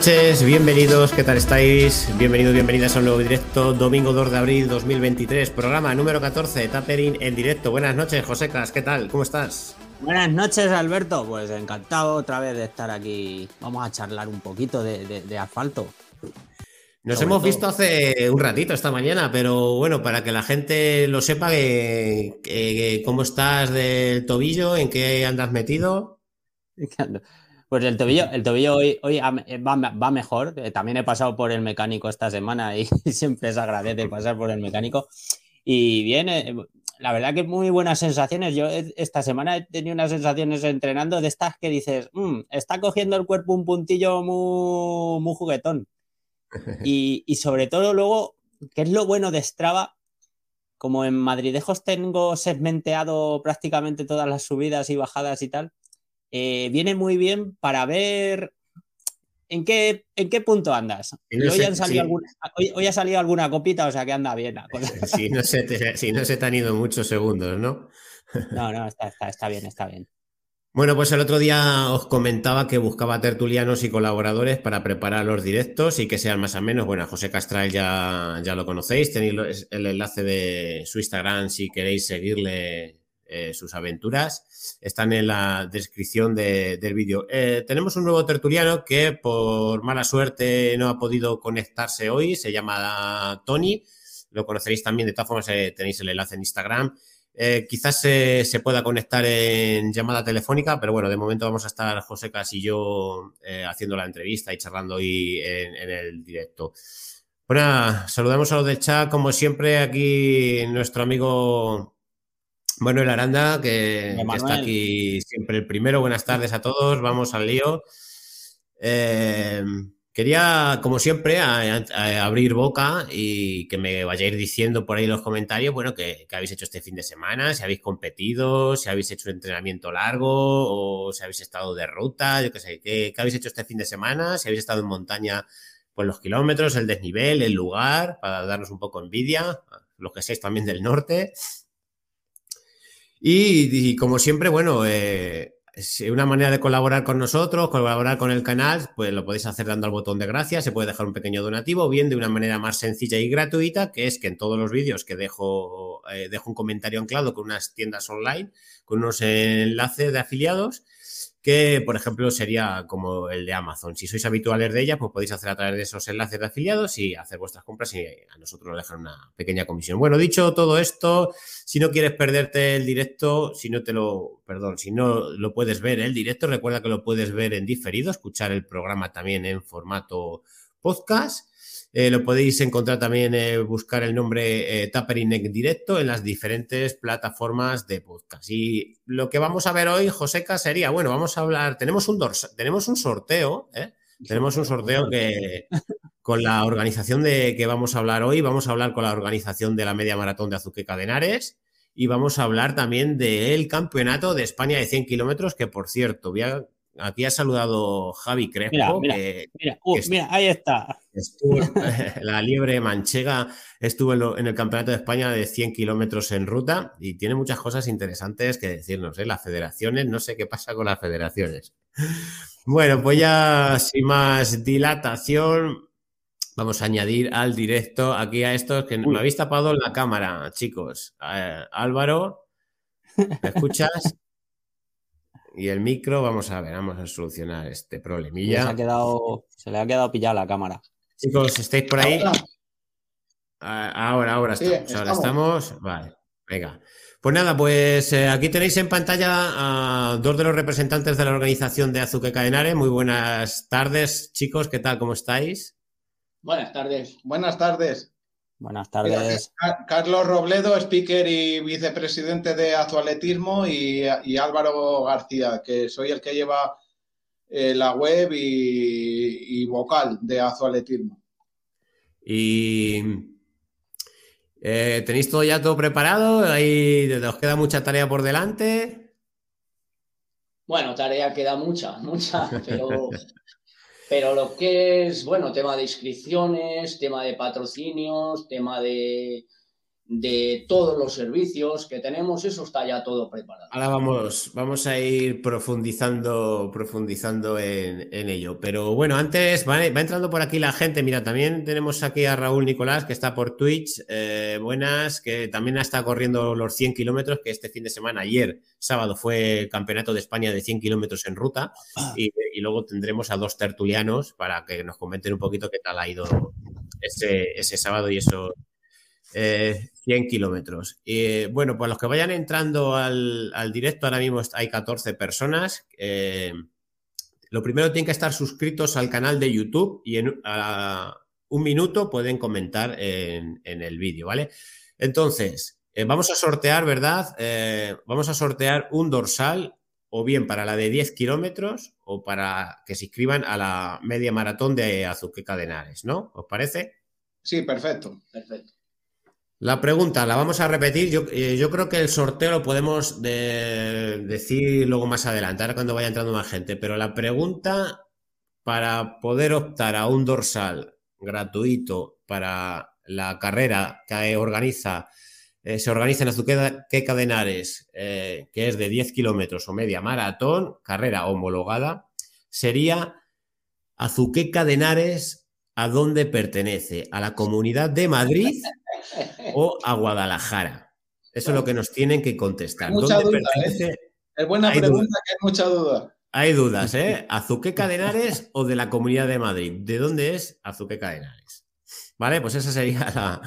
Buenas noches, bienvenidos, ¿qué tal estáis? Bienvenidos, bienvenidas a un nuevo directo, domingo 2 de abril 2023, programa número 14, Tapering en directo. Buenas noches, Josecas, ¿qué tal? ¿Cómo estás? Buenas noches, Alberto. Pues encantado otra vez de estar aquí. Vamos a charlar un poquito de, asfalto. Nos hemos visto hace un ratito esta mañana, pero bueno, para que la gente lo sepa, que, cómo estás del tobillo, en qué andas metido. Pues el tobillo, el tobillo hoy, hoy va, mejor. Eh, también he pasado por el mecánico esta semana y siempre se agradece pasar por el mecánico. Y bien, eh, la verdad que muy buenas sensaciones. Yo esta semana he tenido unas sensaciones entrenando de estas que dices, mm, está cogiendo el cuerpo un puntillo muy, muy juguetón. Y, y, sobre todo luego, ¿qué es lo bueno de Strava? Como en Madridejos tengo segmenteado prácticamente todas las subidas y bajadas y tal, eh, viene muy bien para ver en qué, en qué punto andas. hoy, ha salido alguna copita, o sea que anda bien. si, no se te, si no se te han ido muchos segundos, ¿no? no, no, está, está, bien, está bien. Bueno, pues el otro día os comentaba que buscaba tertulianos y colaboradores para preparar los directos y que sean más o menos. Bueno, José Castral ya, ya lo conocéis, tenéis el enlace de su Instagram si queréis seguirle eh, sus aventuras están en la descripción del vídeo. Eh, tenemos un nuevo tertuliano que por mala suerte no ha podido conectarse hoy, se llama Tony, lo conoceréis también, de todas formas eh, tenéis el enlace en Instagram. quizás se, pueda conectar en llamada telefónica, pero bueno, de momento vamos a estar José Cas y yo haciendo la entrevista y charlando hoy en, el directo. Bueno, saludamos a los del chat, como siempre, aquí nuestro amigo Manuel Aranda, que, está aquí siempre el primero. Buenas tardes a todos, vamos al lío. Eh, quería, como siempre, abrir boca y que me vayáis diciendo por ahí en los comentarios, bueno, qué habéis hecho este fin de semana, si habéis competido, si habéis hecho un entrenamiento largo o si habéis estado de ruta, yo qué sé, qué, habéis hecho este fin de semana, si habéis estado en montaña, pues los kilómetros, el desnivel, el lugar, para darnos un poco envidia, los que seáis también del norte. Y, como siempre, bueno, eh, una manera de colaborar con nosotros, colaborar con el canal, pues lo podéis hacer dando al botón de gracias, se puede dejar un pequeño donativo, bien de una manera más sencilla y gratuita, que es que en todos los vídeos que dejo, eh, dejo un comentario anclado con unas tiendas online, con unos enlaces de afiliados, que por ejemplo sería como el de Amazon. Si sois habituales de ella, pues podéis hacer a través de esos enlaces de afiliados y hacer vuestras compras y a nosotros nos dejan una pequeña comisión. Bueno, dicho todo esto, si no quieres perderte el directo, si no te lo, perdón, si no lo puedes ver el directo, recuerda que lo puedes ver en diferido, escuchar el programa también en formato podcast eh, lo podéis encontrar también, eh, buscar el nombre eh, Tapering Directo en las diferentes plataformas de podcast. Y lo que vamos a ver hoy, Joseca, sería, bueno, vamos a hablar, tenemos un, tenemos un sorteo, ¿eh? tenemos un sorteo que con la organización de que vamos a hablar hoy, vamos a hablar con la organización de la media maratón de Azuqueca de Henares y vamos a hablar también del campeonato de España de 100 kilómetros, que por cierto, voy a Aquí ha saludado Javi Crespo. Mira, mira, ahí está. la liebre manchega estuvo en, el Campeonato de España de 100 kilómetros en ruta y tiene muchas cosas interesantes que decirnos. ¿eh? Las federaciones, no sé qué pasa con las federaciones. Bueno, pues ya sin más dilatación, vamos a añadir al directo aquí a estos que me habéis tapado la cámara, chicos. Eh, Álvaro, ¿me escuchas? Y el micro, vamos a ver, vamos a solucionar este problemilla. Se, ha quedado, se le ha quedado pillada la cámara. Chicos, ¿estáis por ahí? Ahora, ahora estamos, ahora estamos. Vale, venga. Pues nada, pues eh, aquí tenéis en pantalla a dos de los representantes de la organización de Azuque Cadenare. Muy buenas tardes, chicos, ¿qué tal? ¿Cómo estáis? Buenas tardes. Buenas tardes. Buenas tardes. Carlos Robledo, speaker y vicepresidente de Azualetismo, y, Álvaro García, que soy el que lleva eh, la web y, vocal de Azualetismo. Y eh, tenéis todo ya todo preparado, ahí os queda mucha tarea por delante. Bueno, tarea queda mucha, mucha, pero Pero lo que es, bueno, tema de inscripciones, tema de patrocinios, tema de, de todos los servicios que tenemos, eso está ya todo preparado. Ahora vamos, vamos a ir profundizando, profundizando en, ello. Pero bueno, antes va, entrando por aquí la gente. Mira, también tenemos aquí a Raúl Nicolás, que está por Twitch. Eh, buenas, que también está corriendo los 100 kilómetros, que este fin de semana, ayer, sábado, fue el Campeonato de España de 100 kilómetros en ruta. Y, y, luego tendremos a dos tertulianos para que nos comenten un poquito qué tal ha ido ese, ese sábado y eso 100 eh, kilómetros. Y bueno, pues los que vayan entrando al, directo, ahora mismo hay 14 personas. Eh, lo primero tienen que estar suscritos al canal de YouTube y en un minuto pueden comentar en, el vídeo, ¿vale? Entonces, eh, vamos a sortear, ¿verdad? vamos a sortear un dorsal o bien para la de 10 kilómetros o para que se inscriban a la media maratón de Azuqueca de Henares, ¿no? ¿Os parece? Sí, perfecto. Perfecto. La pregunta la vamos a repetir. Yo, eh, creo que el sorteo lo podemos decir luego más adelante, ahora cuando vaya entrando más gente. Pero la pregunta para poder optar a un dorsal gratuito para la carrera que organiza, eh, se organiza en Azuqueca de Henares, eh, que es de 10 kilómetros o media maratón, carrera homologada, sería Azuqueca de Henares, ¿a dónde pertenece? ¿A la comunidad de Madrid? O a Guadalajara? Eso es lo que nos tienen que contestar. Mucha duda, ¿eh? Es buena pregunta que hay mucha duda. Hay dudas, ¿eh? ¿Azuqueca de Henares o de la Comunidad de Madrid? ¿De dónde es Azuqueca de Henares? Vale, pues esa sería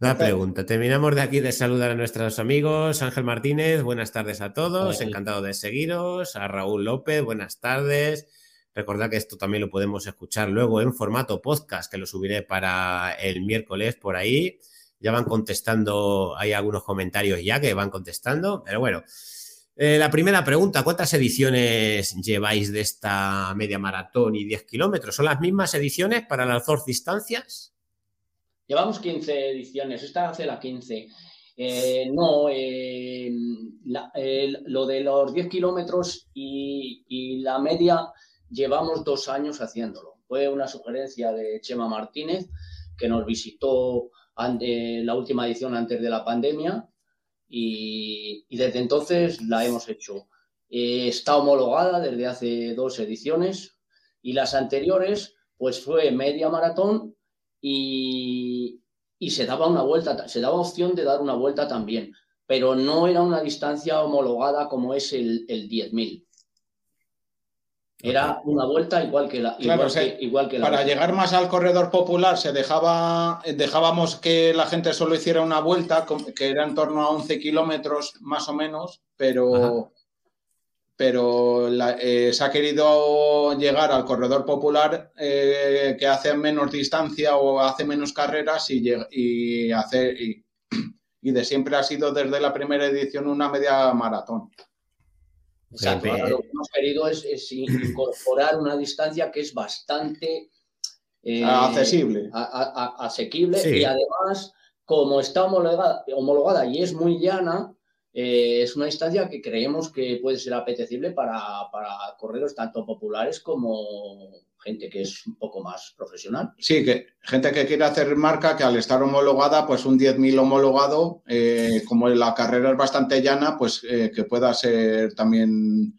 la, pregunta. Terminamos de aquí de saludar a nuestros amigos. Ángel Martínez, buenas tardes a todos. Encantado de seguiros. A Raúl López, buenas tardes. Recordad que esto también lo podemos escuchar luego en formato podcast, que lo subiré para el miércoles por ahí ya van contestando, hay algunos comentarios ya que van contestando, pero bueno. Eh, la primera pregunta, ¿cuántas ediciones lleváis de esta media maratón y 10 kilómetros? ¿Son las mismas ediciones para las dos distancias? Llevamos 15 ediciones, esta hace la 15. Eh, no, eh, lo de los 10 kilómetros y, y, la media llevamos dos años haciéndolo. Fue una sugerencia de Chema Martínez que nos visitó la última edición antes de la pandemia y, desde entonces la hemos hecho. Eh, está homologada desde hace dos ediciones y las anteriores pues fue media maratón y, se daba una vuelta, se daba opción de dar una vuelta también, pero no era una distancia homologada como es el, el 10.000. Era una vuelta igual que la, igual, que, Para llegar más al corredor popular se dejaba, dejábamos que la gente solo hiciera una vuelta, que era en torno a 11 kilómetros más o menos, pero, pero eh, se ha querido llegar al corredor popular eh, que hace menos distancia o hace menos carreras y, y, hacer, y de siempre ha sido desde la primera edición una media maratón. Exacto. lo que hemos querido es, incorporar una distancia que es bastante eh, accesible, asequible y además, como está homologada, y es muy llana, eh, es una distancia que creemos que puede ser apetecible para, para corredores tanto populares como gente que es un poco más profesional. Sí, que gente que quiere hacer marca, que al estar homologada, pues un 10.000 homologado, eh, como la carrera es bastante llana, pues eh, que pueda ser también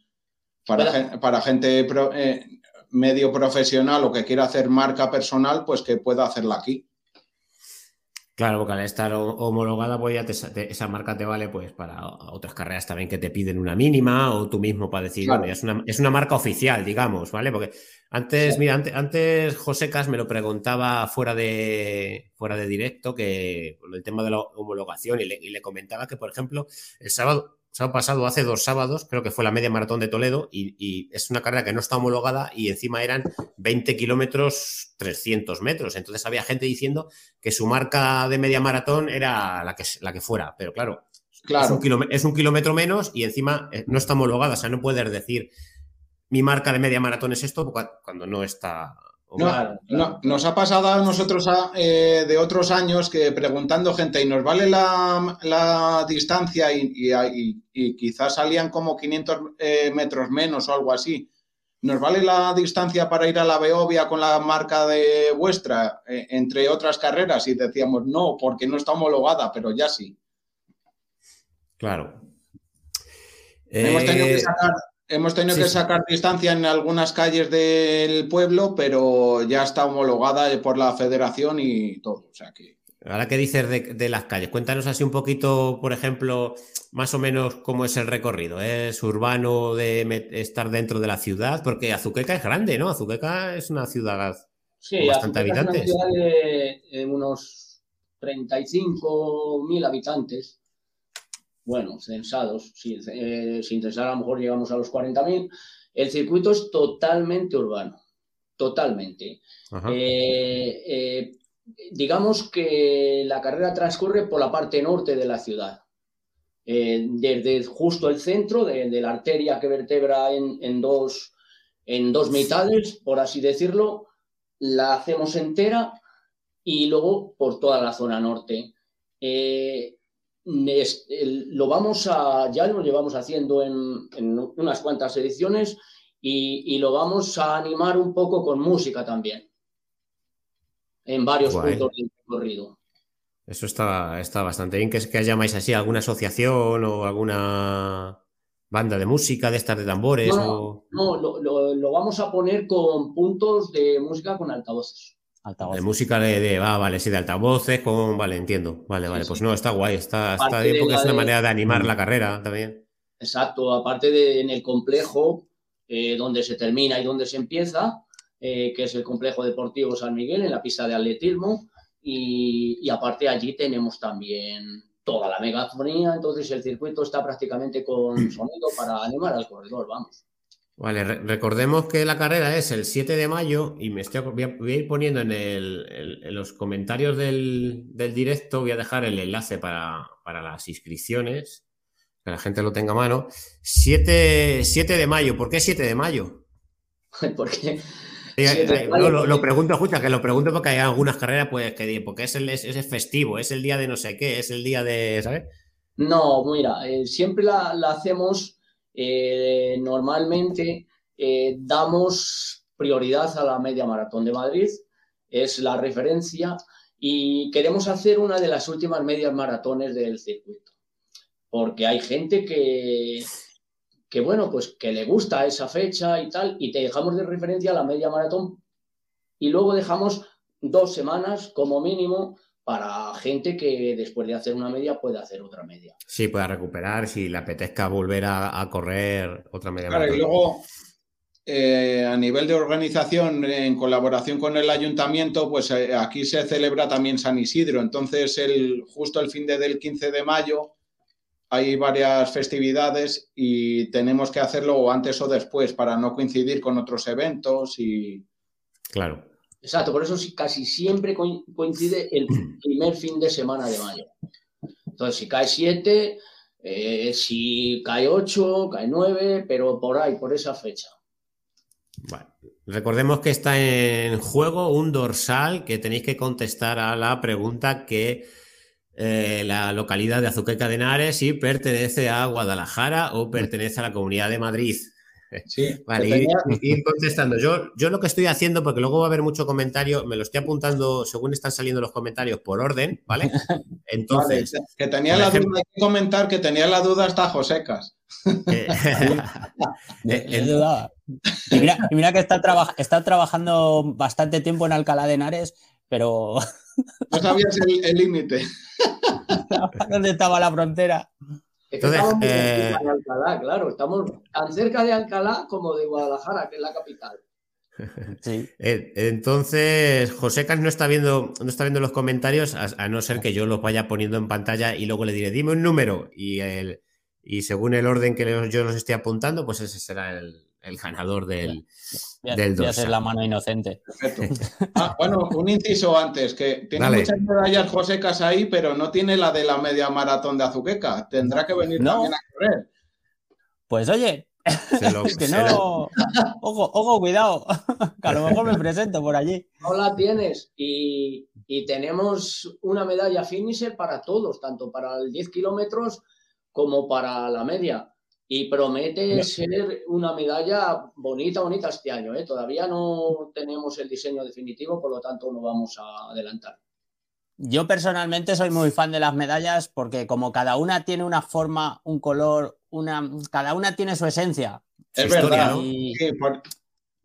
para, para gente eh, medio profesional o que quiera hacer marca personal, pues que pueda hacerla aquí. Claro, porque al estar homologada, pues ya esa marca te vale pues para otras carreras también que te piden una mínima o tú mismo para decir, bueno, es una, es una marca oficial, digamos, ¿vale? Porque antes, mira, antes, antes José Cas me lo preguntaba fuera de, fuera de directo, que el tema de la homologación, y le, comentaba que, por ejemplo, el sábado, sábado pasado, hace dos sábados, creo que fue la media maratón de Toledo, y, es una carrera que no está homologada y encima eran 20 kilómetros 300 metros. Entonces había gente diciendo que su marca de media maratón era la que, la que fuera, pero claro, claro. Es, un kilómetro, es un kilómetro menos y encima eh, no está homologada, o sea, no puedes decir mi marca de media maratón es esto cuando no está. No, nos ha pasado a nosotros eh, de otros años que preguntando gente, ¿y nos vale la, distancia? Y, y, quizás salían como 500 eh, metros menos o algo así. ¿nos vale la distancia para ir a la Beovia con la marca de vuestra, eh, entre otras carreras? Y decíamos, no, porque no está homologada, pero ya sí. Claro. Hemos tenido que sacar Hemos tenido que sacar distancia en algunas calles del pueblo, pero ya está homologada por la federación y todo. O sea que... Ahora que dices de, las calles, cuéntanos así un poquito, por ejemplo, más o menos cómo es el recorrido. ¿Es urbano de estar dentro de la ciudad? Porque Azuqueca es grande, ¿no? Azuqueca es una ciudad sí, con bastante habitantes. Es una ciudad de, unos 35.000 habitantes bueno, censados, sin, eh, sin censar a lo mejor llegamos a los 40.000. El circuito es totalmente urbano, totalmente. Eh, eh, digamos que la carrera transcurre por la parte norte de la ciudad, desde justo el centro de, la arteria que vertebra en, dos, en dos mitades, por así decirlo, la hacemos entera y luego por toda la zona norte lo vamos a, ya lo llevamos haciendo en, unas cuantas ediciones y, lo vamos a animar un poco con música también, en varios puntos del recorrido. Eso está, está bastante bien, que, que llamáis así, alguna asociación o alguna banda de música, de estas de tambores. No, no lo, vamos a poner con puntos de música con altavoces. De música de, de, ah, vale, sí, de altavoces, con, vale, entiendo. Vale, vale, pues no, está guay, está, está bien porque es una manera de animar la carrera también. Exacto, aparte de en el complejo eh, donde se termina y donde se empieza, eh, que es el complejo deportivo San Miguel, en la pista de atletismo, y, y aparte allí tenemos también toda la megafonía, entonces el circuito está prácticamente con sonido para animar al corredor, vamos. Vale, recordemos que la carrera es el 7 de mayo y me estoy, voy, a, ir poniendo en, los comentarios del, directo, voy a dejar el enlace para, las inscripciones, que la gente lo tenga a mano. 7, de mayo, ¿por qué 7 de mayo? porque no, lo, pregunto, escucha, que lo pregunto porque hay algunas carreras, pues, que porque es el, es, festivo, es el día de no sé qué, es el día de, ¿sabes? No, mira, eh, siempre la, la hacemos eh, normalmente eh, damos prioridad a la media maratón de Madrid, es la referencia y queremos hacer una de las últimas medias maratones del circuito, porque hay gente que, que bueno, pues que le gusta esa fecha y tal, y te dejamos de referencia a la media maratón y luego dejamos dos semanas como mínimo para gente que después de hacer una media puede hacer otra media. Sí, pueda recuperar si le apetezca volver a, correr otra media. Claro, y luego eh, a nivel de organización, en colaboración con el ayuntamiento, pues eh, aquí se celebra también San Isidro. Entonces, el, justo el fin de, del 15 de mayo hay varias festividades y tenemos que hacerlo antes o después para no coincidir con otros eventos y... Claro. Exacto, por eso casi siempre coincide el primer fin de semana de mayo. Entonces, si cae 7, eh, si cae 8, cae 9, pero por ahí, por esa fecha. Recordemos que está en juego un dorsal que tenéis que contestar a la pregunta que eh, la localidad de Azuqueca de Henares si pertenece a Guadalajara o pertenece a la Comunidad de Madrid. Sí, vale, ir, contestando. Yo, yo lo que estoy haciendo, porque luego va a haber mucho comentario, me lo estoy apuntando según están saliendo los comentarios por orden, ¿vale? Entonces. que tenía la duda, hay que comentar que tenía la duda hasta Josecas. Eh, y, mira, y mira que está, está trabajando bastante tiempo en Alcalá de Henares, pero. No sabías el límite. ¿Dónde estaba la frontera? Estamos muy eh, de Alcalá, claro, estamos tan cerca de Alcalá como de Guadalajara, que es la capital. Sí. Eh, entonces, José Cas no está viendo, no está viendo los comentarios, a, no ser que yo los vaya poniendo en pantalla y luego le diré, dime un número, y, el, y según el orden que yo los esté aposté pues ese será el, el ganador del, del voy a ser la mano inocente. Ah, bueno, un inciso antes, que tiene muchas medallas José Casa ahí, pero no tiene la de la media maratón de Azuqueca. Tendrá que venir también a correr. Pues oye, que no. Ojo, ojo, cuidado. Que a lo mejor me presento por allí. No la tienes. Y, y tenemos una medalla finisher para todos, tanto para el 10 kilómetros como para la media. Y promete ser una medalla bonita, bonita este año. ¿eh? Todavía no tenemos el diseño definitivo, por lo tanto no vamos a adelantar. Yo personalmente soy muy fan de las medallas porque como cada una tiene una forma, un color, una, cada una tiene su esencia. Es verdad.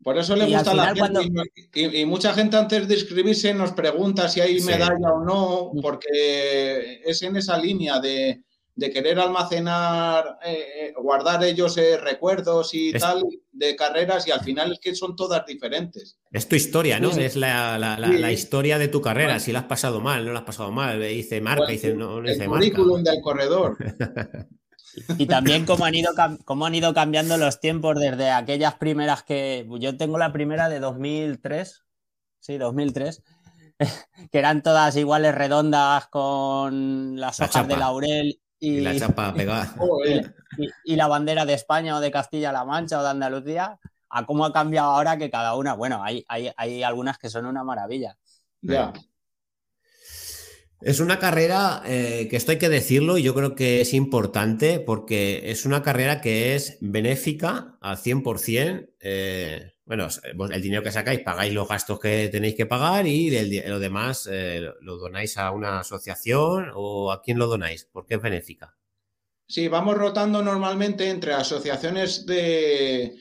por, eso le gusta la gente. Y, mucha gente antes de inscribirse nos pregunta si hay medalla o no, mm. porque es en esa línea de de querer almacenar, eh, eh, guardar ellos eh, recuerdos y tal de carreras y al final es que son todas diferentes. Es tu historia, ¿no? Es la, historia de tu carrera, si la has pasado mal, no la has pasado mal, dice marca, dice no, dice el currículum del corredor. Y también cómo han, ido, cómo han ido cambiando los tiempos desde aquellas primeras que... Yo tengo la primera de 2003, sí, 2003, que eran todas iguales redondas con las hojas de laurel y, la chapa pegada. Y, la bandera de España o de Castilla-La Mancha o de Andalucía, a cómo ha cambiado ahora que cada una, bueno, hay, hay, algunas que son una maravilla. Ya. Es una carrera eh, que esto hay que decirlo y yo creo que es importante porque es una carrera que es benéfica al 100%. Eh, bueno, el dinero que sacáis pagáis los gastos que tenéis que pagar y lo demás eh, lo donáis a una asociación o a quién lo donáis, porque es benéfica. Sí, vamos rotando normalmente entre asociaciones de,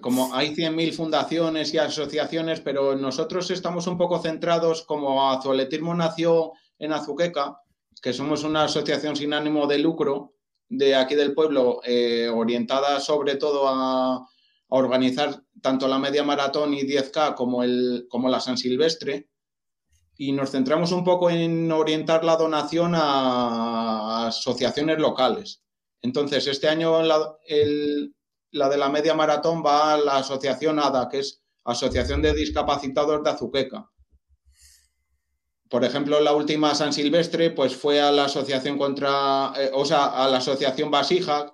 como hay 100.000 fundaciones y asociaciones, pero nosotros estamos un poco centrados como Azuletismo nació en Azuqueca, que somos una asociación sin ánimo de lucro de aquí del pueblo, eh, orientada sobre todo a organizar tanto la media maratón y 10K como, el, como la San Silvestre y nos centramos un poco en orientar la donación a asociaciones locales. Entonces, este año la, la de la media maratón va a la asociación ADA, que es Asociación de Discapacitados de Azuqueca. Por ejemplo, la última San Silvestre, pues fue a la asociación contra, eh, o sea, a la asociación Vasija,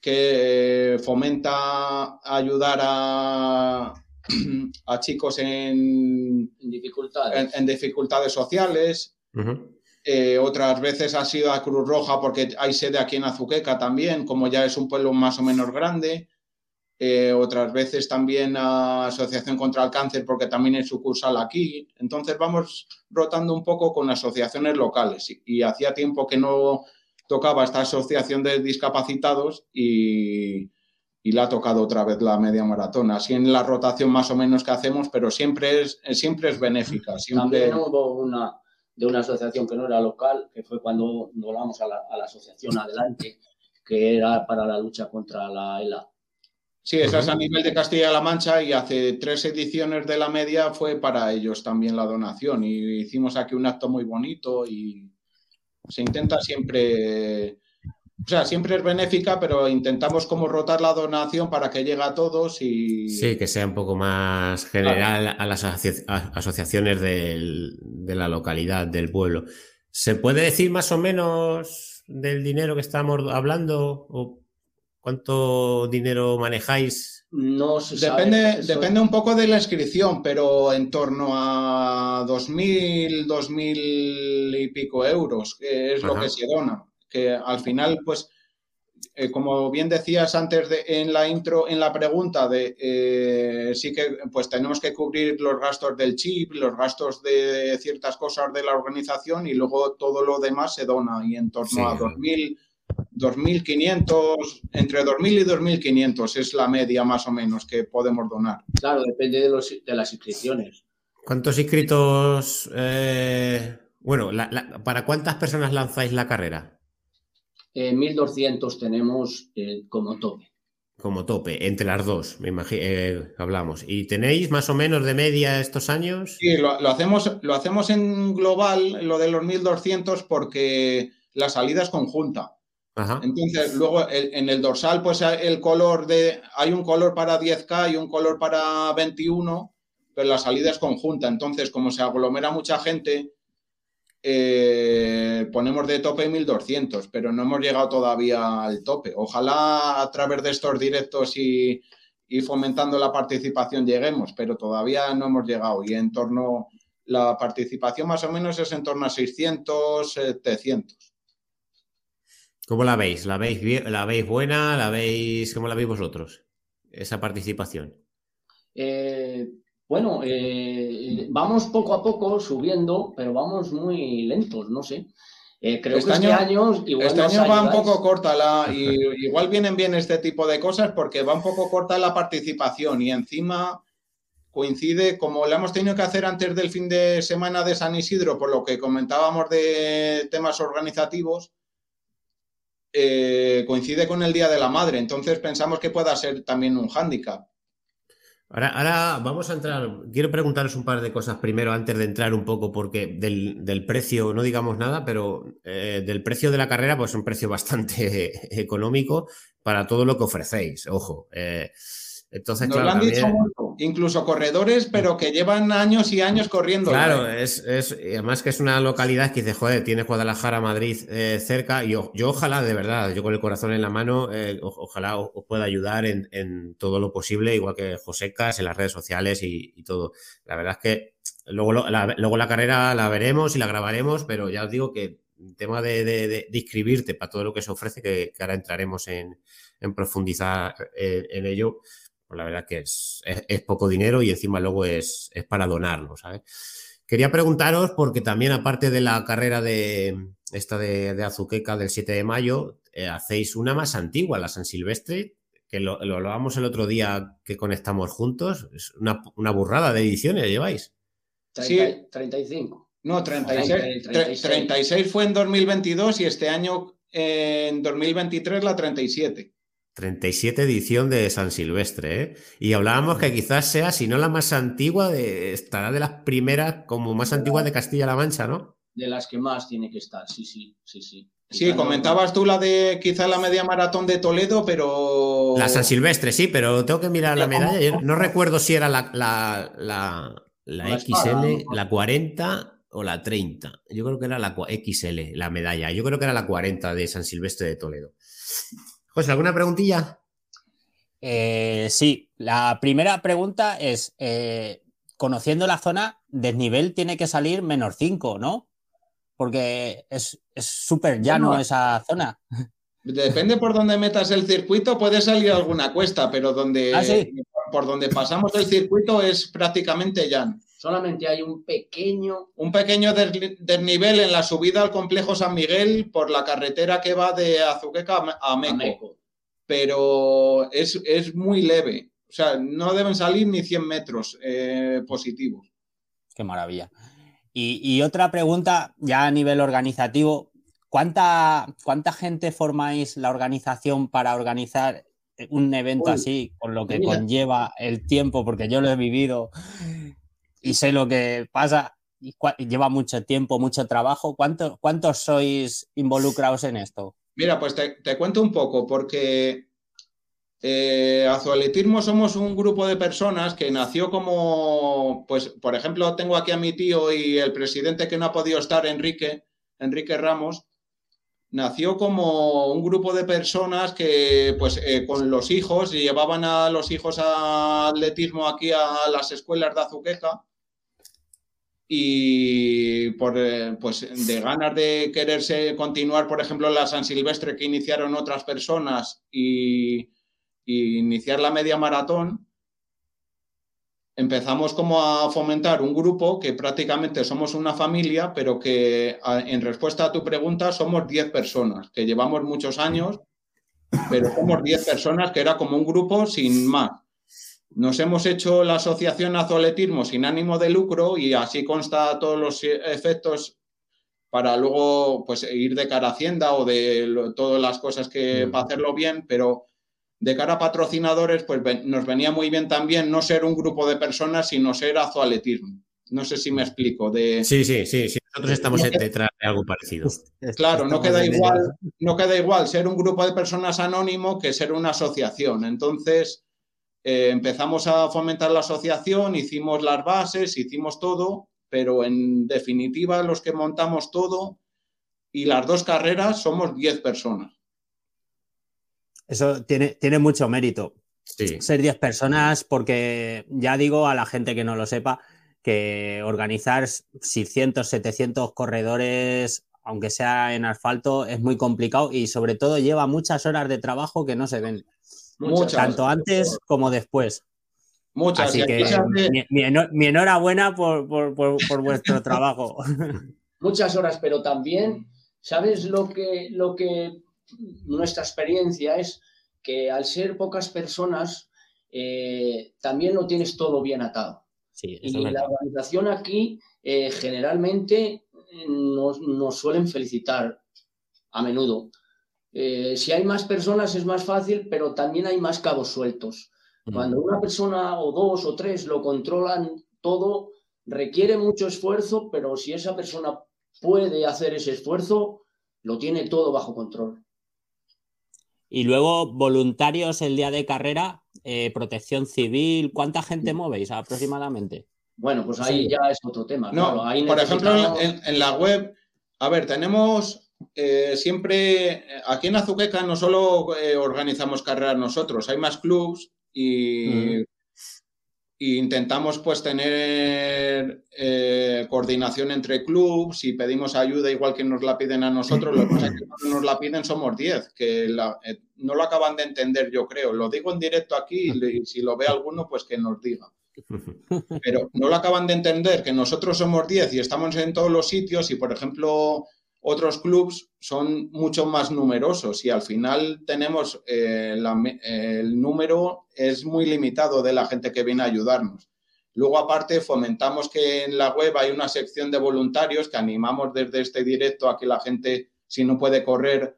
que fomenta ayudar a, a chicos en, dificultades. En, dificultades sociales. Eh, otras veces ha sido a Cruz Roja porque hay sede aquí en Azuqueca también, como ya es un pueblo más o menos grande. Eh, otras veces también a Asociación contra el Cáncer porque también es sucursal aquí. Entonces vamos rotando un poco con asociaciones locales y hacía tiempo que no tocaba esta asociación de discapacitados y, y la ha tocado otra vez la media maratón. Así en la rotación más o menos que hacemos, pero siempre es, siempre es benéfica. También hubo una de una asociación que no era local, que fue cuando volamos a la, a la asociación Adelante, que era para la lucha contra la ELA. Sí, esa es a nivel de Castilla-La Mancha y hace tres ediciones de la media fue para ellos también la donación y hicimos aquí un acto muy bonito y se intenta siempre, o sea, siempre es benéfica, pero intentamos como rotar la donación para que llegue a todos y... Sí, que sea un poco más general a las asociaciones de la localidad, del pueblo. ¿Se puede decir más o menos del dinero que estamos hablando? ¿O cuánto dinero manejáis no depende, depende un poco de la inscripción, pero en torno a 2.000, 2.000 y pico euros, que es lo que se dona. Que al final, pues, eh, como bien decías antes de, en la intro, en la pregunta, de eh, sí que pues tenemos que cubrir los gastos del chip, los gastos de ciertas cosas de la organización y luego todo lo demás se dona y en torno a 2.000 2.500, entre 2.000 y 2.500 es la media más o menos que podemos donar. Claro, depende de, los, de las inscripciones. ¿Cuántos inscritos? Eh, bueno, ¿para cuántas personas lanzáis la carrera? 1.200 tenemos eh, como tope. Como tope, entre las dos, me imagino, eh, hablamos. ¿Y tenéis más o menos de media estos años? Sí, lo, hacemos, lo hacemos en global, lo de los 1.200, porque la salida es conjunta. Entonces, luego en el dorsal, pues el color de. Hay un color para 10K y un color para 21, pero la salida es conjunta. Entonces, como se aglomera mucha gente, eh, ponemos de tope 1200, pero no hemos llegado todavía al tope. Ojalá a través de estos directos y, y fomentando la participación lleguemos, pero todavía no hemos llegado. Y en torno. La participación más o menos es en torno a 600, 700. ¿Cómo la veis? ¿La veis, ¿La veis buena? ¿La veis, ¿Cómo la veis vosotros? Esa participación. Eh, bueno, eh, vamos poco a poco subiendo, pero vamos muy lentos, no sé. Eh, creo este que este año, este año va un poco corta la, y, igual vienen bien este tipo de cosas porque va un poco corta la participación y encima coincide, como lo hemos tenido que hacer antes del fin de semana de San Isidro, por lo que comentábamos de temas organizativos, eh, coincide con el Día de la Madre, entonces pensamos que pueda ser también un hándicap. Ahora, vamos a entrar, quiero preguntaros un par de cosas primero antes de entrar un poco, porque del, precio, no digamos nada, pero eh, del precio de la carrera, pues es un precio bastante económico para todo lo que ofrecéis, ojo. Eh, entonces, Nos lo han dicho incluso corredores, pero que llevan años y años corriendo. Claro, es, es, además que es una localidad que dice, joder, tienes Guadalajara, Madrid eh, cerca, y yo, ojalá, de verdad, yo con el corazón en la mano, eh, ojalá os, pueda ayudar en, todo lo posible, igual que Josecas, en las redes sociales y, todo. La verdad es que luego, la, luego la carrera la veremos y la grabaremos, pero ya os digo que el tema de, de, inscribirte para todo lo que se ofrece, que, ahora entraremos en, profundizar eh, en ello, pues la verdad que es, poco dinero y encima luego es, para donarlo, ¿sabes? Quería preguntaros, porque también aparte de la carrera de esta de, Azuqueca del 7 de mayo, eh, hacéis una más antigua, la San Silvestre, que lo, lo hablábamos el otro día que conectamos juntos. Es una, burrada de ediciones lleváis. sí, 35. No, 36, 36. fue en 2022 y este año en 2023 la 37. 37 edición de San Silvestre, ¿eh? Y hablábamos que quizás sea, si no la más antigua, de, estará de las primeras como más antigua de Castilla-La Mancha, ¿no? De las que más tiene que estar, sí, sí, sí, sí. Sí, comentabas tú la de quizá la media maratón de Toledo, pero. La San Silvestre, sí, pero tengo que mirar la medalla. no recuerdo si era la, la, la, XL, la 40 o la 30. Yo creo que era la XL, la medalla. Yo creo que era la 40 de San Silvestre de Toledo. Pues, ¿alguna preguntilla? Eh, sí, la primera pregunta es, eh, conociendo la zona, desnivel tiene que salir menos 5, ¿no? Porque es súper llano esa zona. Depende por dónde metas el circuito, puede salir alguna cuesta, pero donde, ah, por donde pasamos el circuito es prácticamente llano. Solamente hay un pequeño... Un pequeño desnivel en la subida al complejo San Miguel por la carretera que va de Azuqueca a Meco. Pero es, muy leve. O sea, no deben salir ni 100 metros eh, positivos. Qué maravilla. Y, otra pregunta, ya a nivel organizativo, ¿cuánta, ¿cuánta gente formáis la organización para organizar un evento así, con lo que conlleva el tiempo? Porque yo lo he vivido y sé lo que pasa y lleva mucho tiempo, mucho trabajo. ¿Cuántos sois involucrados en esto? Mira, pues te, cuento un poco, porque eh, Azualetismo somos un grupo de personas que nació como, pues, por ejemplo, tengo aquí a mi tío y el presidente que no ha podido estar, Enrique, Enrique Ramos, nació como un grupo de personas que, pues, eh, con los hijos, llevaban a los hijos a atletismo aquí a las escuelas de Azuqueca y por, eh, pues de ganas de quererse continuar, por ejemplo, la San Silvestre que iniciaron otras personas y, iniciar la media maratón, empezamos como a fomentar un grupo que prácticamente somos una familia, pero que en respuesta a tu pregunta somos 10 personas, que llevamos muchos años, pero somos 10 personas que era como un grupo sin más. Nos hemos hecho la asociación Azoletismo sin ánimo de lucro y así consta todos los efectos para luego pues ir de cara a Hacienda o de todas las cosas que para hacerlo bien, pero de cara a patrocinadores pues nos venía muy bien también no ser un grupo de personas, sino ser azoletismo. No sé si me explico. De... Sí, sí, sí, sí. Nosotros estamos detrás de algo parecido. Claro, no queda igual, no queda igual ser un grupo de personas anónimo que ser una asociación. Entonces, eh, empezamos a fomentar la asociación, hicimos las bases, hicimos todo, pero en definitiva los que montamos todo y las dos carreras somos 10 personas. Eso tiene, tiene mucho mérito. Ser 10 personas, porque ya digo a la gente que no lo sepa, que organizar 600, 700 corredores aunque sea en asfalto, es muy complicado y sobre todo lleva muchas horas de trabajo que no se ven. Muchas. Tanto antes como después. Muchas. Así que mi, enhorabuena por, vuestro trabajo. Muchas horas, pero también, ¿sabes lo que, lo que nuestra experiencia es? Que al ser pocas personas, eh, también lo tienes todo bien atado. y la organización aquí eh, generalmente nos, suelen felicitar a menudo. Eh, si hay más personas es más fácil, pero también hay más cabos sueltos. Cuando una persona o dos o tres lo controlan todo, requiere mucho esfuerzo, pero si esa persona puede hacer ese esfuerzo, lo tiene todo bajo control. Y luego, voluntarios el día de carrera, eh, protección civil, ¿cuánta gente movéis aproximadamente? Bueno, pues ahí ya es otro tema. No, por ejemplo, en, la web, a ver, tenemos eh, siempre, aquí en Azuqueca no solo eh, organizamos carreras nosotros, hay más clubs y, intentamos pues tener eh, coordinación entre clubs y pedimos ayuda igual que nos la piden a nosotros. Lo que pasa es que cuando nos la piden somos 10, que no lo acaban de entender yo creo. Lo digo en directo aquí y si lo ve alguno pues que nos diga. Pero no lo acaban de entender que nosotros somos 10 y estamos en todos los sitios y, por ejemplo, otros clubs son mucho más numerosos y al final tenemos eh, el número es muy limitado de la gente que viene a ayudarnos. Luego, aparte, fomentamos que en la web hay una sección de voluntarios que animamos desde este directo a que la gente, si no puede correr,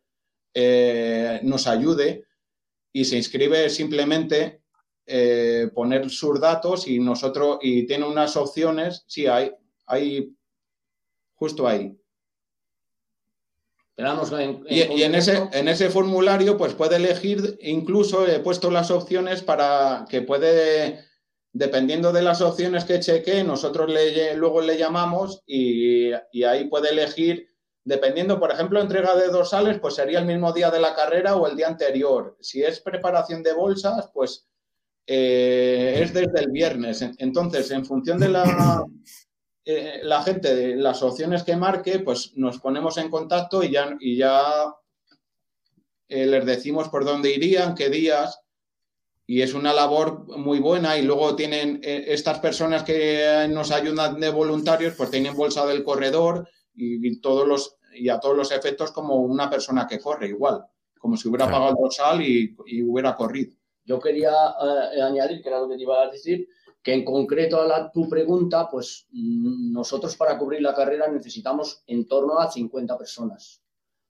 eh, nos ayude y se inscribe simplemente eh, poner sus datos y nosotros, y tiene unas opciones, sí, hay, hay justo ahí. Y, en, ese, en ese formulario, pues puede elegir, incluso he puesto las opciones para que puede, dependiendo de las opciones que cheque, nosotros le, luego le llamamos y, y ahí puede elegir dependiendo, por ejemplo, entrega de dorsales, pues sería el mismo día de la carrera o el día anterior. Si es preparación de bolsas, pues eh, es desde el viernes. Entonces, en función de la, eh, la gente, de las opciones que marque, pues nos ponemos en contacto y ya, y ya eh, les decimos por dónde irían, qué días. Y es una labor muy buena. Y luego tienen estas personas que nos ayudan de voluntarios, pues tienen bolsa del corredor y, todos los, y a todos los efectos como una persona que corre igual, como si hubiera pagado el dorsal y hubiera corrido. Yo quería eh, añadir, que era lo que te iba a decir, que en concreto a la, tu pregunta, pues mm, nosotros para cubrir la carrera necesitamos en torno a 50 personas.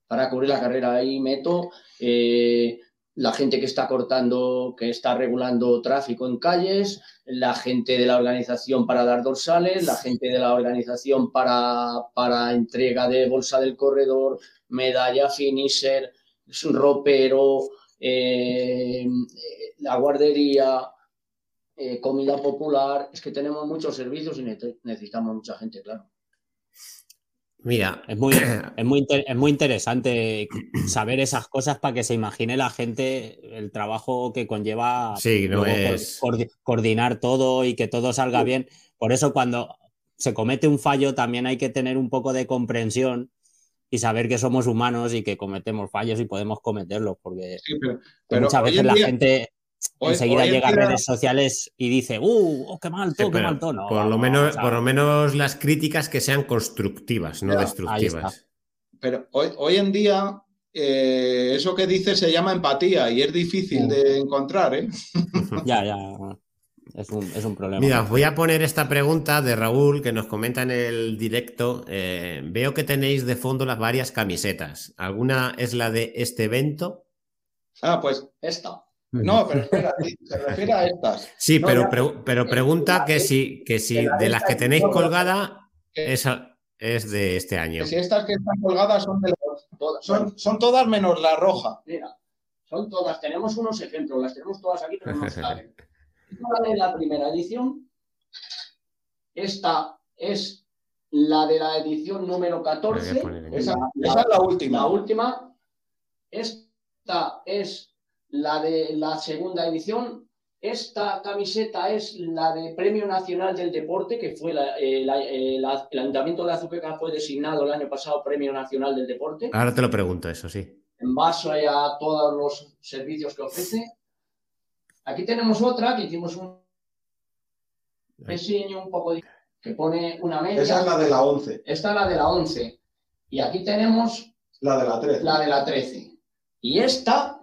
Para cubrir la carrera ahí meto eh, la gente que está cortando, que está regulando tráfico en calles, la gente de la organización para dar dorsales, la gente de la organización para, para entrega de bolsa del corredor, medalla, finisher, ropero, eh, la guardería, eh, comida popular. Es que tenemos muchos servicios y necesitamos mucha gente, claro. Mira, es muy, es muy, es muy interesante saber esas cosas para que se imagine la gente el trabajo que conlleva coordinar todo y que todo salga bien. Por eso cuando se comete un fallo también hay que tener un poco de comprensión y saber que somos humanos y que cometemos fallos y podemos cometerlos, porque muchas veces la gente enseguida llega a redes sociales y dice, ¡uh! Oh, ¡Qué mal todo, qué mal tono! por, lo menos, por lo menos las críticas que sean constructivas, no destructivas. Pero hoy, hoy en día eh, eso que dice se llama empatía y es difícil de encontrar, ¿eh? ya, ya. Es un, problema. Mira, voy a poner esta pregunta de Raúl que nos comenta en el directo. Eh, veo que tenéis de fondo las varias camisetas. ¿Alguna es la de este evento? Ah, pues esta. No, pero espera, se refiere a estas. Sí, pero, pero pregunta que si, que si de las que tenéis colgada, esa es de este año. si estas que están colgadas son de los, son, son todas menos la roja. Mira, son todas. Tenemos unos ejemplos, las tenemos todas aquí, pero no salen. Esta de la primera edición. Esta es la de la edición número 14. Esa, es la última. La última. Esta es la de la segunda edición. esta camiseta es la de Premio Nacional del Deporte, que fue eh, eh, el Ayuntamiento de Azuqueca fue designado el año pasado Premio Nacional del Deporte. Ahora te lo pregunto, eso sí. En base a todos los servicios que ofrece. Aquí tenemos otra que hicimos un diseño un poco que pone una media. Esa es la de la 11. Esta es la de la 11. Y aquí tenemos la de la 13. La de la 13. Y esta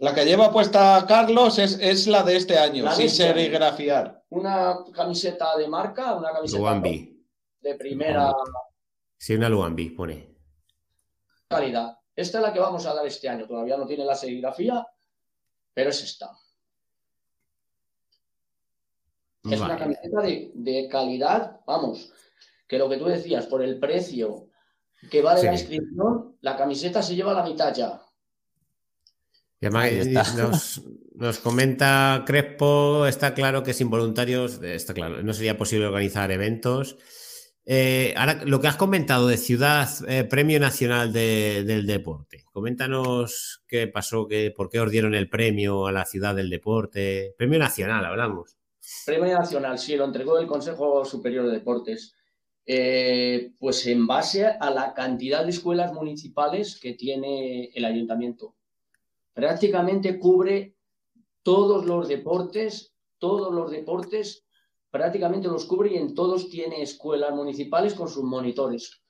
la que lleva puesta Carlos es, la de este año, sin este serigrafiar. Una camiseta de marca, una camiseta de primera. Sí, una Luambi, pone. Calidad. Esta es la que vamos a dar este año. Todavía no tiene la serigrafía, pero es esta. Es una camiseta de, calidad, vamos, que lo que tú decías, por el precio que vale la inscripción, la camiseta se lleva la mitad ya. Y además nos, comenta Crespo, está claro que sin voluntarios, está claro, no sería posible organizar eventos. Eh, ahora, lo que has comentado de Ciudad, eh, Premio Nacional del Deporte, coméntanos qué pasó, qué, por qué os dieron el premio a la Ciudad del Deporte. Premio Nacional, hablamos. Premio Nacional, sí, lo entregó el Consejo Superior de Deportes. Eh, pues en base a la cantidad de escuelas municipales que tiene el ayuntamiento prácticamente cubre todos los deportes, todos los deportes, prácticamente los cubre y en todos tiene escuelas municipales con sus monitores.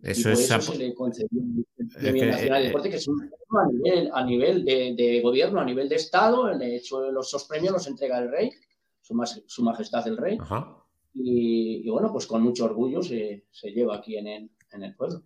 Eso es eso se le concedió el Premio Nacional de eh, Deporte, que es un a nivel, a nivel de, gobierno, a nivel de Estado. De hecho, los, esos premios los entrega el rey, su, majestad el rey. Y, bueno, pues con mucho orgullo se, se lleva aquí en el,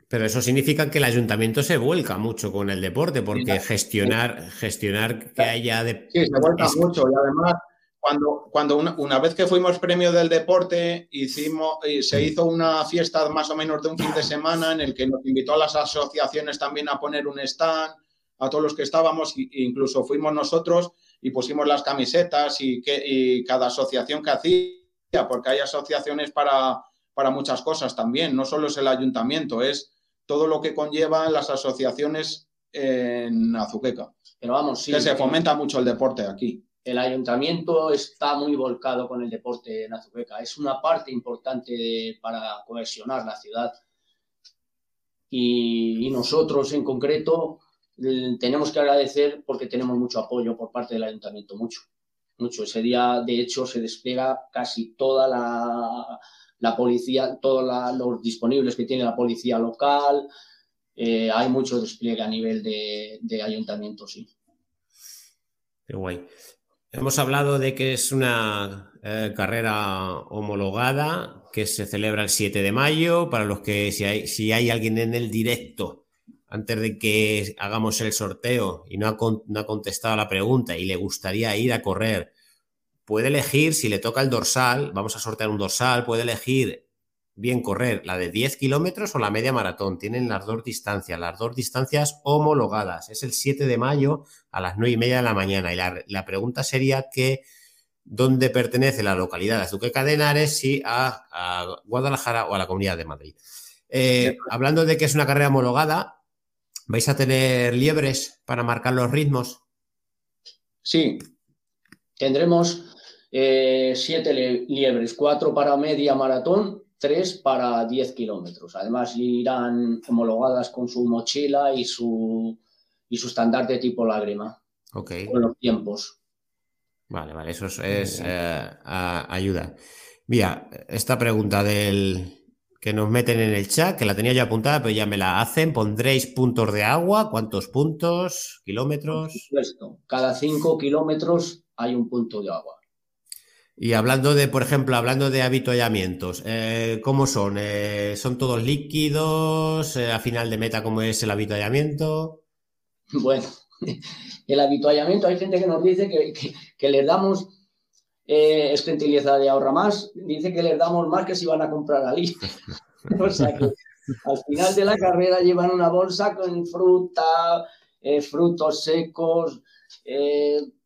pero eso significa que el ayuntamiento se vuelca mucho con el deporte, porque gestionar, gestionar que haya de... Sí, se vuelca mucho. Y además cuando, cuando una, vez que fuimos premio del deporte, hicimos, se hizo una fiesta más o menos de un fin de semana en el que nos invitó a las asociaciones también a poner un stand, a todos los que estábamos, incluso fuimos nosotros y pusimos las camisetas y, que, y cada asociación que hacía, porque hay asociaciones para para muchas cosas también. No solo es el ayuntamiento, es todo lo que conllevan las asociaciones en Azuqueca. Pero vamos, sí. Que se fomenta mucho el deporte aquí. El ayuntamiento está muy volcado con el deporte en Azuqueca. Es una parte importante para cohesionar la ciudad. Y, nosotros en concreto tenemos que agradecer porque tenemos mucho apoyo por parte del ayuntamiento, mucho, mucho. Ese día, de hecho, se despliega casi toda la, la policía, todos los disponibles que tiene la policía local. Eh, hay mucho despliegue a nivel de, ayuntamiento, sí. Qué guay. Hemos hablado de que es una eh, carrera homologada que se celebra el 7 de mayo. Para los que, si hay, si hay alguien en el directo, antes de que hagamos el sorteo y no ha, no ha contestado a la pregunta y le gustaría ir a correr puede elegir, si le toca el dorsal, vamos a sortear un dorsal, puede elegir bien correr la de 10 kilómetros o la media maratón. Tienen las dos distancias, las dos distancias homologadas. Es el 7 de mayo a las 9 y media de la mañana. Y la, pregunta sería que dónde pertenece la localidad de Azuqueca de Henares, si a, Guadalajara o a la Comunidad de Madrid. Eh, hablando de que es una carrera homologada, ¿vais a tener liebres para marcar los ritmos? Sí, tendremos eh, siete liebres, cuatro para media maratón, tres para 10 kilómetros. Además, irán homologadas con su mochila y su, y su estandarte tipo lágrima. Ok. Con los tiempos. Vale, vale, eso es, eh, ayuda. Mira, esta pregunta del que nos meten en el chat, que la tenía yo apuntada, pero ya me la hacen. ¿Pondréis puntos de agua? ¿Cuántos puntos? ¿Kilómetros? Cada cinco kilómetros hay un punto de agua. Y hablando de, por ejemplo, hablando de habituallamientos, eh, ¿cómo son? Eh, ¿Son todos líquidos? Eh, ¿A final de meta cómo es el habituallamiento? Bueno, el habituallamiento, hay gente que nos dice que, les damos, es gentileza de ahorra más, dice que les damos más que si van a comprar ali. o sea que al final de la carrera llevan una bolsa con fruta, frutos secos,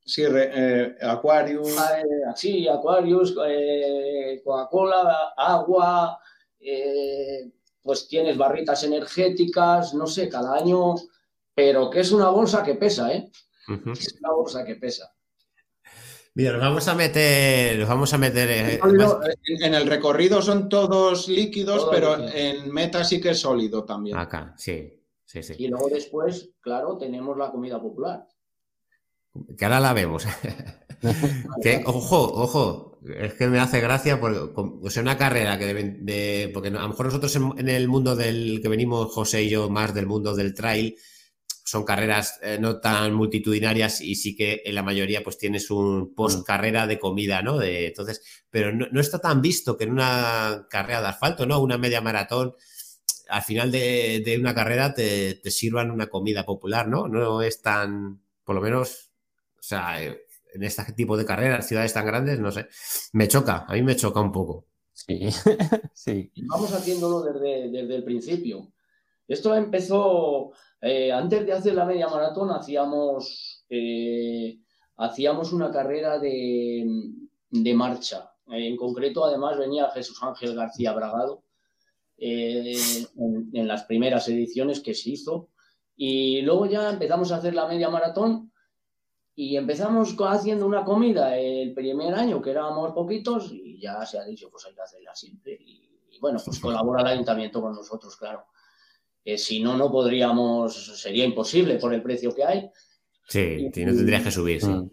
Sí, eh, Aquarius. Ah, eh, sí, Aquarius, eh, Coca-Cola, agua, pues tienes barritas energéticas, no sé, cada año, pero que es una bolsa que pesa, ¿eh? Es una bolsa que pesa. Mira, nos vamos a meter, nos vamos a meter. Eh, en, el recorrido son todos líquidos, pero en meta sí que es sólido también. Acá, sí, sí, sí. Y luego después, claro, tenemos la comida popular. Que ahora la vemos. que, ojo, ojo, es que me hace gracia porque o sea, una carrera que de, porque a lo mejor nosotros en, el mundo del que venimos José y yo más del mundo del trail son carreras eh, no tan multitudinarias y sí que en la mayoría pues tienes un post carrera de comida, ¿no? De, entonces, pero no, está tan visto que en una carrera de asfalto, ¿no? Una media maratón, al final de, una carrera te, sirvan una comida popular, ¿no? No es tan, por lo menos, o sea, en este tipo de carreras, ciudades tan grandes, no sé, me choca, a mí me choca un poco. Sí, sí. Vamos haciéndolo desde, desde el principio. Esto empezó eh, antes de hacer la media maratón hacíamos, eh, hacíamos una carrera de, marcha. En concreto, además, venía Jesús Ángel García Bragado eh, en, las primeras ediciones que se hizo. Y luego ya empezamos a hacer la media maratón y empezamos haciendo una comida el primer año, que éramos poquitos, y ya se ha dicho, pues hay que hacerla siempre. y bueno, pues colabora el ayuntamiento con nosotros, claro si no, no podríamos, sería imposible por el precio que hay. Sí, no tendrías que subir, mm.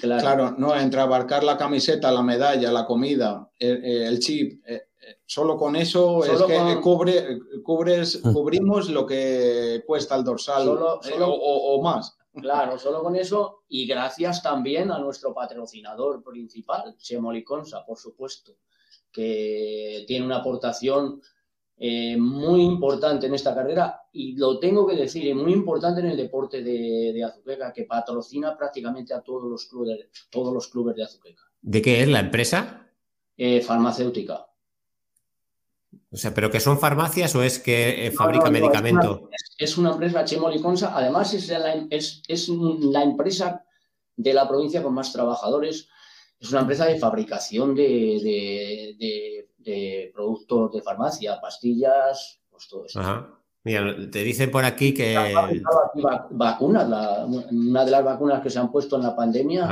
Claro. no, entre abarcar la camiseta, la medalla, la comida, el, chip, eh, eh, solo con eso es que cubre, cubres, mm. cubrimos lo que cuesta el dorsal eh, o, más. Claro, solo con eso y gracias también a nuestro patrocinador principal, Chemoliconsa, por supuesto, que tiene una aportación eh, muy importante en esta carrera y lo tengo que decir, muy importante en el deporte de, de Azuqueca, que patrocina prácticamente a todos los clubes, todos los clubes de Azuqueca. ¿De qué es la empresa? Eh, farmacéutica. O sea, ¿pero que son farmacias o es que eh, fabrica medicamento? Es una, empresa Chemoliconsa, además es la, es, es la empresa de la provincia con más trabajadores. Es una empresa de fabricación de, de de productos de farmacia, pastillas, pues todo eso. Mira, te dicen por aquí que. Vacunas, una de las vacunas que se han puesto en la pandemia,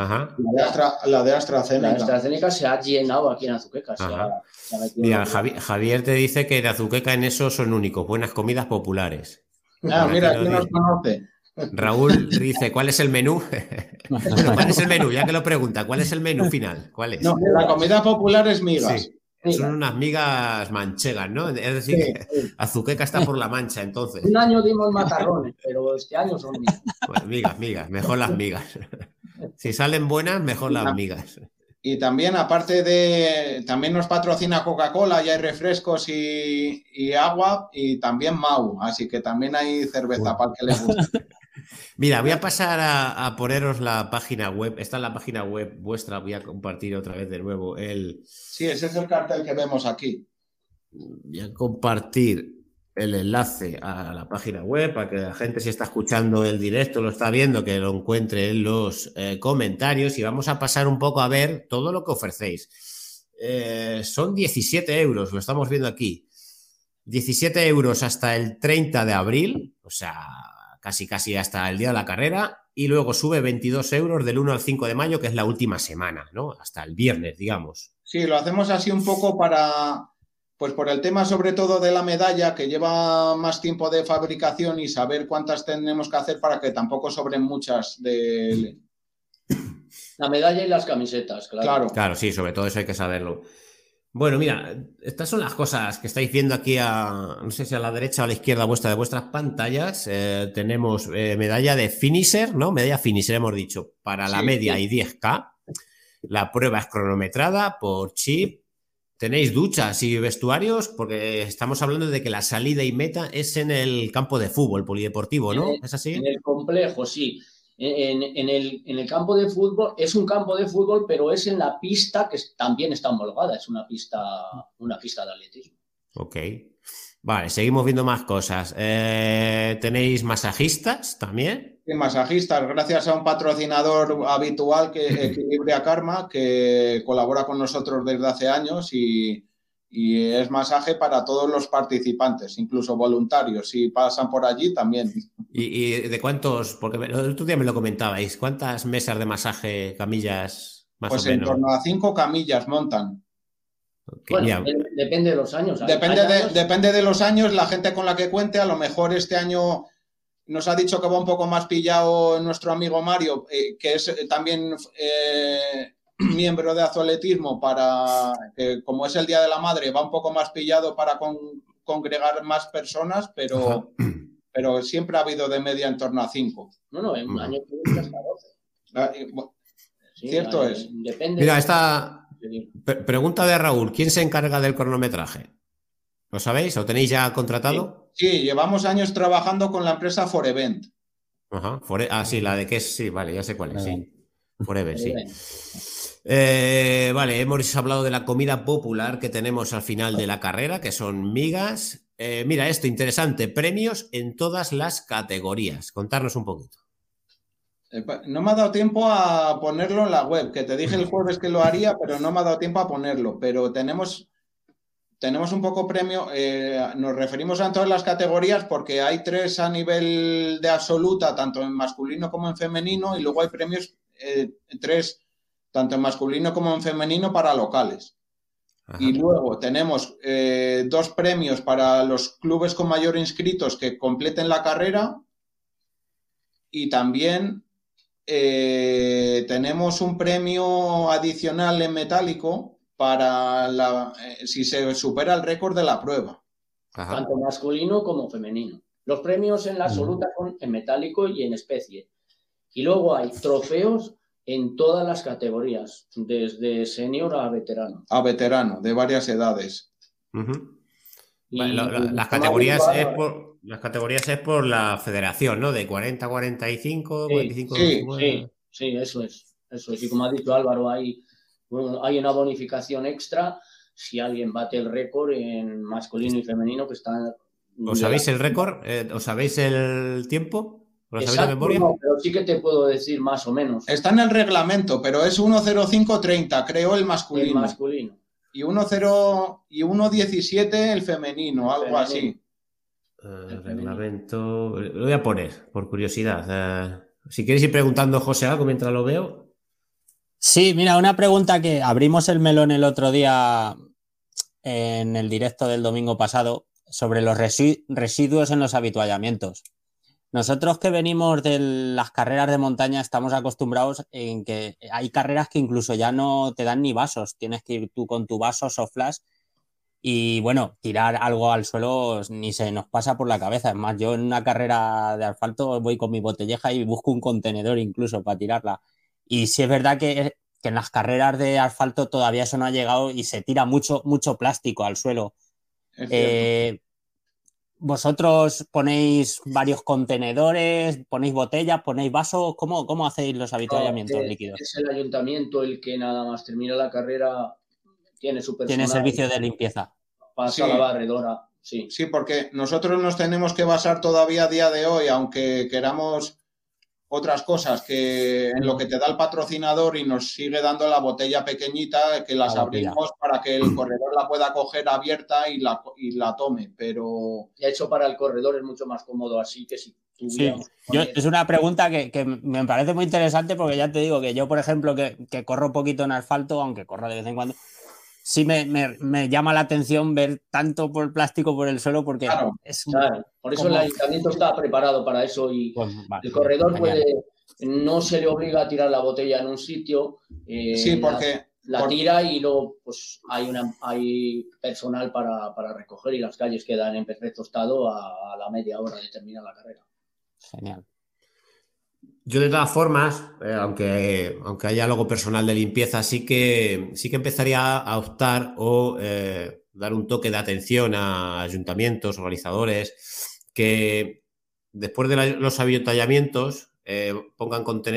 La, de AstraZeneca. La de AstraZeneca se ha llenado aquí en Azuqueca. mira, Javier, te dice que de Azuqueca en eso son únicos, buenas comidas populares. Ah, mira, ¿quién nos conoce? Raúl dice, ¿cuál es el menú? ¿cuál es el menú? Ya que lo pregunta, ¿cuál es el menú final? ¿Cuál es? No, la comida popular es migas. Son unas migas manchegas, ¿no? Es decir, que Azuqueca está por la mancha, entonces. Un año dimos macarrones, pero este año son migas. Pues migas, migas, mejor las migas. Si salen buenas, mejor las migas. Y también, aparte de, también nos patrocina Coca-Cola, ya hay refrescos y, agua, y también Mau, así que también hay cerveza para el que le guste. Mira, voy a pasar a, poneros la página web. Esta es la página web vuestra. Voy a compartir otra vez de nuevo el. Sí, ese es el cartel que vemos aquí. Voy a compartir el enlace a la página web para que la gente, si está escuchando el directo, lo está viendo, que lo encuentre en los eh, comentarios. Y vamos a pasar un poco a ver todo lo que ofrecéis. Eh, son 17 euros, lo estamos viendo aquí. 17 euros hasta el 30 de abril, o sea, casi casi hasta el día de la carrera, y luego sube 22 euros del 1 al 5 de mayo, que es la última semana, ¿no? Hasta el viernes, digamos. Sí, lo hacemos así un poco para, pues por el tema sobre todo de la medalla, que lleva más tiempo de fabricación y saber cuántas tenemos que hacer para que tampoco sobren muchas de... La medalla y las camisetas, claro. Claro, claro sí, sobre todo eso hay que saberlo. Bueno, mira, estas son las cosas que estáis viendo aquí a, no sé si a la derecha o a la izquierda vuestra de vuestras pantallas. Eh, tenemos eh, medalla de finisher, ¿no? Medalla finisher, hemos dicho, para la media y 10K. La prueba es cronometrada por chip. Tenéis duchas y vestuarios, porque estamos hablando de que la salida y meta es en el campo de fútbol polideportivo, ¿no? ¿Es así? En el complejo, sí en, el, campo de fútbol, es un campo de fútbol, pero es en la pista que también está homologada, es una pista, una pista de atletismo. Ok. Vale, seguimos viendo más cosas. Eh, ¿Tenéis masajistas también? Sí, masajistas, gracias a un patrocinador habitual que Equilibria Karma, que colabora con nosotros desde hace años y, y es masaje para todos los participantes, incluso voluntarios. Si pasan por allí, también. ¿Y, de cuántos? Porque el otro día me lo comentabais. ¿Cuántas mesas de masaje, camillas pues en torno a cinco camillas montan. bueno, depende de los años. Depende, de, depende de los años, la gente con la que cuente, a lo mejor este año nos ha dicho que va un poco más pillado nuestro amigo Mario, eh, que es eh, también eh, miembro de Azuletismo, para que como es el Día de la Madre, va un poco más pillado para congregar más personas, pero, pero siempre ha habido de media en torno a cinco. No, no, en un año hasta 12. Ah, cierto es. Depende Mira, esta pregunta de Raúl, ¿quién se encarga del cronometraje? ¿Lo sabéis? ¿Lo tenéis ya contratado? Sí, llevamos años trabajando con la empresa Forevent. Ajá, ah, sí, la de que es, sí, vale, ya sé cuál es, sí. Forevent, sí. Eh, vale, hemos hablado de la comida popular que tenemos al final de la carrera, que son migas. Eh, mira, esto interesante, premios en todas las categorías. Contarnos un poquito. No me ha dado tiempo a ponerlo en la web, que te dije el jueves que lo haría, pero no me ha dado tiempo a ponerlo. Pero tenemos tenemos un poco premio, eh, nos referimos a todas las categorías porque hay tres a nivel de absoluta, tanto en masculino como en femenino, y luego hay premios, tres, tanto en masculino como en femenino para locales. Y luego tenemos eh, dos premios para los clubes con mayor inscritos que completen la carrera. Y también tenemos un premio adicional en metálico para la, eh, si se supera el récord de la prueba. Tanto masculino como femenino. Los premios en la absoluta son en metálico y en especie. Y luego hay trofeos en todas las categorías, desde senior a veterano. A veterano, de varias edades. las, categorías es por, las categorías es por la federación, ¿no? De 40 a 45, sí, 45 sí, sí, eso es. Eso es. Y como ha dicho Álvaro, hay hay una bonificación extra si alguien bate el récord en masculino y femenino que está... ¿Os sabéis el récord? Eh, ¿Os sabéis el tiempo? ¿Lo sabéis de memoria? No, pero sí que te puedo decir más o menos. Está en el reglamento, pero es 1.05.30, creo, el masculino. El masculino. Y 1.0 y 1.17 el femenino, algo así. Eh, reglamento. Lo voy a poner, por curiosidad. Eh, si queréis ir preguntando, José, algo mientras lo veo. Sí, mira, una pregunta que abrimos el melón el otro día en el directo del domingo pasado sobre los residuos en los habituallamientos. Nosotros que venimos de las carreras de montaña estamos acostumbrados en que hay carreras que incluso ya no te dan ni vasos, tienes que ir tú con tu vaso o flash y bueno, tirar algo al suelo ni se nos pasa por la cabeza. Es más, yo en una carrera de asfalto voy con mi botelleja y busco un contenedor incluso para tirarla. Y sí es verdad que, en las carreras de asfalto todavía eso no ha llegado y se tira mucho, mucho plástico al suelo. Eh, ¿Vosotros ponéis varios contenedores, ponéis botellas, ponéis vasos? ¿Cómo, cómo hacéis los habituallamientos líquidos? Es el ayuntamiento el que nada más termina la carrera, tiene su personal. Tiene servicio de limpieza. Pasa la barredora, sí. Sí, porque nosotros nos tenemos que basar todavía a día de hoy, aunque queramos otras cosas que en lo que te da el patrocinador y nos sigue dando la botella pequeñita que las abrimos para que el corredor la pueda coger abierta y la, y la tome, pero... hecho para el corredor es mucho más cómodo así que si tuviéramos... es una pregunta que, me parece muy interesante porque ya te digo que yo, por ejemplo, que, que corro poquito en asfalto, aunque corro de vez en cuando, sí me, llama la atención ver tanto por el plástico por el suelo porque es claro. por eso el ayuntamiento está preparado para eso y pues, el corredor puede no se le obliga a tirar la botella en un sitio eh, sí porque la, tira y luego pues hay una hay personal para, recoger y las calles quedan en perfecto estado a, a la media hora de terminar la carrera genial yo de todas formas, eh, aunque, aunque haya algo personal de limpieza, sí que, sí que empezaría a optar o eh, dar un toque de atención a ayuntamientos, organizadores, que después de los avituallamientos eh,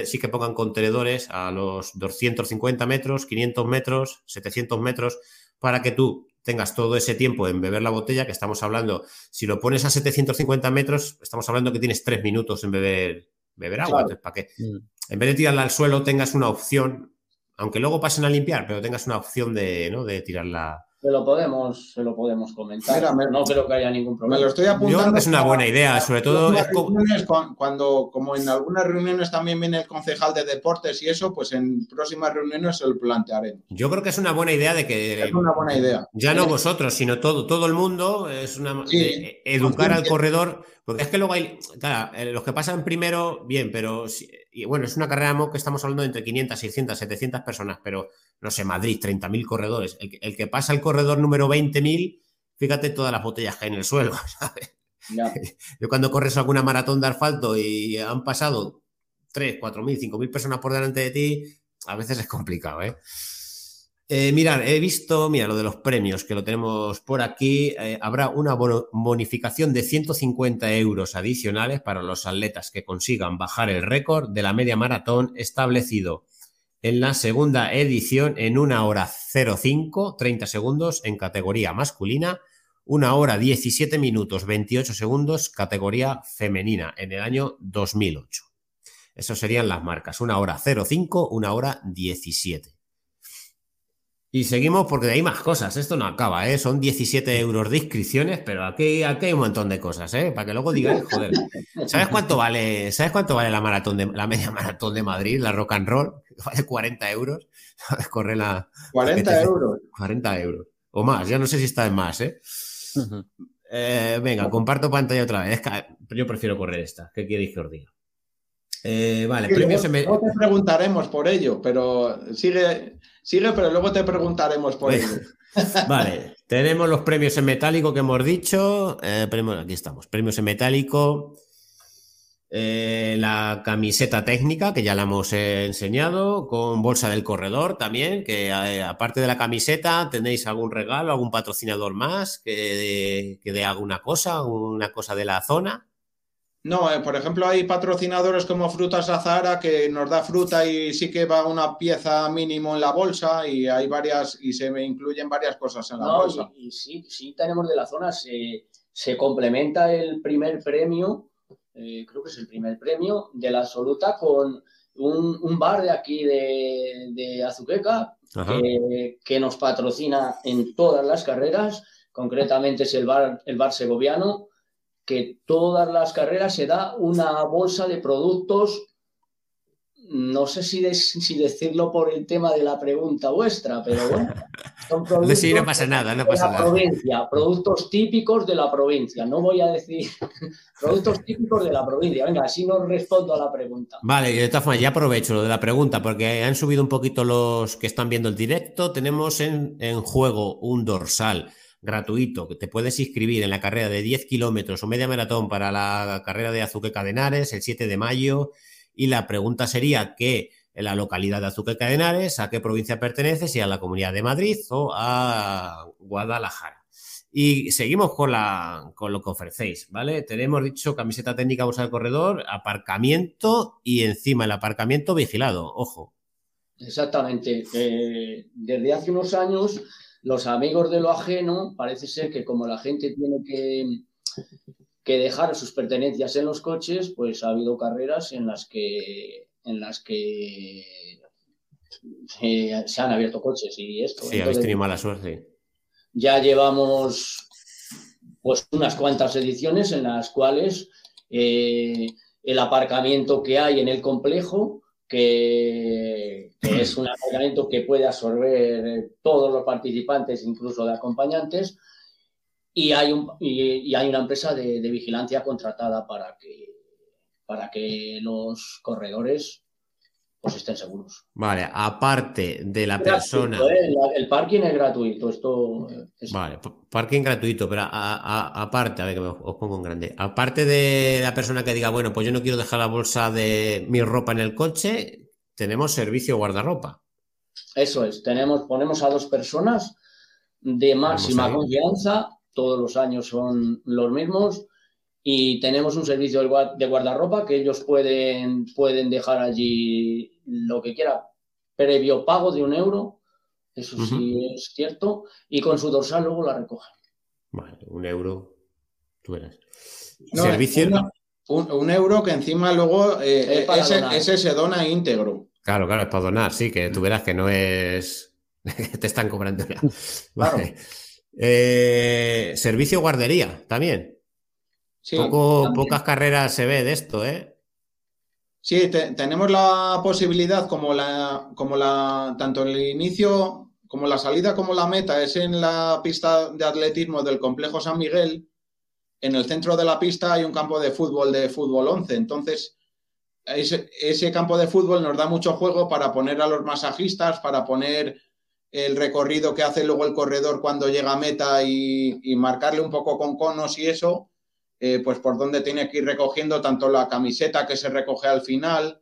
sí que pongan contenedores a los 250 metros, 500 metros, 700 metros, para que tú tengas todo ese tiempo en beber la botella, que estamos hablando, si lo pones a 750 metros, estamos hablando que tienes tres minutos en beber beber agua. para que mm. en vez de tirarla al suelo tengas una opción, aunque luego pasen a limpiar, pero tengas una opción de, ¿no? de tirarla Se lo podemos, se lo podemos comentar. no creo que haya ningún problema. Me lo estoy apuntando. es una buena idea, sobre todo. cuando, como en algunas reuniones también viene el concejal de deportes y eso, pues en próximas reuniones se lo plantearemos. Yo creo que es una buena idea de que. Es una buena idea. Ya no vosotros, sino todo, todo el mundo. Es una. educar al corredor porque es que luego hay, claro, eh, los que pasan primero, bien, pero y bueno, es una carrera que estamos hablando de entre 500, 600, 700 personas, pero no sé, Madrid, 30.000 corredores. El, que pasa el corredor número 20.000, fíjate todas las botellas que hay en el suelo, ¿sabes? Yo cuando corres alguna maratón de asfalto y han pasado 3, 4.000, 5.000 personas por delante de ti, a veces es complicado, ¿eh? Eh, mirad, he visto, mira, lo de los premios, que lo tenemos por aquí. Eh, habrá una bonificación de 150 euros adicionales para los atletas que consigan bajar el récord de la media maratón establecido en la segunda edición en una hora 05, 30 segundos en categoría masculina, una hora 17 minutos 28 segundos categoría femenina en el año 2008. Esas serían las marcas, una hora 05, una hora 17. Y seguimos porque hay más cosas. Esto no acaba, ¿eh? Son 17 euros de inscripciones, pero aquí, aquí hay un montón de cosas, ¿eh? Para que luego digáis, joder. ¿Sabes cuánto vale, ¿sabes cuánto vale la maratón de la media maratón de Madrid, la rock and roll? Vale 40 euros. Corre la. 40 euros. 40 euros. O más, ya no sé si está en más, ¿eh? eh venga, comparto pantalla otra vez. yo prefiero correr esta. ¿Qué queréis que os diga? Eh, vale, premios luego, te preguntaremos por ello, pero sigue, sigue, pero luego te preguntaremos por ello. vale, tenemos los premios en metálico que hemos dicho. Eh, aquí estamos, premios en metálico. Eh, la camiseta técnica, que ya la hemos enseñado, con bolsa del corredor también, que aparte de la camiseta, ¿tenéis algún regalo, algún patrocinador más que, que dé alguna cosa, una cosa de la zona? No, eh, por ejemplo, hay patrocinadores como Frutas Azara que nos da fruta y sí que va una pieza mínimo en la bolsa y hay varias y se me incluyen varias cosas en la bolsa. Y, sí, sí tenemos de la zona, se, complementa el primer premio, eh, creo que es el primer premio de la absoluta con un, bar de aquí de, de Azuqueca que, que, nos patrocina en todas las carreras, concretamente es el bar, el bar segoviano que todas las carreras se da una bolsa de productos, no sé si, si decirlo por el tema de la pregunta vuestra, pero bueno, son productos no pasa nada, no pasa de la provincia, productos típicos de la provincia, no voy a decir productos típicos de la provincia, venga, así no respondo a la pregunta. Vale, y de todas formas, ya aprovecho lo de la pregunta, porque han subido un poquito los que están viendo el directo, tenemos en, en juego un dorsal gratuito, que te puedes inscribir en la carrera de 10 kilómetros o media maratón para la carrera de Azuqueca de Henares el 7 de mayo. Y la pregunta sería que la localidad de Azuqueca de Henares, a qué provincia pertenece, si a la Comunidad de Madrid o a Guadalajara. Y seguimos con, la, con lo que ofrecéis, ¿vale? Tenemos dicho camiseta técnica bolsa del corredor, aparcamiento y encima el aparcamiento vigilado, ojo. Exactamente. Eh, desde hace unos años los amigos de lo ajeno, parece ser que como la gente tiene que, que dejar sus pertenencias en los coches, pues ha habido carreras en las que, en las que se, han abierto coches y esto. Sí, habéis tenido mala suerte. Ya llevamos pues unas cuantas ediciones en las cuales eh, el aparcamiento que hay en el complejo que, es un aparcamiento que puede absorber todos los participantes, incluso de acompañantes, y hay, una empresa de, vigilancia contratada para que los corredores pues estén seguros. Vale, aparte de la persona. ¿eh? El, parking es gratuito. Esto Vale, parking gratuito, pero aparte, a ver que os pongo en grande. Aparte de la persona que diga, bueno, pues yo no quiero dejar la bolsa de mi ropa en el coche, tenemos servicio guardarropa. Eso es, tenemos, ponemos a dos personas de máxima confianza, todos los años son los mismos y tenemos un servicio de guardarropa que ellos pueden, pueden dejar allí lo que quiera, previo pago de un euro, eso sí es cierto, y con su dorsal luego la recogen. Vale, un euro, tú verás. servicio. un, euro que encima luego eh, ese, se dona íntegro. Claro, claro, es para donar, sí, que tú verás que no es Te están cobrando ya. Vale. Eh, servicio guardería también. Sí, Pocas carreras se ve de esto, ¿eh? Sí, tenemos la posibilidad, como la, como la, tanto el inicio, como la salida, como la meta es en la pista de atletismo del complejo San Miguel. En el centro de la pista hay un campo de fútbol de fútbol 11. Entonces, ese, campo de fútbol nos da mucho juego para poner a los masajistas, para poner el recorrido que hace luego el corredor cuando llega a meta y, marcarle un poco con conos y eso, eh, pues por donde tiene que ir recogiendo tanto la camiseta que se recoge al final,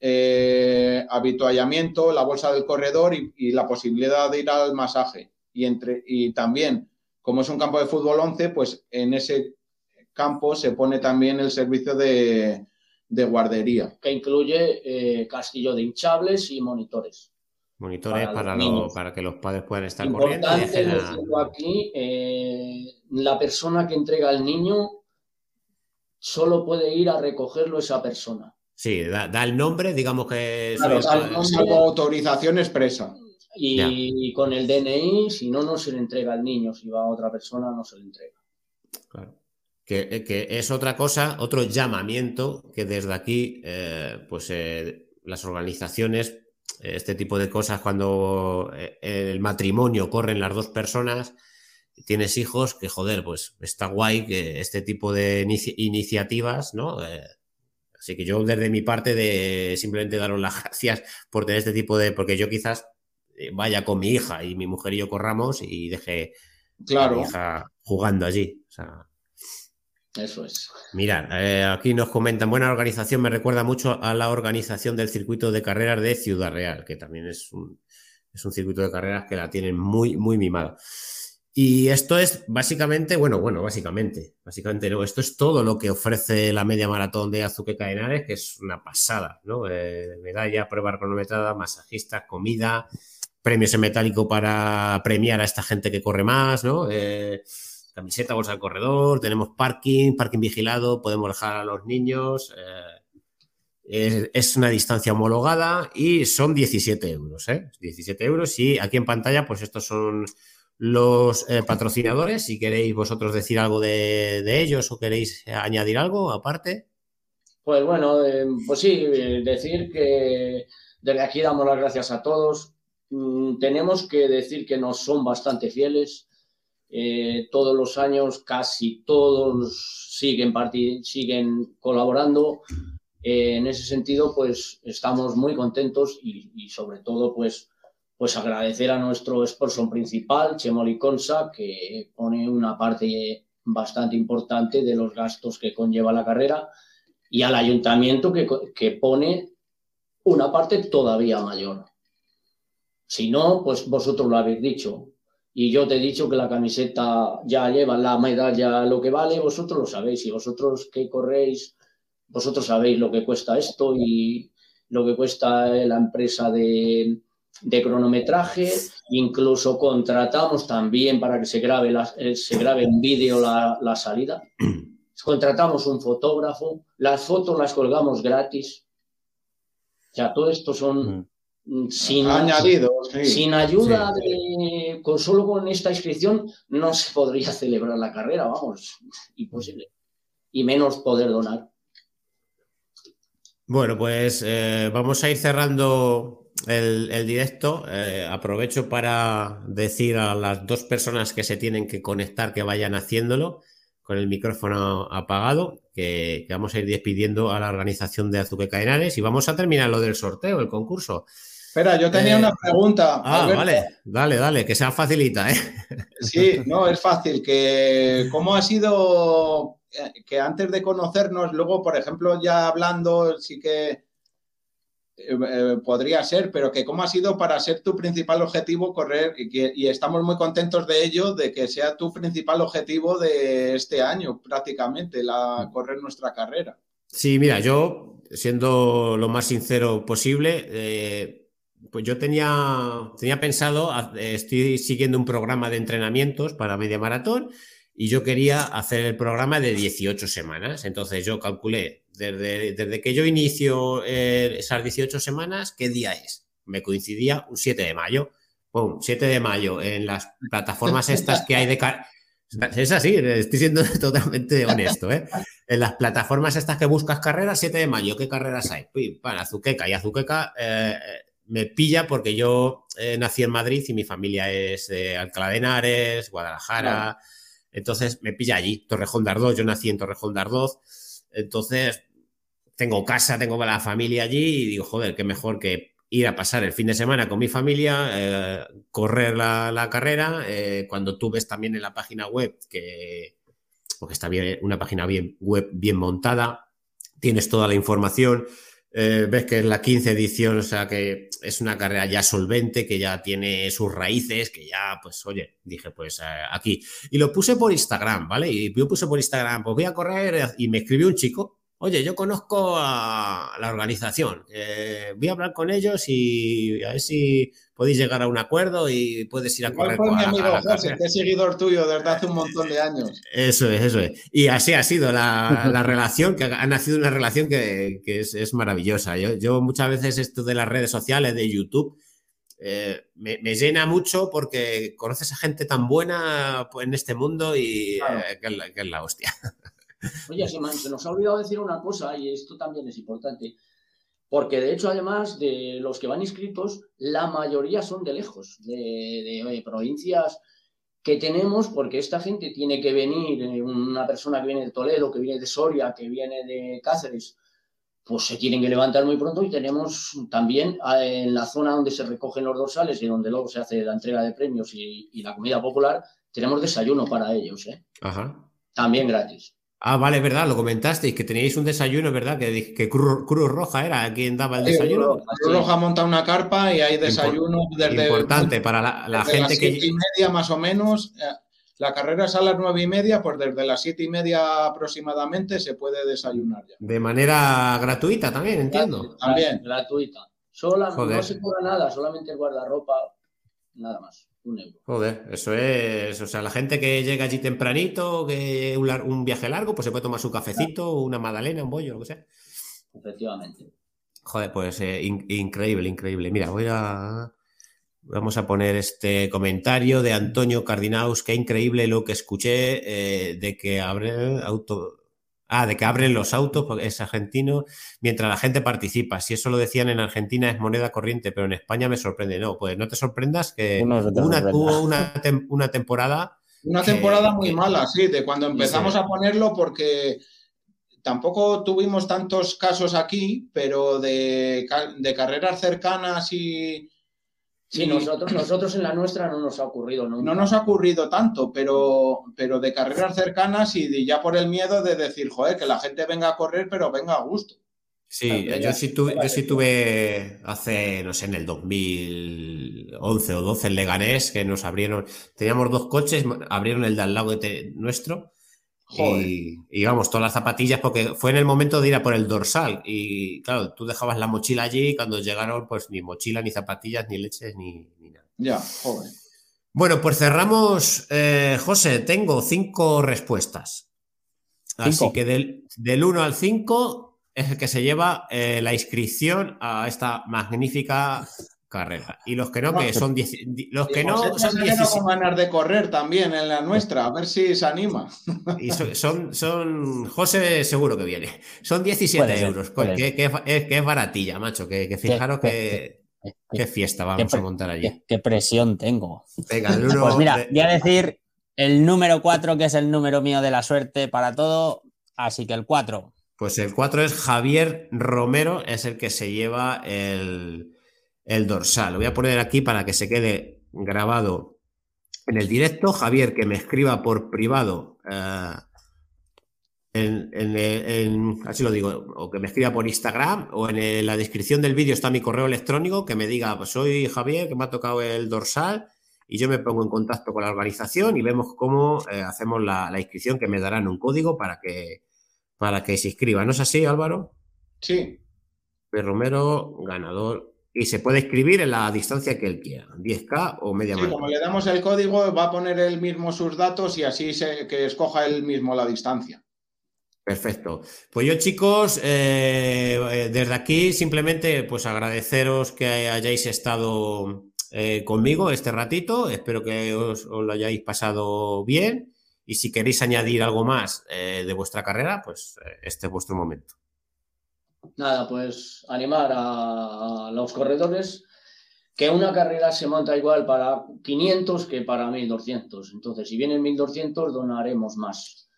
eh, habituallamiento, la bolsa del corredor y, la posibilidad de ir al masaje. Y, entre, y también, como es un campo de fútbol 11, pues en ese campo se pone también el servicio de, de guardería. Que incluye eh, castillo de hinchables y monitores. Monitores para, para, que los padres puedan estar corriendo. aquí, eh, la persona que entrega al niño solo puede ir a recogerlo esa persona. Sí, da, el nombre, digamos que... Claro, autorización expresa. Y, con el DNI, si no, no se le entrega al niño. Si va a otra persona, no se le entrega. Claro. Eh, que, es otra cosa, otro llamamiento que desde aquí, eh, pues eh, las organizaciones, este tipo de cosas, cuando el matrimonio corren las dos personas, tienes hijos, que joder, pues está guay que este tipo de iniciativas, ¿no? así que yo desde mi parte de simplemente daros las gracias por tener este tipo de, porque yo quizás vaya con mi hija y mi mujer y yo corramos y deje claro. a mi hija jugando allí. O sea, eso es. Mira, eh, aquí nos comentan, buena organización, me recuerda mucho a la organización del circuito de carreras de Ciudad Real, que también es un, es un circuito de carreras que la tienen muy, muy mimada. Y esto es básicamente, bueno, bueno, básicamente, básicamente no, esto es todo lo que ofrece la media maratón de Azuqueca Henares, que es una pasada, ¿no? Eh, medalla, prueba cronometrada, masajista, comida, premios en metálico para premiar a esta gente que corre más, ¿no? Eh, camiseta, bolsa de corredor, tenemos parking, parking vigilado, podemos dejar a los niños. Eh, es, una distancia homologada y son 17 euros, ¿eh? 17 euros y aquí en pantalla, pues estos son los eh, patrocinadores. Si queréis vosotros decir algo de, ellos o queréis añadir algo aparte. Pues bueno, eh, pues sí, decir que desde aquí damos las gracias a todos. Mm, tenemos que decir que nos son bastante fieles eh, todos los años, casi todos siguen, siguen colaborando. Eh, en ese sentido, pues estamos muy contentos y, sobre todo, pues, pues agradecer a nuestro sponsor principal, Chemoli Consa, que pone una parte bastante importante de los gastos que conlleva la carrera y al ayuntamiento que, que pone una parte todavía mayor. Si no, pues vosotros lo habéis dicho, y yo te he dicho que la camiseta ya lleva la medalla lo que vale, vosotros lo sabéis y vosotros que corréis, vosotros sabéis lo que cuesta esto y lo que cuesta la empresa de, cronometraje, incluso contratamos también para que se grabe, eh, se grabe en vídeo la, la salida. Contratamos un fotógrafo, las fotos las colgamos gratis. O sea, todo esto son mm. Sin, sin ayuda de, con solo con esta inscripción no se podría celebrar la carrera, vamos, imposible. Y menos poder donar. Bueno, pues eh, vamos a ir cerrando el, directo. Eh, aprovecho para decir a las dos personas que se tienen que conectar que vayan haciéndolo con el micrófono apagado, que, vamos a ir despidiendo a la organización de Azuqueca Henares y vamos a terminar lo del sorteo, el concurso. Espera, yo tenía una eh, pregunta. Ah, vale, dale, dale, que sea facilita, ¿eh? Sí, no, es fácil. Que, ¿Cómo ha sido eh, que antes de conocernos, luego, por ejemplo, ya hablando, sí que eh, podría ser, pero que cómo ha sido para ser tu principal objetivo correr y, que, y estamos muy contentos de ello, de que sea tu principal objetivo de este año prácticamente, la, correr nuestra carrera. Sí, mira, yo, siendo lo más sincero posible, pues yo tenía, tenía pensado, estoy siguiendo un programa de entrenamientos para media maratón y yo quería hacer el programa de 18 semanas. Entonces yo calculé desde, desde que yo inicio eh, esas 18 semanas, ¿qué día es? Me coincidía un 7 de mayo. pum, 7 de mayo, en las plataformas estas que hay de... Es así, estoy siendo totalmente honesto, ¿eh? En las plataformas estas que buscas carreras, 7 de mayo, ¿qué carreras hay? Uy, para Azuqueca. Y Azuqueca eh, me pilla porque yo eh, nací en Madrid y mi familia es de Alcalá de Henares, Guadalajara. Entonces me pilla allí, Torrejón de Ardoz. Yo nací en Torrejón de Ardoz. Entonces tengo casa, tengo la familia allí y digo, joder, qué mejor que ir a pasar el fin de semana con mi familia, eh, correr la, carrera. Eh, cuando tú ves también en la página web que, porque está bien, una página bien, web bien montada, tienes toda la información. Eh, ves que es la 15 edición, o sea que es una carrera ya solvente, que ya tiene sus raíces, que ya, pues, oye, dije, pues aquí. Y lo puse por Instagram, ¿vale? Y yo puse por Instagram, pues voy a correr y me escribió un chico Oye, yo conozco a la organización, eh, voy a hablar con ellos y a ver si podéis llegar a un acuerdo y puedes ir a correr con mi amigo José, que es seguidor tuyo desde hace un montón de años. Eso es, eso es. Y así ha sido la, relación, que ha nacido una relación que, es, maravillosa. Yo, muchas veces esto de las redes sociales, de YouTube, eh, me, llena mucho porque conoces a gente tan buena en este mundo y eh, que es la hostia. Oye, se, nos ha olvidado decir una cosa y esto también es importante. Porque de hecho, además de los que van inscritos, la mayoría son de lejos, de, provincias que tenemos, porque esta gente tiene que venir, eh, una persona que viene de Toledo, que viene de Soria, que viene de Cáceres, pues se tienen que levantar muy pronto y tenemos también en la zona donde se recogen los dorsales y donde luego se hace la entrega de premios y, la comida popular, tenemos desayuno para ellos, ¿eh? Ajá. También gratis. Ah, vale, verdad, lo comentasteis, que teníais un desayuno, ¿verdad? Que, que Cruz, Roja era quien daba el desayuno. Cruz Roja monta una carpa y hay desayuno desde. Importante para la, gente las que. Siete y media más o menos. Eh, la carrera es a las nueve y media, pues desde las siete y media aproximadamente se puede desayunar ya. De manera gratuita también, entiendo. También. Gratuita. Sola, no se cobra nada, solamente el guardarropa, nada más un euro. Joder, eso es, o sea, la gente que llega allí tempranito, que un, un viaje largo, pues se puede tomar su cafecito, una magdalena, un bollo, lo que sea. Efectivamente. Joder, pues eh, increíble, increíble. Mira, voy a... Vamos a poner este comentario de Antonio Cardinaus. Qué increíble lo que escuché eh, de que abre auto, Ah, de que abren los autos, porque es argentino, mientras la gente participa. Si eso lo decían en Argentina es moneda corriente, pero en España me sorprende. No, pues no te sorprendas que una, tuvo una, temporada. Una temporada muy mala, sí, de cuando empezamos a ponerlo, porque tampoco tuvimos tantos casos aquí, pero de, de carreras cercanas y, Sí, nosotros, nosotros en la nuestra no nos ha ocurrido nunca. No nos ha ocurrido tanto, pero, pero de carreras cercanas y ya por el miedo de decir, joder, que la gente venga a correr, pero venga a gusto. Sí, yo sí, tuve, yo sí tuve hace, no sé, en el 2011 o 12 en Leganés, que nos abrieron, teníamos dos coches, abrieron el de al lado de nuestro y, vamos, todas las zapatillas, porque fue en el momento de ir a por el dorsal. Y claro, tú dejabas la mochila allí y cuando llegaron, pues ni mochila, ni zapatillas, ni leches, ni, nada. Ya, joder. Bueno, pues cerramos. Eh, José, tengo cinco respuestas. Así que del, del 1 al 5 es el que se lleva eh, la inscripción a esta magnífica carrera. Y los que no, que son los que no son 16. con ganas de correr también en la nuestra, a ver si se anima. Y son, son, José seguro que viene. Son 17 euros, que, es, baratilla, macho, que, fijaros que, qué fiesta vamos a montar allí. Qué, presión tengo. Venga, el uno, pues mira, voy a decir el número 4, que es el número mío de la suerte para todo, así que el 4. Pues el 4 es Javier Romero, es el que se lleva el, el dorsal. Lo voy a poner aquí para que se quede grabado en el directo. Javier, que me escriba por privado, eh, en, así lo digo, o que me escriba por Instagram o en la descripción del vídeo está mi correo electrónico, que me diga, pues soy Javier, que me ha tocado el dorsal y yo me pongo en contacto con la organización y vemos cómo eh, hacemos la, inscripción, que me darán un código para que, para que se inscriba. ¿No es así, Álvaro? Sí. Romero, ganador y se puede escribir en la distancia que él quiera, 10K o media sí, Como le damos el código, va a poner él mismo sus datos y así se, que escoja él mismo la distancia. Perfecto. Pues yo, chicos, eh, desde aquí simplemente pues agradeceros que hayáis estado eh, conmigo este ratito. Espero que os, lo hayáis pasado bien. Y si queréis añadir algo más eh, de vuestra carrera, pues eh, este es vuestro momento. Nada, pues animar a, los corredores que una carrera se monta igual para 500 que para 1200. Entonces, si vienen 1200, donaremos más.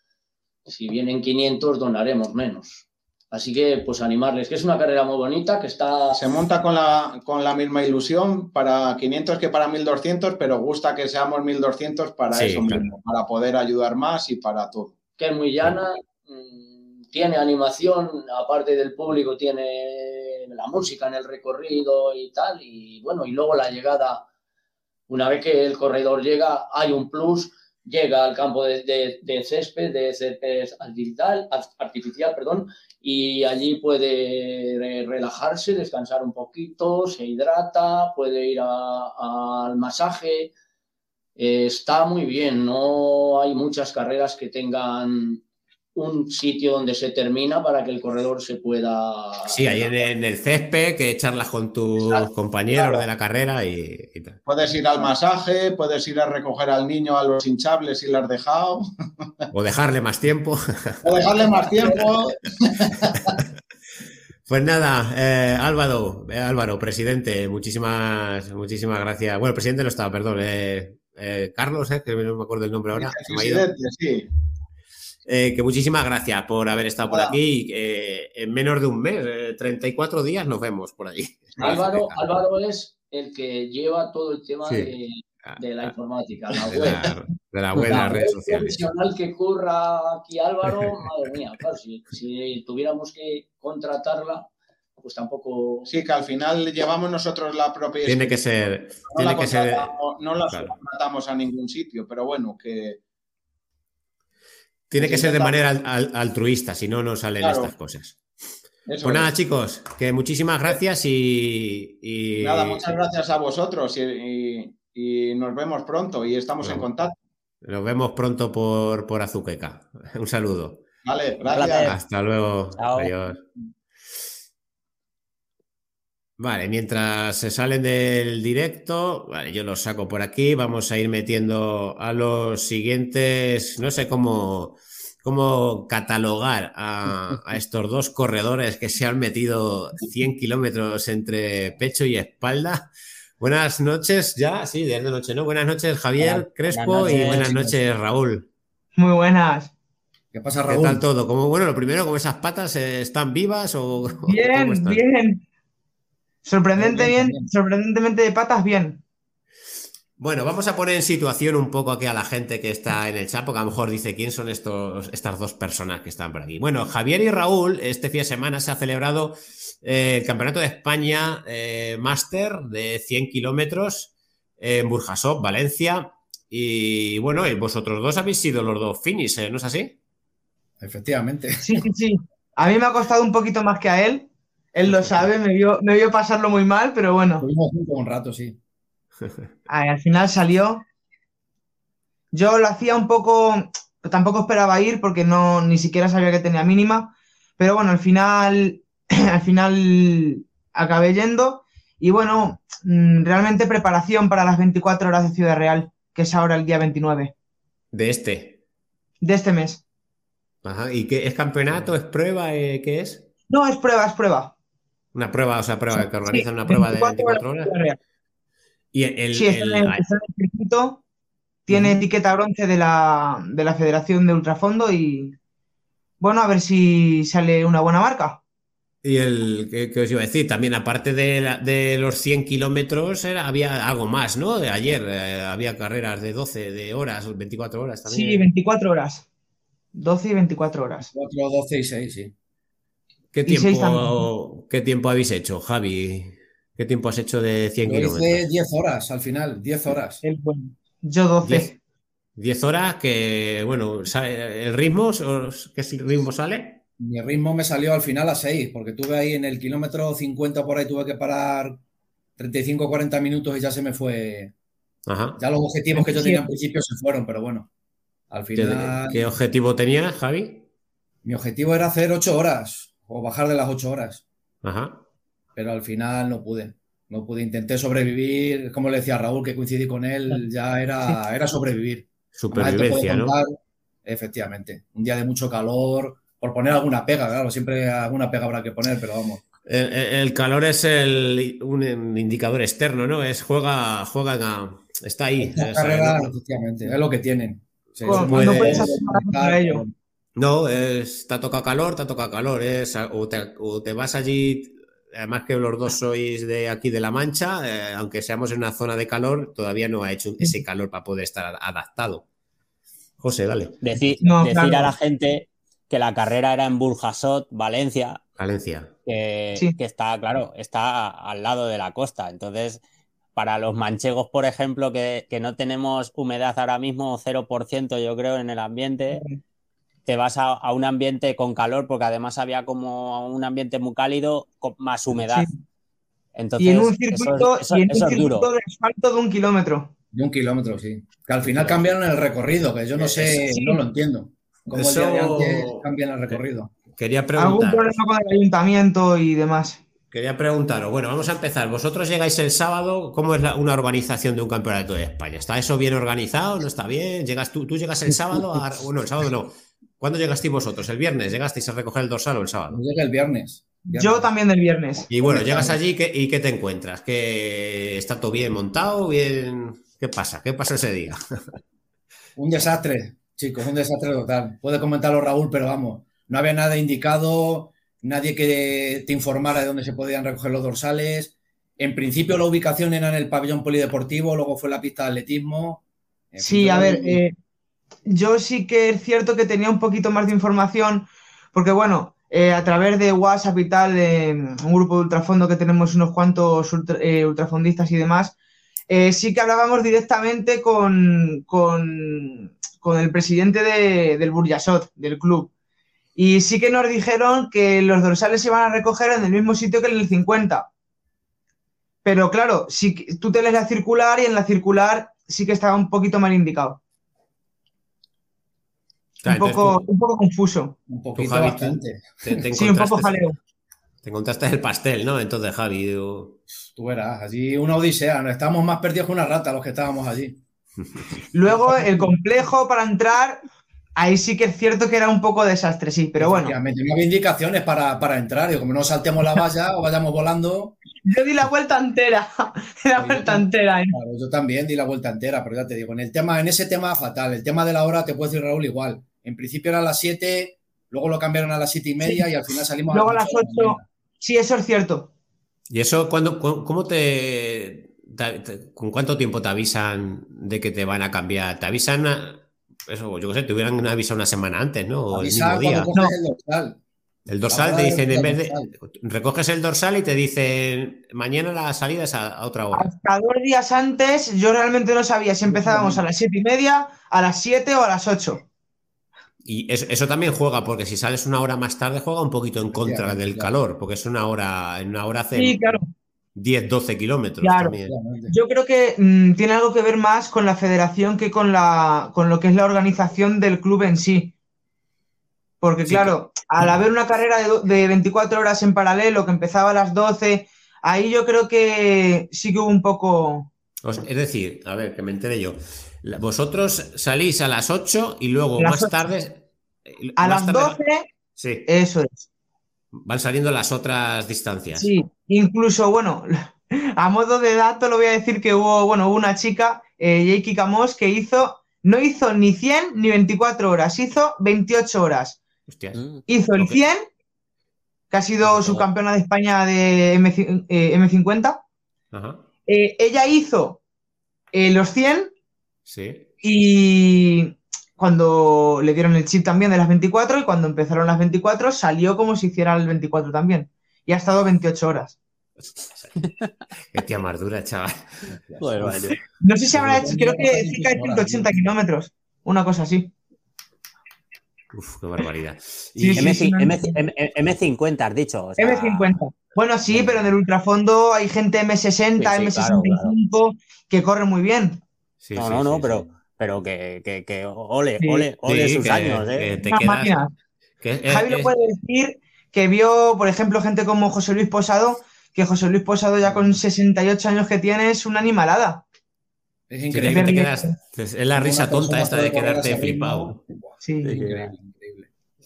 Si vienen 500, donaremos menos. Así que, pues animarles, que es una carrera muy bonita, que está... Se monta con la, con la misma ilusión para 500 que para 1200, pero gusta que seamos 1200 para eso mismo, para poder ayudar más y para todo. Que es muy llana, mm, tiene animación, aparte del público, tiene la música en el recorrido y tal, y bueno, y luego la llegada, una vez que el corredor llega, hay un plus llega al campo de, césped, de césped artificial, artificial perdón, y allí puede relajarse, descansar un poquito, se hidrata, puede ir al masaje. está muy bien, no hay muchas carreras que tengan un sitio donde se termina para que el corredor se pueda. Sí, ahí en, el césped, que charlas con tus compañeros de la carrera y, Puedes ir al masaje, puedes ir a recoger al niño a los hinchables si lo has dejado. O dejarle más tiempo. O dejarle más tiempo. Pues nada, eh, Álvaro, eh, Álvaro, presidente, muchísimas, muchísimas gracias. Bueno, presidente no estaba, perdón. Eh, Carlos, que no me acuerdo el nombre ahora. Presidente, sí. Eh, que muchísimas gracias por haber estado por aquí. Eh, en menos de un mes, 34 eh, días, nos vemos por allí. Álvaro, Álvaro es el que lleva todo el tema de, la ah, informática, la web. De la, web, las redes sociales. profesional que curra aquí Álvaro, madre mía, claro, si, si tuviéramos que contratarla, pues tampoco. Sí, que al final llevamos nosotros la propia. Tiene que ser. No tiene la que ser. No la contratamos a ningún sitio, pero bueno, que tiene que ser de manera altruista, si no, no salen estas cosas. pues nada, chicos, que muchísimas gracias y, Nada, muchas gracias a vosotros y, nos vemos pronto y estamos en contacto. Nos vemos pronto por, por Azuqueca. Un saludo. Vale, gracias. Hasta luego. Adiós. Vale, mientras se salen del directo, vale, yo los saco por aquí, vamos a ir metiendo a los siguientes, no sé cómo, cómo catalogar a, estos dos corredores que se han metido 100 kilómetros entre pecho y espalda. Buenas noches, ya, sí, de noche, ¿no? Buenas noches, Javier Crespo, y buenas noches, Raúl. Muy buenas. ¿Qué pasa, Raúl? ¿Qué tal todo? Como, bueno, lo primero, ¿cómo esas patas están vivas o...? Bien, bien. Sorprendente bien, sorprendentemente de patas, bien. Bueno, vamos a poner en situación un poco aquí a la gente que está en el chat, porque a lo mejor dice quién son estos, estas dos personas que están por aquí. Bueno, Javier y Raúl, este fin de semana se ha celebrado eh, el Campeonato de España eh, Máster de 100 kilómetros en Burjasot, Valencia. Y bueno, vosotros dos habéis sido los dos finis, ¿no es así? Efectivamente. Sí, sí, sí. A mí me ha costado un poquito más que a él, él lo sabe, me vio, me vio pasarlo muy mal, pero bueno. un rato, sí. al final salió. Yo lo hacía un poco, tampoco esperaba ir porque no ni siquiera sabía que tenía mínima, pero bueno, al final, al final acabé yendo y bueno, mm, realmente preparación para las 24 horas de Ciudad Real, que es ahora el día 29. ¿De este? De este mes. Ajá, ¿y qué es campeonato? ¿Es prueba? Eh, ¿Qué es? No, es prueba, es prueba. Una prueba, o sea, prueba, que organizan una prueba de 24 horas. Y el, sí, el, el, circuito, tiene etiqueta bronce de la, de la Federación de Ultrafondo y bueno, a ver si sale una buena marca. Y el que, os iba a decir, también aparte de, de los 100 kilómetros, había algo más, ¿no? De ayer eh, había carreras de 12 de horas, 24 horas también. Sí, 24 horas. 12 y 24 horas. 4, 12 y 6, sí. ¿Qué tiempo, ¿Qué tiempo habéis hecho, Javi? ¿Qué tiempo has hecho de 100 kilómetros? Hice 10 horas al final, 10 horas. Yo 12. 10, horas que, bueno, ¿el ritmo? ¿Qué ritmo sale? Mi ritmo me salió al final a 6, porque tuve ahí en el kilómetro 50 por ahí, tuve que parar 35 40 minutos y ya se me fue. Ya los objetivos que yo tenía al principio se fueron, pero bueno. Al final. ¿Qué, objetivo tenías, Javi? Mi objetivo era hacer 8 horas o bajar de las ocho horas. Ajá. Pero al final no pude. No pude, intenté sobrevivir, como le decía Raúl, que coincidí con él, ya era, era sobrevivir. Supervivencia, ¿no? Efectivamente. Un día de mucho calor, por poner alguna pega, claro, siempre alguna pega habrá que poner, pero vamos. El, calor es el, un indicador externo, ¿no? Es juega, juega, está ahí. carrera, efectivamente, es lo que tienen. no puedes hacer nada contra ello. No, es, te ha tocado calor, te ha tocado calor. Es, o, te, vas allí, además que los dos sois de aquí de La Mancha, eh, aunque seamos en una zona de calor, todavía no ha hecho ese calor para poder estar adaptado. José, dale. decir a la gente que la carrera era en Burjasot, Valencia. Valencia. Que, que está, claro, está al lado de la costa. Entonces, para los manchegos, por ejemplo, que, que no tenemos humedad ahora mismo, 0% yo creo en el ambiente, te vas a, un ambiente con calor, porque además había como un ambiente muy cálido con más humedad. Entonces, y en un circuito, y en un circuito de asfalto de un kilómetro. De un kilómetro, sí. Que al final cambiaron el recorrido, que yo no sé, no lo entiendo. ¿Cómo el día de antes cambian el recorrido? Quería preguntar. ¿Algún problema con el ayuntamiento y demás? Quería preguntaros, bueno, vamos a empezar. Vosotros llegáis el sábado, ¿cómo es una organización de un campeonato de España? ¿Está eso bien organizado? ¿No está bien? ¿Llegas tú, tú llegas el sábado? Bueno, el sábado no. ¿Cuándo llegasteis vosotros? ¿El viernes? ¿Llegasteis a recoger el dorsal o el sábado? Llega el viernes. Yo también del viernes. Y bueno, llegas allí y ¿qué te encuentras? ¿Que está todo bien montado? ¿Bien? ¿Qué pasa? ¿Qué pasa ese día? un desastre, chicos, un desastre total. Puede comentarlo Raúl, pero vamos, no había nada indicado, nadie que te informara de dónde se podían recoger los dorsales. En principio la ubicación era en el pabellón polideportivo, luego fue la pista de atletismo. sí, a ver, eh, yo sí que es cierto que tenía un poquito más de información, porque bueno, eh, a través de WhatsApp y tal, un grupo de ultrafondo que tenemos unos cuantos eh, ultrafondistas y demás, eh, sí que hablábamos directamente con, con, el presidente del Burjasot, del club. Y sí que nos dijeron que los dorsales se iban a recoger en el mismo sitio que en el 50. Pero claro, si tú te lees la circular y en la circular sí que estaba un poquito mal indicado un, poco, un poco confuso. Un poquito bastante. sí, un poco jaleo. Te encontraste el pastel, ¿no? Entonces, Javi. Tú verás, allí una odisea. Estamos más perdidos que una rata los que estábamos allí. Luego, el complejo para entrar, ahí sí que es cierto que era un poco desastre, sí, pero bueno. Me tenía indicaciones para, para entrar. Y como no saltemos la valla o vayamos volando. Yo di la vuelta entera. la vuelta entera. ¿eh? Claro, yo también di la vuelta entera, pero ya te digo, en el tema, en ese tema fatal. El tema de la hora, te puedo decir, Raúl, igual. En principio era a las 7, luego lo cambiaron a las 7 y media y al final salimos luego a las 8. Sí, eso es cierto. ¿Y eso cuando, cómo te, con cuánto tiempo te avisan de que te van a cambiar? ¿Te avisan, eso, yo qué sé, te hubieran avisado una semana antes, ¿no? O el mismo día. El dorsal, el dorsal te dicen, en vez de, recoges el dorsal y te dicen, mañana la salida es a, otra hora. Hasta dos días antes yo realmente no sabía si empezábamos a las 7 y media, a las 7 o a las 8. Y eso, también juega, porque si sales una hora más tarde, juega un poquito en contra del calor, porque es una hora, en una hora hace 10, 12 kilómetros. También. Yo creo que mm, tiene algo que ver más con la federación que con, la, con lo que es la organización del club en sí. Porque, claro, al haber una carrera de, 24 horas en paralelo que empezaba a las 12, ahí yo creo que sí que hubo un poco. Es decir, a ver, que me entere yo. Vosotros salís a las 8 y luego más tarde. A las 12. Sí. Eso es. Van saliendo las otras distancias. Sí, incluso, bueno, a modo de dato lo voy a decir que hubo, bueno, una chica, eh, Camos, que hizo, no hizo ni 100 ni 24 horas, hizo 28 horas. Hostias. Mm. Hizo el 100, que ha sido subcampeona de España de M, 50 eh, eh, ella hizo eh, los 100 y cuando le dieron el chip también de las 24 y cuando empezaron las 24 salió como si hiciera el 24 también. Y ha estado 28 horas. Qué tía más dura, chaval. no sé si habrá hecho, creo que cerca de 180 kilómetros, una cosa así. Uf, qué barbaridad. M50, has dicho. M50. Bueno, sí, pero en el ultrafondo hay gente M60, M65 que corre muy bien no, no, no, pero, pero que, que, que ole, ole, ole sus años, ¿eh? Javi lo puede decir que vio, por ejemplo, gente como José Luis Posado, que José Luis Posado ya con 68 años que tiene es una animalada. Es increíble. es la risa tonta esta de quedarte flipado. Sí, increíble.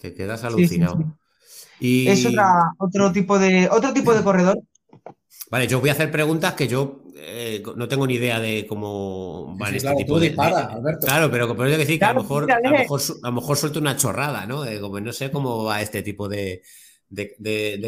Te quedas alucinado. y... Es otro, tipo de, otro tipo de corredor. Vale, yo voy a hacer preguntas que yo eh, no tengo ni idea de cómo van este tipo de, Claro, pero por decir que a, lo mejor, a, lo mejor, suelto una chorrada, ¿no? como no sé cómo va este tipo de,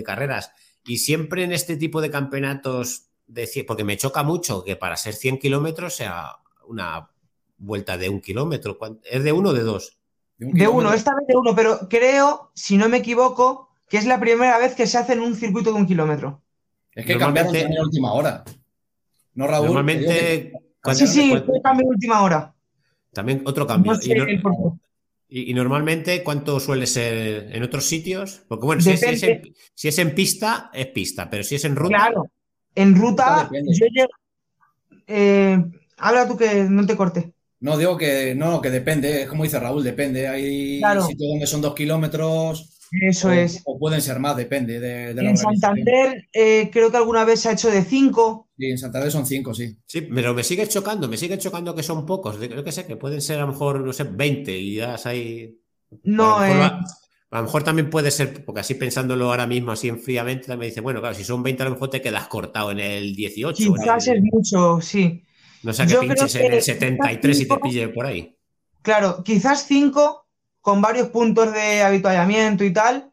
carreras. Y siempre en este tipo de campeonatos, de, porque me choca mucho que para ser 100 kilómetros sea una vuelta de un kilómetro. ¿Es de uno o de dos? De, uno, esta vez de uno, pero creo, si no me equivoco, que es la primera vez que se hace en un circuito de un kilómetro. Es que cambiaron en la última hora. No, Raúl. Normalmente. Sí, sí, fue cambio en última hora. También otro cambio. y, normalmente, ¿cuánto suele ser en otros sitios? Porque bueno, si es, en, pista, es pista, pero si es en ruta. Claro, en ruta, yo eh, habla tú que no te corte. No, digo que no, que depende, es como dice Raúl, depende. Hay sitios donde son dos kilómetros. Eso es. O pueden ser más, depende de, En Santander eh, creo que alguna vez se ha hecho de cinco. Sí, en Santander son cingo, sí. Sí, pero me sigue chocando, me sigue chocando que son pocos. Creo que sé que pueden ser a lo mejor, no sé, 20 y ya hay. No, a lo, mejor, eh. a lo mejor también puede ser, porque así pensándolo ahora mismo, así en fríamente, también dice, bueno, claro, si son 20 a lo mejor te quedas cortado en el 18. Quizás es mucho, sí. No sé, que pinches en el 73 y te pille por ahí. Claro, quizás 5 con varios puntos de habituallamiento y tal.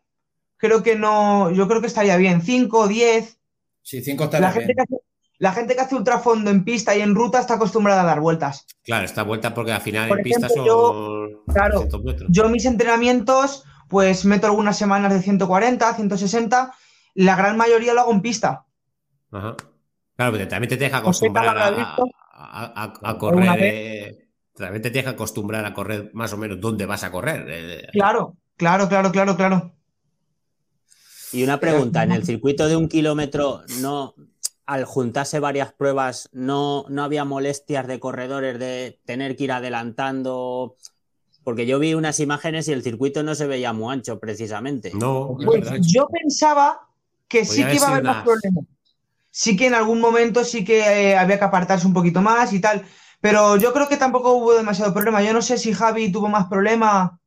Creo que no, yo creo que estaría bien. 5, 10. Sí, 5 estaría la gente bien. Que hace, la gente que hace ultrafondo en pista y en ruta está acostumbrada a dar vueltas. Claro, esta vuelta porque al final en pista son yo, claro, Yo mis entrenamientos, pues meto algunas semanas de 140, 160. La gran mayoría lo hago en pista. Ajá. Claro, pero también te deja acostumbrar a, a, correr. Realmente te tienes que acostumbrar a correr más o menos dónde vas a correr. Eh. Claro, claro, claro, claro, claro. Y una pregunta, en el circuito de un kilómetro, no, al juntarse varias pruebas, no, no había molestias de corredores de tener que ir adelantando. Porque yo vi unas imágenes y el circuito no se veía muy ancho, precisamente. No, pues yo pensaba que sí que iba a haber más problemas sí que en algún momento sí que eh, había que apartarse un poquito más y tal. Pero yo creo que tampoco hubo demasiado problema. Yo no sé si Javi tuvo más problema.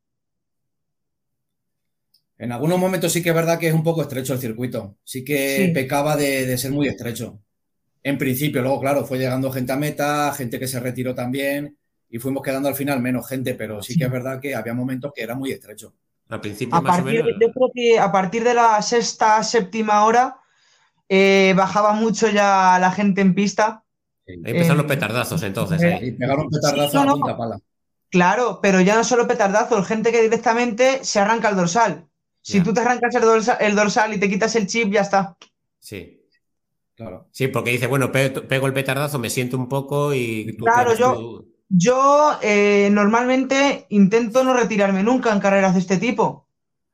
En algunos momentos sí que es verdad que es un poco estrecho el circuito. Sí que pecaba de, ser muy estrecho. En principio, luego, claro, fue llegando gente a meta, gente que se retiró también y fuimos quedando al final menos gente, pero sí, que es verdad que había momentos que era muy estrecho. Al principio, más o menos. Yo creo que a partir de la sexta, séptima hora eh, bajaba mucho ya la gente en pista. Ahí empezaron los petardazos entonces. Eh, pegaron petardazos a punta pala. Claro, pero ya no solo petardazos, gente que directamente se arranca el dorsal. Si tú te arrancas el dorsal, y te quitas el chip, ya está. Sí. Claro. Sí, porque dice, bueno, pego, el petardazo, me siento un poco y Claro, yo, yo eh, normalmente intento no retirarme nunca en carreras de este tipo.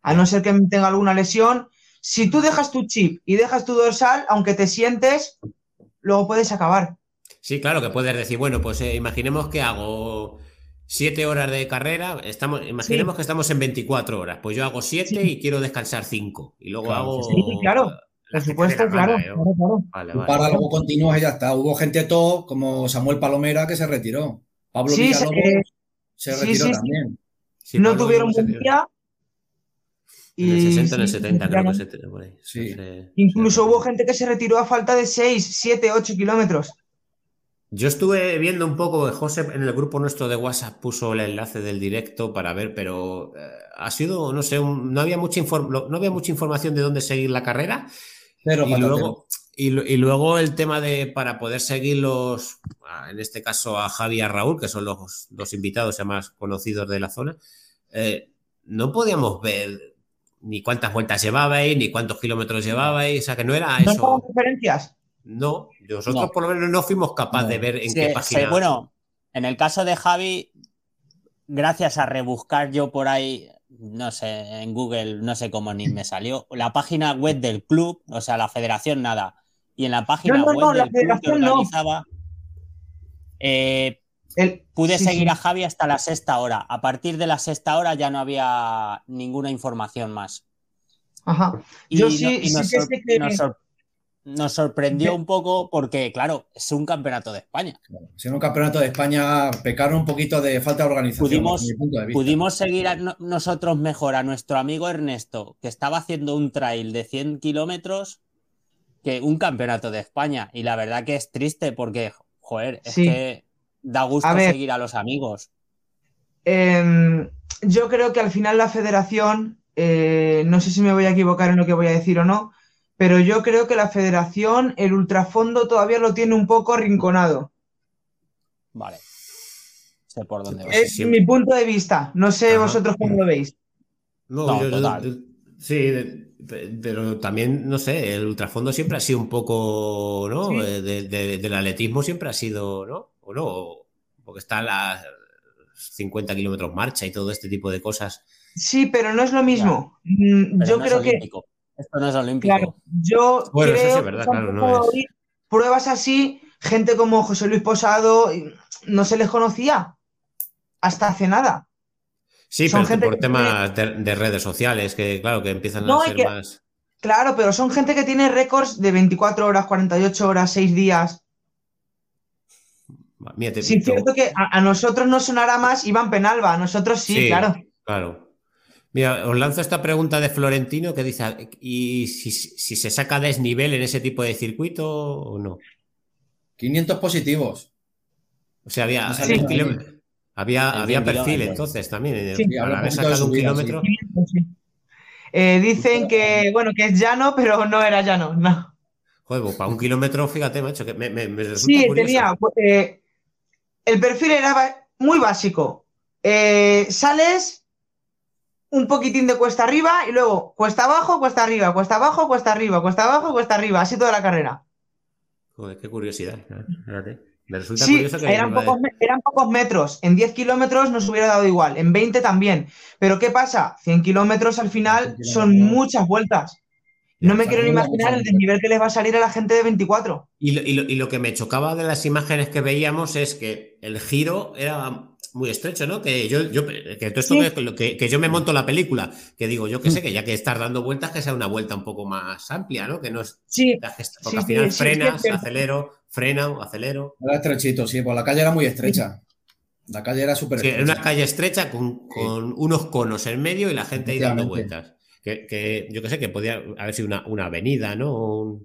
A no ser que tenga alguna lesión, si tú dejas tu chip y dejas tu dorsal, aunque te sientes, luego puedes acabar. Sí, claro, que puedes decir, bueno, pues eh, imaginemos que hago siete horas de carrera, estamos, imaginemos que estamos en 24 horas, pues yo hago siete y quiero descansar cinco. Y luego hago... Sí, claro. Por supuesto, claro, Para luego continúas y ya está. Hubo gente todo, como Samuel Palomera, que se retiró. Pablo Villalobos se retiró también. no tuvieron buen día en el 60, en el 70, creo que se por ahí. Incluso hubo gente que se retiró a falta de 6, 7, 8 kilómetros. Yo estuve viendo un poco, José en el grupo nuestro de WhatsApp puso el enlace del directo para ver, pero eh, ha sido, no sé, no, había mucha no había mucha información de dónde seguir la carrera. Pero y, luego, y, luego el tema de para poder seguirlos, en este caso a Javi y a Raúl, que son los dos invitados ya más conocidos de la zona, eh, no podíamos ver ni cuántas vueltas llevabais, ni cuántos kilómetros llevabais, o sea que no era eso. ¿No referencias? No, nosotros por lo menos no fuimos capaces de ver en qué página. bueno, en el caso de Javi, gracias a rebuscar yo por ahí, no sé, en Google, no sé cómo ni me salió, la página web del club, o sea, la federación nada. Y en la página web del club que organizaba, eh, Pude seguir a Javi hasta la sexta hora. A partir de la sexta hora ya no había ninguna información más. Ajá. Yo sí, nos sorprendió un poco porque, claro, es un campeonato de España. Si un campeonato de España, pecaron un poquito de falta de organización. Pudimos, pudimos seguir nosotros mejor a nuestro amigo Ernesto, que estaba haciendo un trail de 100 kilómetros, que un campeonato de España. Y la verdad que es triste porque, joder, es que da gusto seguir a los amigos. Em, yo creo que al final la federación, eh, no sé si me voy a equivocar en lo que voy a decir o no, pero yo creo que la federación, el ultrafondo todavía lo tiene un poco arrinconado. Vale. Sé por dónde va. Es mi punto de vista. No sé vosotros cómo lo veis. No, sí, pero también, no sé, el ultrafondo siempre ha sido un poco, ¿no? Eh, del atletismo siempre ha sido, ¿no? O no, porque está las 50 kilómetros marcha y todo este tipo de cosas. Sí, pero no es lo mismo. Mm, yo creo que esto no es olímpico. Claro, yo creo que pruebas así, gente como José Luis Posado, no se les conocía hasta hace nada. Sí, son pero por temas de, redes sociales, que claro, que empiezan a ser más. Claro, pero son gente que tiene récords de 24 horas, 48 horas, 6 días. sí, es cierto que a, nosotros no sonará más Iván Penalba, a nosotros sí, claro. Claro. Mira, os lanzo esta pregunta de Florentino que dice, ¿y si, se saca desnivel en ese tipo de circuito o no? 500 positivos. O sea, había, había, había, perfil entonces también. Sí, haber sacado un kilómetro. Eh, dicen que, bueno, que es llano, pero no era llano, no. Joder, pues para un kilómetro, fíjate, macho, que me, me, resulta Sí, tenía. Eh, el perfil era muy básico. Eh, sales un poquitín de cuesta arriba y luego cuesta abajo, cuesta arriba, cuesta abajo, cuesta arriba, cuesta abajo, cuesta arriba, así toda la carrera. Joder, qué curiosidad. Me resulta sí, curioso que eran, pocos, eran pocos metros. En 10 kilómetros nos hubiera dado igual, en 20 también. Pero ¿qué pasa? 100 kilómetros al final son muchas vueltas. No me quiero ni imaginar el desnivel que les va a salir a la gente de 24. y lo, que me chocaba de las imágenes que veíamos es que el giro era muy estrecho, ¿no? Que yo, yo que, todo esto que, yo me monto la película, que digo, yo que sé, que ya que estás dando vueltas, que sea una vuelta un poco más amplia, ¿no? Que no es. Sí. Porque al final frenas, acelero, frena, acelero. Era estrechito, sí, pues la calle era muy estrecha. La calle era súper estrecha. era una calle estrecha con, unos conos en medio y la gente ahí dando vueltas. Que, yo que sé, que podía haber sido una, avenida, ¿no?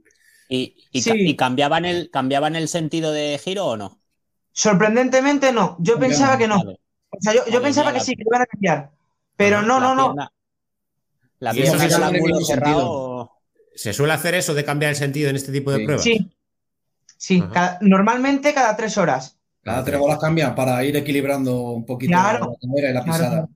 ¿Y, y, cambiaban, el, cambiaban el sentido de giro o no? Sorprendentemente no. Yo pensaba que no. O sea, yo, pensaba que sí, que iban a cambiar. Pero no, no, no. La pierna ángulo cerrado. ¿Se suele hacer eso de cambiar el sentido en este tipo de pruebas? Sí. Sí, normalmente cada tres horas. Cada tres horas cambian para ir equilibrando un poquito la y la pisada.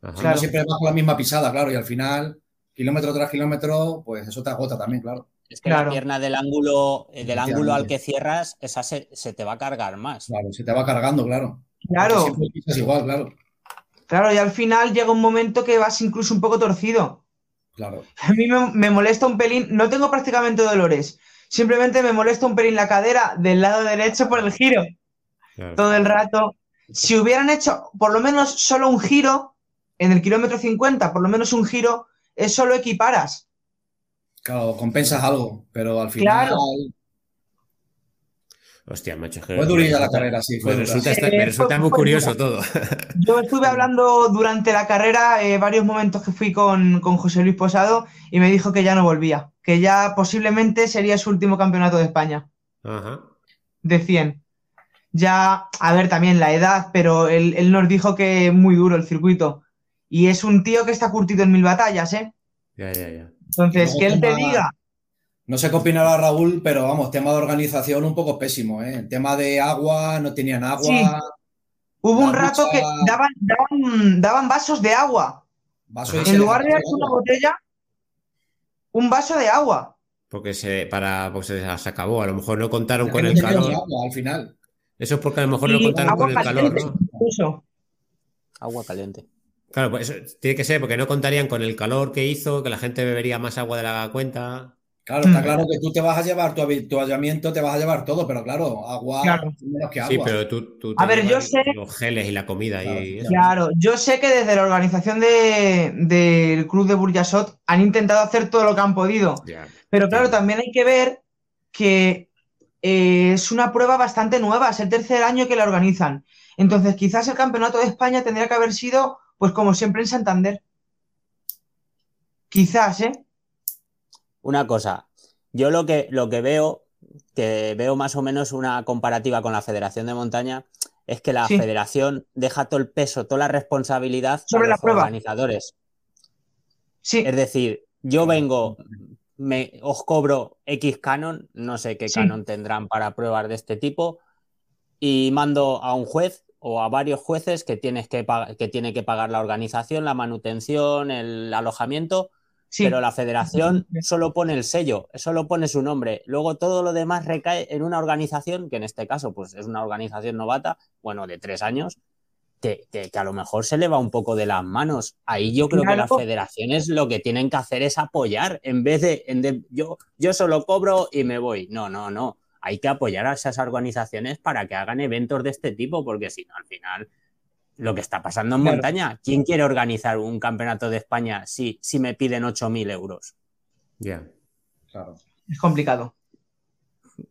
Claro. siempre vas con la misma pisada, claro, y al final, kilómetro tras kilómetro, pues eso te agota también, claro. Es que la pierna del ángulo, eh, del ángulo al que cierras, esa se, te va a cargar más. Claro, se te va cargando, claro. Claro. igual, claro. Claro, y al final llega un momento que vas incluso un poco torcido. Claro. A mí me, molesta un pelín, no tengo prácticamente dolores, simplemente me molesta un pelín la cadera del lado derecho por el giro. Todo el rato. Si hubieran hecho por lo menos solo un giro, en el kilómetro 50, por lo menos un giro, es solo equiparas. Claro, compensas algo, pero al final. Hostia, macho. Fue durilla la carrera, sí. me resulta, muy curioso todo. Yo estuve hablando durante la carrera eh, varios momentos que fui con, José Luis Posado y me dijo que ya no volvía, que ya posiblemente sería su último campeonato de España. Ajá. De 100. Ya, a ver, también la edad, pero él, él nos dijo que muy duro el circuito. Y es un tío que está curtido en mil batallas, ¿eh? Ya, ya, ya. Entonces, que él te diga. No sé qué opinará Raúl, pero vamos, tema de organización un poco pésimo, ¿eh? El tema de agua, no tenían agua. Hubo un rato que daban, daban, vasos de agua. en lugar de una botella, un vaso de agua. Porque se, para, pues se, acabó. A lo mejor no contaron con el calor. al final. Eso es porque a lo mejor no contaron con el calor, ¿no? Agua caliente. Claro, pues eso tiene que ser porque no contarían con el calor que hizo, que la gente bebería más agua de la cuenta. Claro, está mm. claro que tú te vas a llevar tu habituallamiento, te vas a llevar todo, pero claro, agua menos que agua. Sí, pero tú, tú a ver, yo sé los geles y la comida claro, y Claro, yo sé que desde la organización del club de Burjasot han intentado hacer todo lo que han podido. pero claro, también hay que ver que eh, es una prueba bastante nueva, es el tercer año que la organizan. Entonces, quizás el Campeonato de España tendría que haber sido, pues como siempre en Santander. Quizás, ¿eh? Una cosa, yo lo que, lo que veo, que veo más o menos una comparativa con la Federación de Montaña, es que la federación deja todo el peso, toda la responsabilidad sobre los organizadores. Sí. Es decir, yo vengo, me, os cobro X canon, no sé qué canon tendrán para pruebas de este tipo, y mando a un juez o a varios jueces que, tienes que, que tiene que pagar la organización, la manutención, el alojamiento, pero la federación solo pone el sello, solo pone su nombre. Luego todo lo demás recae en una organización, que en este caso pues es una organización novata, bueno, de tres años, que, a lo mejor se le va un poco de las manos. Ahí yo creo que las federaciones lo que tienen que hacer es apoyar, en vez de, en yo, yo solo cobro y me voy. No, no, no. Hay que apoyar a esas organizaciones para que hagan eventos de este tipo, porque si no, al final lo que está pasando en montaña. ¿Quién quiere organizar un campeonato de España si, si me piden 8.000 euros? Ya, claro. Es complicado.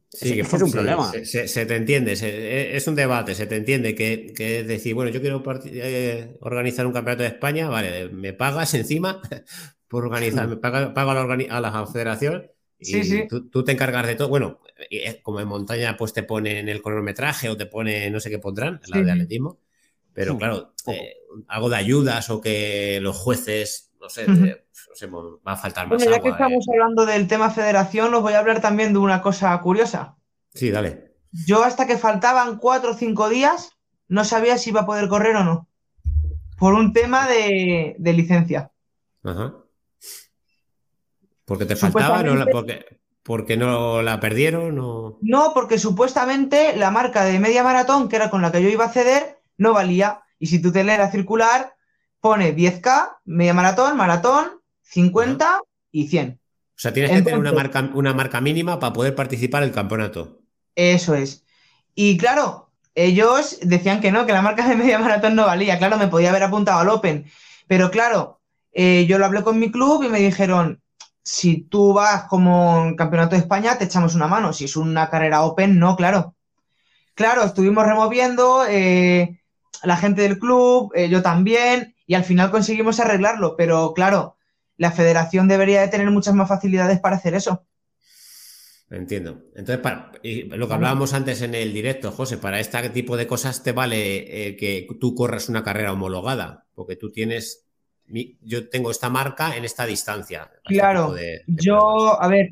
Sí, que es un problema. Se, te entiende, es un debate, se te entiende que, es decir, bueno, yo quiero eh, organizar un campeonato de España, vale, me pagas encima por organizar, me pago, a, la, federación y Tú, te encargas de todo. Bueno, como en montaña, pues te ponen el cronometraje o te pone, no sé qué pondrán, la de atletismo. Pero claro, eh, algo de ayudas o que los jueces, no sé, va a faltar más. Bueno, ya que estamos eh. hablando del tema federación, os voy a hablar también de una cosa curiosa. Sí, dale. Yo hasta que faltaban cuatro o cinco días no sabía si iba a poder correr o no. Por un tema de, licencia. Ajá. ¿Porque te faltaba? ¿No porque, porque, no la perdieron? No, porque supuestamente la marca de media maratón, que era con la que yo iba a ceder, no valía. Y si tú te lees la circular, pone 10K, media maratón, maratón, 50 y 100. O sea, tienes que tener una marca, una marca mínima para poder participar en el campeonato. Eso es. Y claro, ellos decían que no, que la marca de media maratón no valía. Claro, me podía haber apuntado al Open. Pero claro, eh, yo lo hablé con mi club y me dijeron, si tú vas como campeonato de España, te echamos una mano. Si es una carrera Open, no, claro. Claro, estuvimos removiendo, eh, la gente del club, eh, yo también, y al final conseguimos arreglarlo, pero claro, la federación debería de tener muchas más facilidades para hacer eso. Entiendo. Entonces, para, lo que hablábamos antes en el directo, José, para este tipo de cosas te vale eh, que tú corras una carrera homologada, porque tú tienes, yo tengo esta marca en esta distancia. Claro, yo, a ver,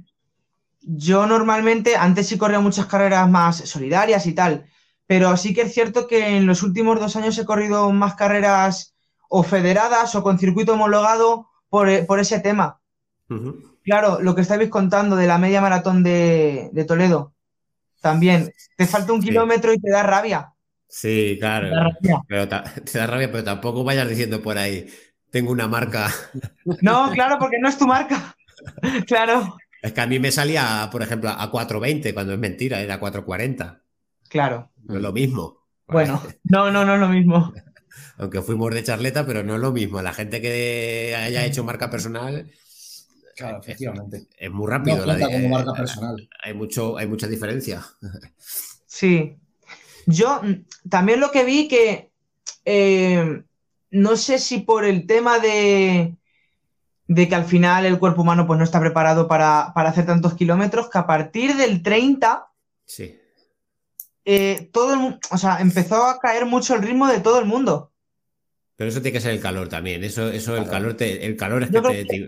yo normalmente, antes sí corría muchas carreras más solidarias y tal, pero sí que es cierto que en los últimos dos años he corrido más carreras o federadas o con circuito homologado por, eh, ese tema. Claro, lo que estáis contando de la media maratón de, Toledo, también, te falta un kilómetro y te da rabia. Sí, claro. Pero te da rabia, pero tampoco vayas diciendo por ahí, tengo una marca. No, claro, porque no es tu marca. Claro. Es que a mí me salía, por ejemplo, a 4.20, cuando es mentira, era 4.40. Claro. No es lo mismo. Bueno, no, no, no es lo mismo. Aunque fuimos de charleta, pero no es lo mismo. La gente que haya hecho marca personal. Claro, efectivamente. Es, muy rápido. la, como marca personal. Hay, mucho, hay mucha diferencia. Sí. Yo mm, también lo que vi que. Eh, no sé si por el tema de, de que al final el cuerpo humano pues, no está preparado para, para hacer tantos kilómetros, que a partir del 30. Sí eh, todo el o sea, empezó a caer mucho el ritmo de todo el mundo. Pero eso tiene que ser el calor también. Eso, eso el calor te, el calor es que te.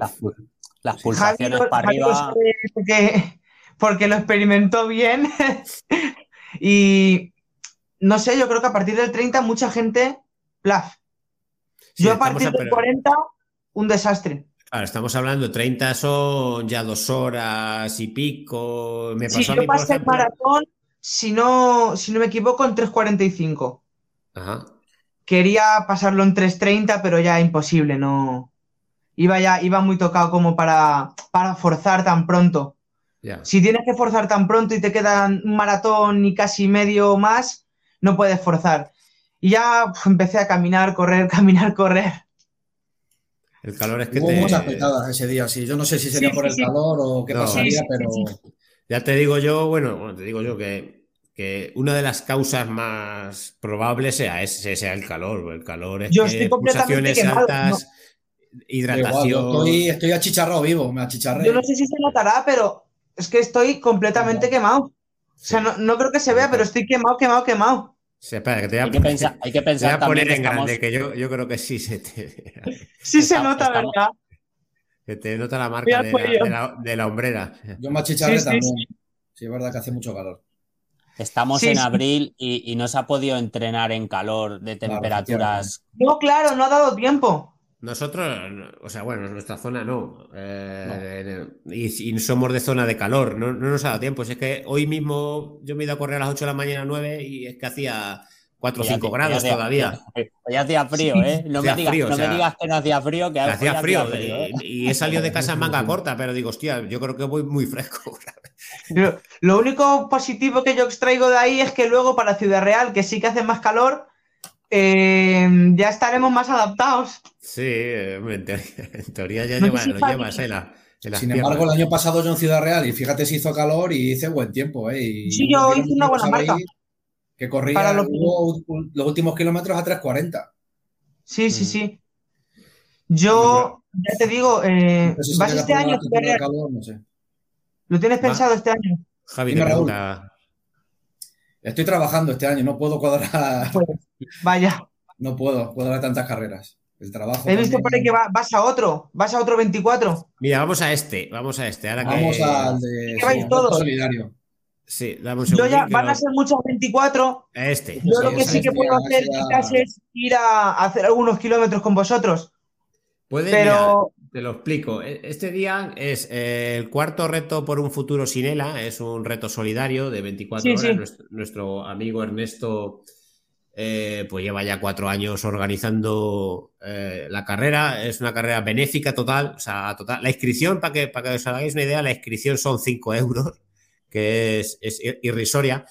Las, pulsaciones para arriba. Porque, lo experimentó bien. y no sé, yo creo que a partir del 30 mucha gente. Plaf. Yo a partir del 40, un desastre. Claro, estamos hablando, 30 son ya dos horas y pico. Me pasó yo pasé el maratón si no, si no me equivoco, en 3.45. Ajá. Quería pasarlo en 3.30, pero ya imposible, no. Iba ya, iba muy tocado como para, para forzar tan pronto. Si tienes que forzar tan pronto y te quedan un maratón y casi medio más, no puedes forzar. Y ya empecé a caminar, correr, caminar, correr. El calor es que Hubo muchas petadas ese día, sí. Yo no sé si sería por el calor o qué pasaría, pero Ya te digo yo, bueno, te digo yo que, que una de las causas más probables sea, ese, sea el calor. El calor es yo estoy completamente altas, hidratación. estoy, achicharrado vivo, me achicharré. Yo no sé si se notará, pero es que estoy completamente quemado. O sea, no, creo que se vea, pero estoy quemado, quemado, quemado. Espera, que te voy a, hay, que pensar, hay que pensar. Te voy a poner en grande, que yo, yo, creo que sí se te. sí se nota, ¿verdad? Que te nota la marca de la, hombrera. Yo me achicharré también. Sí, es verdad que hace mucho calor. Estamos en abril y, no se ha podido entrenar en calor de temperaturas. No, claro, no ha dado tiempo. Nosotros, o sea, bueno, nuestra zona no. Eh, y, somos de zona de calor, no, nos ha dado tiempo. es que hoy mismo yo me he ido a correr a las 8 de la mañana, 9 y es que hacía 4 o 5 grados todavía. Ya hacía frío, ¿eh? No, me, digas, que no hacía frío, que hacía frío. ¿eh? y, he salido de casa en manga corta, pero digo, hostia, yo creo que voy muy fresco. lo único positivo que yo extraigo de ahí es que luego para Ciudad Real, que sí que hace más calor, eh, ya estaremos más adaptados. Sí, en teoría, ya lo llevas eh, Sin embargo, el año pasado yo en Ciudad Real, y fíjate si hizo calor y hice buen tiempo. ¿eh? sí, yo hice una buena marca. Que corría los... últimos kilómetros a 3.40. Sí, sí, mm. sí. Yo, ya te digo, eh, ¿vas este año? ¿Lo tienes pensado este año? Javi, me pregunta, Estoy trabajando este año, no puedo cuadrar. Pues, vaya. No puedo cuadrar tantas carreras. El trabajo. He visto por ahí que vas a otro, vas a otro 24. Mira, vamos a este, vamos a este. Ahora vamos al de Solidario. Sí, damos Yo ya van a ser muchos 24. Este. Yo lo que sí que puedo hacer quizás es ir a hacer algunos kilómetros con vosotros. Puede, pero... te lo explico. E, este día es eh, el cuarto reto por un futuro sin ELA. Es un reto solidario de 24 horas. Nuestro, amigo Ernesto eh, pues lleva ya cuatro años organizando eh, la carrera. Es una carrera benéfica total. O sea, total. La inscripción, para que, para que os hagáis una idea, la inscripción son 5 euros, que es, irrisoria.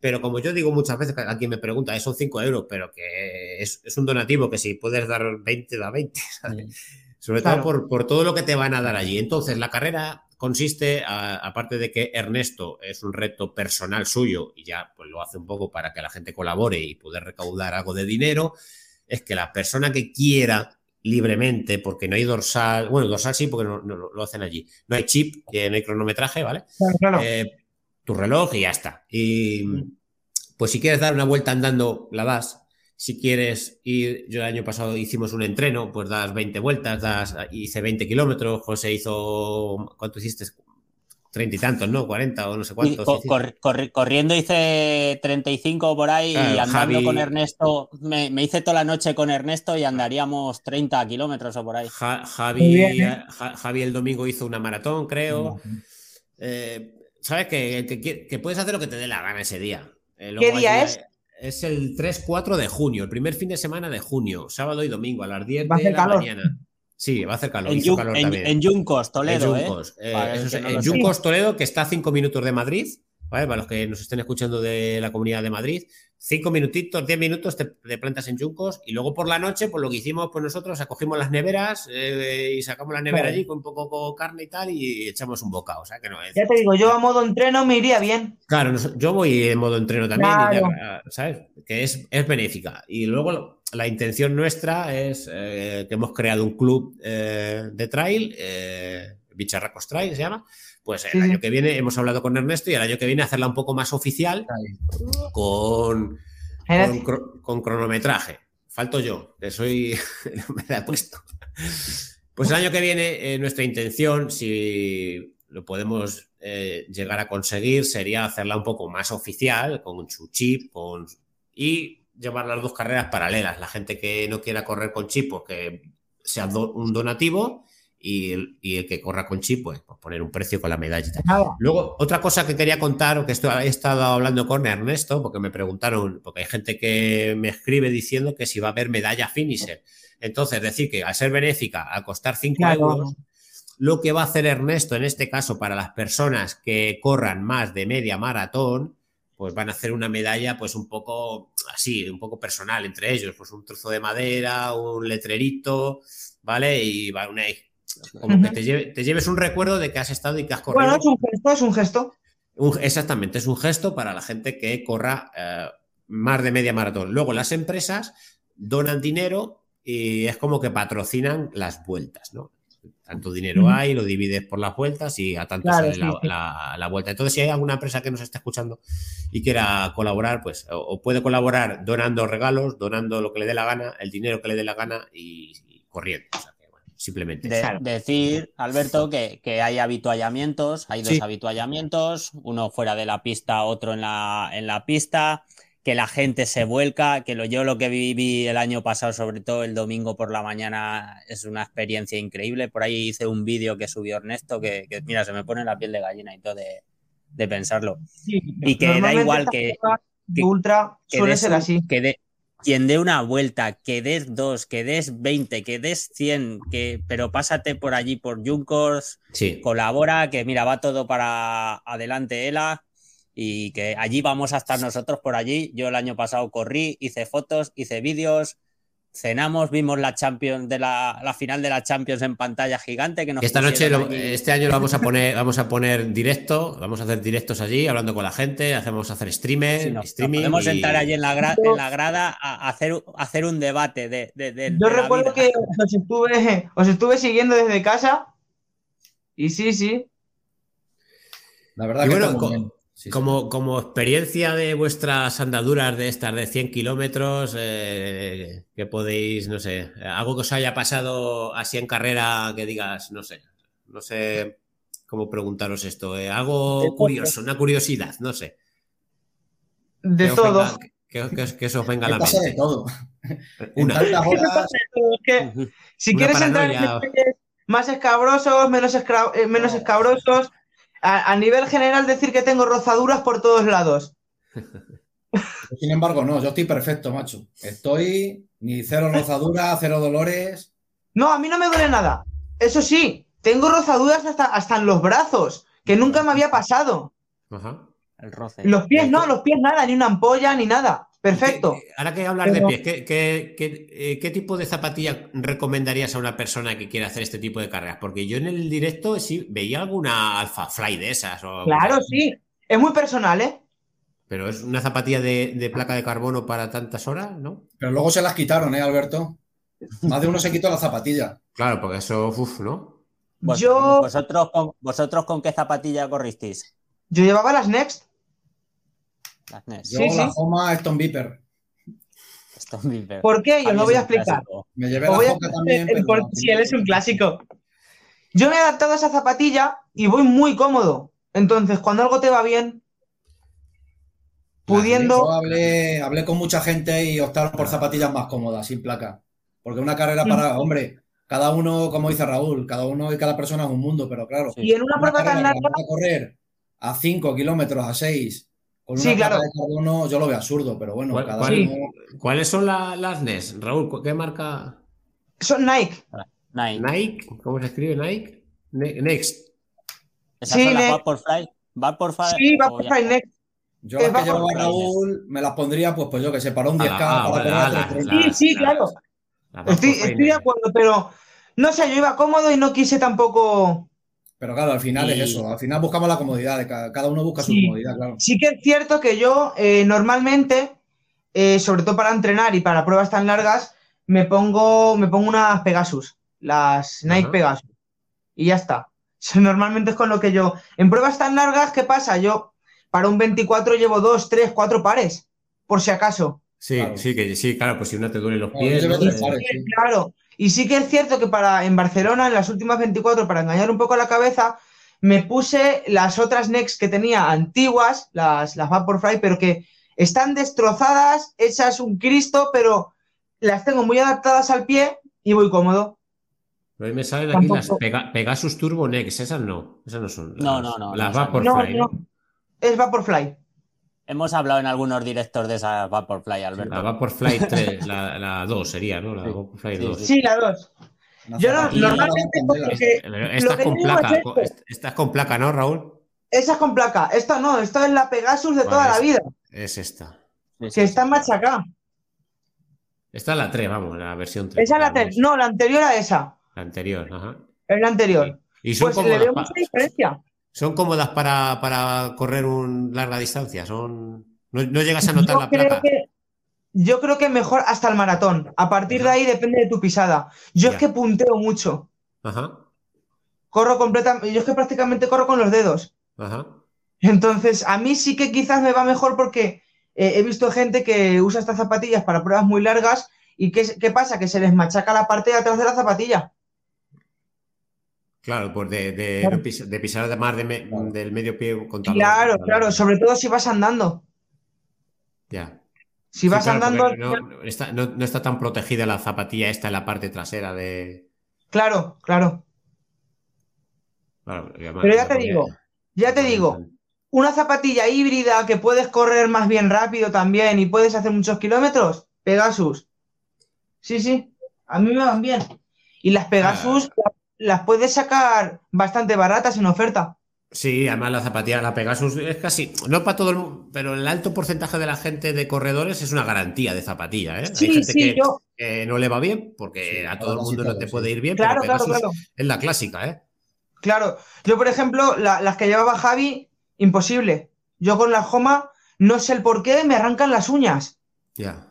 Pero como yo digo muchas veces, a quien me pregunta, son 5 euros, pero que es, un donativo que si puedes dar 20, da 20. Sobre todo por, por, todo lo que te van a dar allí. Entonces, la carrera consiste, aparte de que Ernesto es un reto personal suyo y ya pues lo hace un poco para que la gente colabore y poder recaudar algo de dinero, es que la persona que quiera libremente, porque no hay dorsal, bueno, dorsal sí, porque no, lo hacen allí, no hay chip, no hay cronometraje, ¿vale? Eh, tu reloj y ya está. Y pues si quieres dar una vuelta andando, la das si quieres ir, yo el año pasado hicimos un entreno, pues das 20 vueltas, das, hice 20 kilómetros, José hizo, ¿cuánto hiciste? 30 y tantos, ¿no? 40 o no sé cuántos. corriendo hice 35 por ahí y andando con Ernesto, me, hice toda la noche con Ernesto y andaríamos 30 kilómetros o por ahí. Javi, ¿eh? Javi el domingo hizo una maratón, creo. Eh, ¿Sabes? Que, que, puedes hacer lo que te dé la gana ese día. Eh, ¿Qué día es? Es el 3-4 de junio, el primer fin de semana de junio, sábado y domingo, a las 10 de la mañana. Sí, va a hacer calor. En, en, Yuncos, Toledo. En Yuncos, ¿eh? en Yuncos, Toledo, que está a 5 minutos de Madrid. Para los que nos estén escuchando de la comunidad de Madrid, cinco minutitos, diez minutos te, plantas en Yuncos y luego por la noche, pues lo que hicimos pues nosotros, acogimos las neveras eh, y sacamos la nevera allí con un poco de carne y tal y echamos un bocado. O sea, que no Ya te digo, yo a modo entreno me iría bien. Claro, yo voy en modo entreno también, ¿sabes? Que es, es benéfica. Y luego la intención nuestra es eh, que hemos creado un club eh, de trail, Bicharracos Trail se llama pues el año que viene hemos hablado con Ernesto y el año que viene hacerla un poco más oficial con, con, cronometraje. Falto yo, que soy. me la he puesto. Pues el año que viene, eh, nuestra intención, si lo podemos eh, llegar a conseguir, sería hacerla un poco más oficial, con su chip, con, y llevar las dos carreras paralelas. La gente que no quiera correr con chip, pues que sea un donativo y el, y el, que corra con chip, pues, pues, poner un precio con la medalla. Luego, otra cosa que quería contar, que esto, he estado hablando con Ernesto, porque me preguntaron, porque hay gente que me escribe diciendo que si va a haber medalla finisher. Entonces, decir que al ser benéfica, al costar 5 euros, lo que va a hacer Ernesto en este caso para las personas que corran más de media maratón, pues van a hacer una medalla pues un poco así, un poco personal entre ellos, pues un trozo de madera, un letrerito, ¿vale? Y va una, como que te, lleves un recuerdo de que has estado y que has corrido. Bueno, es un gesto, es un gesto. exactamente, es un gesto para la gente que corra eh, más de media maratón. Luego las empresas donan dinero y es como que patrocinan las vueltas, ¿no? Tanto dinero hay, lo divides por las vueltas y a tanto sale la, vuelta. Entonces, si hay alguna empresa que nos está escuchando y quiera colaborar, pues o, puede colaborar donando regalos, donando lo que le dé la gana, el dinero que le dé la gana y, corriendo. Simplemente. decir, Alberto, que, hay habituallamientos, hay dos habituallamientos, uno fuera de la pista, otro en la, en la pista que la gente se vuelca, que lo, yo lo que viví el año pasado, sobre todo el domingo por la mañana, es una experiencia increíble. Por ahí hice un vídeo que subió Ernesto, que, mira, se me pone la piel de gallina y todo de, pensarlo. y que da igual que, Ultra suele ser así. Que de, quien dé una vuelta, que des dos, que des 20, que des 100, que, pero pásate por allí por Junkers, colabora, que mira, va todo para adelante, Ela y que allí vamos a estar nosotros por allí. Yo el año pasado corrí, hice fotos, hice vídeos, cenamos, vimos la Champions de la, final de la Champions en pantalla gigante que Esta noche, este año lo vamos a poner, vamos a poner directo, vamos a hacer directos allí, hablando con la gente, hacemos hacer streamer, streaming. podemos sentar allí en la, en la grada a hacer, hacer un debate de. Yo recuerdo que os estuve, os estuve siguiendo desde casa. Y sí, sí. La verdad que como, como, experiencia de vuestras andaduras de estas de 100 kilómetros, eh, que podéis, no sé, algo que os haya pasado así en carrera que digas, no sé, no sé cómo preguntaros esto, eh, algo curioso, una curiosidad, no sé. De todo. que, que, os venga a la mente. de todo. Una. si quieres entrar en más escabrosos, menos, eh, menos escabrosos, a, nivel general decir que tengo rozaduras por todos lados. Sin embargo, no, yo estoy perfecto, macho. Estoy ni cero rozaduras, cero dolores. No, a mí no me duele nada. Eso sí, tengo rozaduras hasta, hasta en los brazos, que nunca me había pasado. Ajá. El roce. Los pies no, los pies nada, ni una ampolla, ni nada. Perfecto. Ahora que hablar de pies, eh, ¿qué, tipo de zapatilla recomendarías a una persona que quiera hacer este tipo de carreras? Porque yo en el directo sí veía alguna Alpha Fly de esas. claro, sí. Es muy personal, ¿eh? Pero es una zapatilla de, placa de carbono para tantas horas, ¿no? Pero luego se las quitaron, ¿eh, Alberto? Más de uno se quitó la zapatilla. Claro, porque eso, uff, ¿no? yo... ¿Vosotros con, ¿Vosotros con qué zapatilla corristeis? Yo llevaba las Next. Yo la Homa Stone Viper. ¿Por qué? Yo no voy a explicar. Me llevé la también. si él es un clásico. Yo me he adaptado a esa zapatilla y voy muy cómodo. Entonces, cuando algo te va bien, pudiendo. Yo hablé, hablé con mucha gente y optaron por zapatillas más cómodas, sin placa. Porque una carrera para, mm. hombre, cada uno, como dice Raúl, cada uno y cada persona es un mundo, pero claro. Y en una, prueba tan larga. correr a 5 kilómetros, a 6, sí, claro. yo lo veo absurdo, pero bueno, ¿Cuáles son las NES? Raúl, ¿qué marca? Son Nike. Nike. Nike, ¿cómo se escribe Nike? Next. ¿Esas son las Vaporfly? Vaporfly. Sí, Vaporfly Next. Yo las que llevo a Raúl me las pondría, pues, pues yo que sé, para un 10K. Ah, para sí, sí, claro. Estoy, estoy de acuerdo, pero no sé, yo iba cómodo y no quise tampoco pero claro, al final es eso, al final buscamos la comodidad, cada, uno busca su comodidad, claro. Sí que es cierto que yo eh, normalmente, eh, sobre todo para entrenar y para pruebas tan largas, me pongo, me pongo unas Pegasus, las Nike Pegasus. Y ya está. Normalmente es con lo que yo. En pruebas tan largas, ¿qué pasa? Yo para un 24 llevo dos, tres, cuatro pares, por si acaso. Sí, sí, que sí, claro, pues si uno te duele los pies. Claro, y sí que es cierto que para en Barcelona, en las últimas 24, para engañar un poco la cabeza, me puse las otras Next que tenía antiguas, las, las Vaporfly, pero que están destrozadas, hechas un Cristo, pero las tengo muy adaptadas al pie y voy cómodo. Pero ahí me salen aquí las Pegasus Turbo Next, esas no, esas no son. No, no, no. Las Vaporfly. No, no. Es Vaporfly. Hemos hablado en algunos directos de esa Vaporfly, Alberto. La Vaporfly 3, la, 2 sería, ¿no? La Vaporfly 2. Sí, la 2. Yo no, normalmente. Esta es con placa. Esta es con placa, ¿no, Raúl? Esa es con placa. Esta no, esta es la Pegasus de toda la vida. Es esta. que está machacada. Esta es la 3, vamos, la versión 3. Esa es la 3. No, la anterior a esa. La anterior, ajá. Es la anterior. Y son pues le veo mucha diferencia. ¿Son cómodas para, correr un larga distancia? ¿Son... ¿No, llegas a notar la placa? yo creo que mejor hasta el maratón. A partir de ahí depende de tu pisada. Yo es que punteo mucho. Ajá. Corro completamente. Yo es que prácticamente corro con los dedos. Ajá. Entonces, a mí sí que quizás me va mejor porque eh, he visto gente que usa estas zapatillas para pruebas muy largas y ¿qué, ¿qué, pasa? Que se les machaca la parte de atrás de la zapatilla. Claro, pues de, de, pisar además del medio pie con Claro, claro, sobre todo si vas andando. Ya. Si vas andando. No está, tan protegida la zapatilla esta en la parte trasera de. Claro, claro. Pero ya te digo, ya te digo, una zapatilla híbrida que puedes correr más bien rápido también y puedes hacer muchos kilómetros, Pegasus. Sí, sí, a mí me van bien. Y las Pegasus ah las puedes sacar bastante baratas en oferta. Sí, además la zapatilla, la Pegasus es casi, no para todo el mundo, pero el alto porcentaje de la gente de corredores es una garantía de zapatilla. ¿eh? Sí, Hay gente sí, que, no le va bien porque a todo el mundo no te puede ir bien, claro, pero claro, claro. es la clásica. ¿eh? Claro, yo por ejemplo, las que llevaba Javi, imposible. Yo con la Joma, no sé el por qué, me arrancan las uñas. Ya.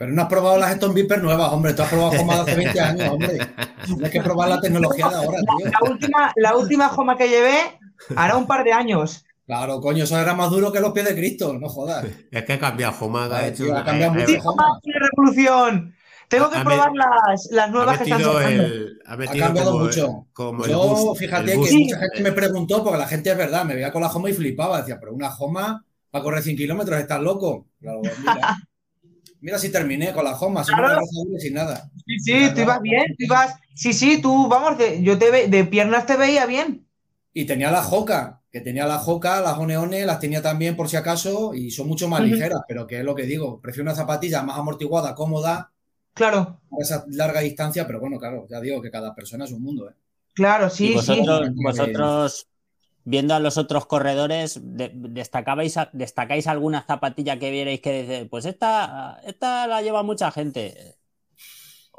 Pero no has probado las Stone Viper nuevas, hombre. Tú has probado Homa de hace 20 años, hombre. Tienes que probar la tecnología de ahora, tío. La última, la última Homa que llevé hará un par de años. Claro, coño, eso era más duro que los pies de Cristo, no jodas. Es que ha cambiado Homa, ha hecho. ha cambiado mucho Homa. revolución! Tengo que probar las, las nuevas que están sacando. ha, cambiado mucho. Yo, fíjate que mucha gente me preguntó, porque la gente es verdad, me veía con la Homa y flipaba. Decía, pero una Homa para correr 100 kilómetros, ¿estás loco? Claro, mira. Mira si terminé con la Joma, sin nada. Sí, sí, tú ibas bien, tú ibas. Sí, sí, tú, vamos, yo te de piernas te veía bien. Y tenía la Joca, que tenía la Joca, las Oneone, las tenía también por si acaso, y son mucho más ligeras, pero que es lo que digo, prefiero una zapatilla más amortiguada, cómoda. Claro. A esa larga distancia, pero bueno, claro, ya digo que cada persona es un mundo, ¿eh? Claro, sí, vosotros, sí. Vosotros viendo a los otros corredores, destacabais, ¿destacáis alguna zapatilla que vierais que dice, pues esta, esta la lleva mucha gente?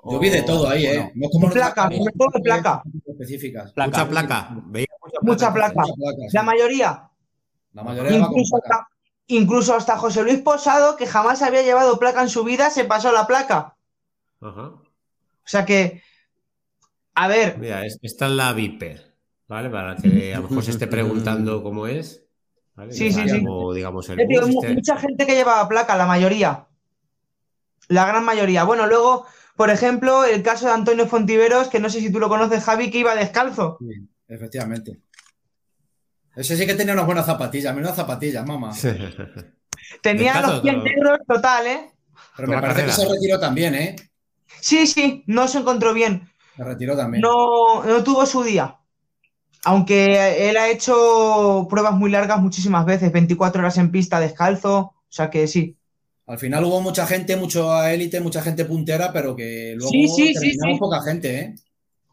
Yo vi de todo ahí, ¿eh? No como placa, sobre todo de placa. Específicas. Mucha placa. mucha placa. La mayoría. La mayoría incluso, hasta, incluso hasta José Luis Posado, que jamás había llevado placa en su vida, se pasó la placa. Ajá. O sea que, a ver. Mira, esta es la Viper. ¿Vale? Para que a lo mejor se esté preguntando cómo es. Sí, sí, sí. digamos, el. Mucha gente que llevaba placa, la mayoría. La gran mayoría. Bueno, luego, por ejemplo, el caso de Antonio Fontiveros, que no sé si tú lo conoces, Javi, que iba descalzo. Sí, efectivamente. Ese sí que tenía unas buenas zapatillas, menos zapatillas, mamá. tenía los pies negros total, ¿eh? Pero me parece que se retiró también, ¿eh? Sí, sí, no se encontró bien. Se retiró también. No, no tuvo su día. Aunque él ha hecho pruebas muy largas muchísimas veces, 24 horas en pista descalzo, o sea que sí. Al final hubo mucha gente, mucho élite, mucha gente puntera, pero que luego sí, terminamos poca gente, ¿eh?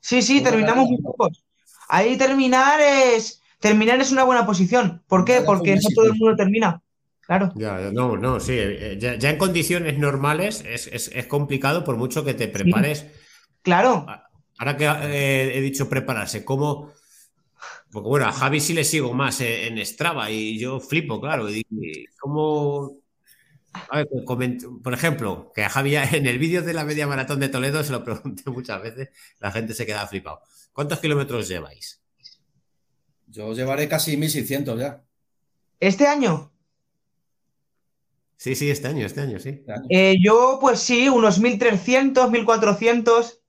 Sí, sí, terminamos muy pocos. Ahí terminar es terminar es una buena posición. ¿Por qué? Porque no todo el mundo termina. Claro. Ya, no, no, sí. Eh, ya, en condiciones normales es, complicado por mucho que te prepares. Claro. Ahora que eh, he dicho prepararse, ¿cómo, porque bueno, a Javi sí le sigo más en Strava y yo flipo, claro. ¿Cómo.? A ver, por ejemplo, que a Javi en el vídeo de la media maratón de Toledo se lo pregunté muchas veces, la gente se queda flipado. ¿Cuántos kilómetros lleváis? Yo llevaré casi 1600 ya. ¿Este año? Sí, sí, este año, este año, sí. Eh, yo, pues sí, unos 1300, 1400.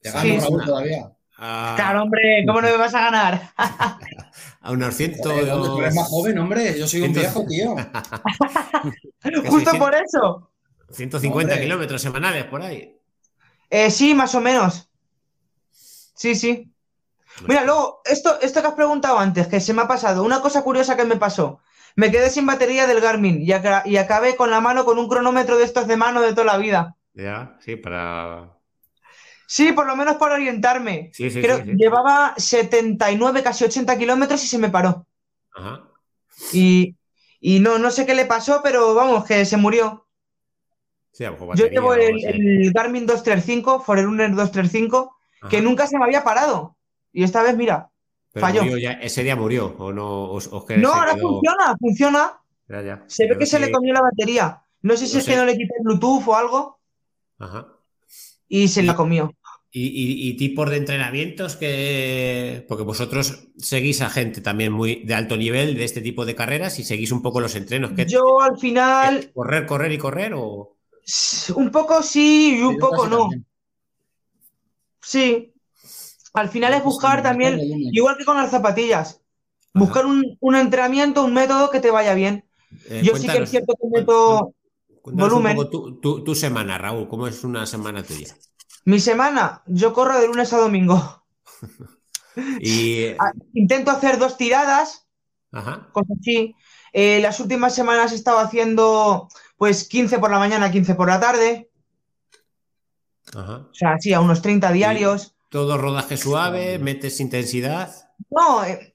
Te gano Raúl todavía. Claro, hombre, ¿cómo no me vas a ganar? a unos 100. Tú eres más joven, hombre. Yo soy un viejo, tío. Justo por eso. 150 kilómetros semanales por ahí. Eh, sí, más o menos. Sí, sí. Mira, luego, esto, esto que has preguntado antes, que se me ha pasado, una cosa curiosa que me pasó. Me quedé sin batería del Garmin y, y acabé con la mano con un cronómetro de estos de mano de toda la vida. Ya, sí, para Sí, por lo menos para orientarme. Sí, sí, Creo, Llevaba 79, casi 80 kilómetros y se me paró. Ajá. Y, no, no sé qué le pasó, pero vamos, que se murió. Sí, a Yo llevo el, Garmin 235, Forerunner 235, que nunca se me había parado. Y esta vez, mira. falló. ese día murió, ¿o no? no, ahora funciona, funciona. Se ve que se le comió la batería. No sé si es que no le quité el Bluetooth o algo. Ajá. Y se la comió. ¿Y, tipos de entrenamientos que. Porque vosotros seguís a gente también muy de alto nivel de este tipo de carreras y seguís un poco los entrenos. que Yo al final. ¿Correr, correr y correr? o...? Un poco sí y un poco no. Sí. Al final es buscar también, igual que con las zapatillas, buscar un, entrenamiento, un método que te vaya bien. Eh, Yo sí que es cierto que meto volumen. tu, semana, Raúl, ¿cómo es una semana tuya? Mi semana, yo corro de lunes a domingo. y... Ah, intento hacer dos tiradas, Ajá. cosas así. Eh, las últimas semanas he estado haciendo pues 15 por la mañana, 15 por la tarde. Ajá. O sea, sí, a unos 30 diarios. ¿Todo rodaje suave? ¿Metes intensidad? No, eh,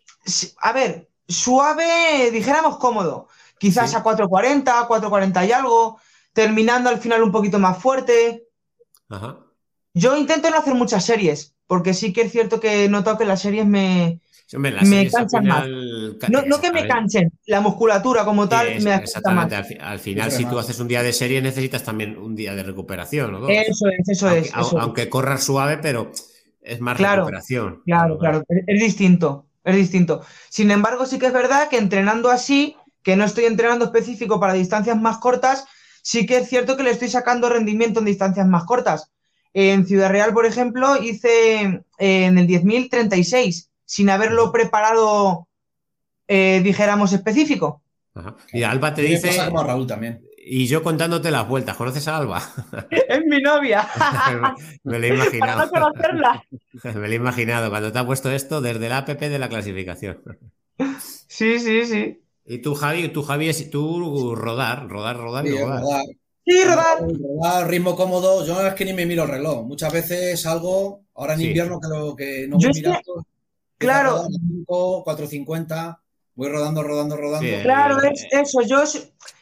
a ver, suave, dijéramos cómodo. Quizás a 4.40, 4.40 y algo, terminando al final un poquito más fuerte. Ajá. Yo intento no hacer muchas series, porque sí que es cierto que he notado que las series me, me cansan más. No, que me cansen, la musculatura como tal me Exactamente, Al, final, si tú haces un día de serie, necesitas también un día de recuperación. Eso es, eso es. Aunque corras suave, pero es más recuperación. Claro, claro, es distinto, es distinto. Sin embargo, sí que es verdad que entrenando así, que no estoy entrenando específico para distancias más cortas, sí que es cierto que le estoy sacando rendimiento en distancias más cortas. En Ciudad Real, por ejemplo, hice eh, en el 10.036 sin haberlo preparado, eh, dijéramos, específico. Y Alba te dice. Raúl también. Y yo contándote las vueltas. ¿Conoces a Alba? Es mi novia. me, lo he imaginado. me lo he imaginado cuando te ha puesto esto desde la app de la clasificación. Sí, sí, sí. Y tú, Javi, tú, Javi, es tú rodar, rodar, rodar y rodar. Sí, rodar. rodar. ritmo cómodo. Yo es que ni me miro el reloj. Muchas veces algo, ahora en invierno que, que no me miro. Claro. 450, voy rodando, rodando, rodando. claro, es eso. Yo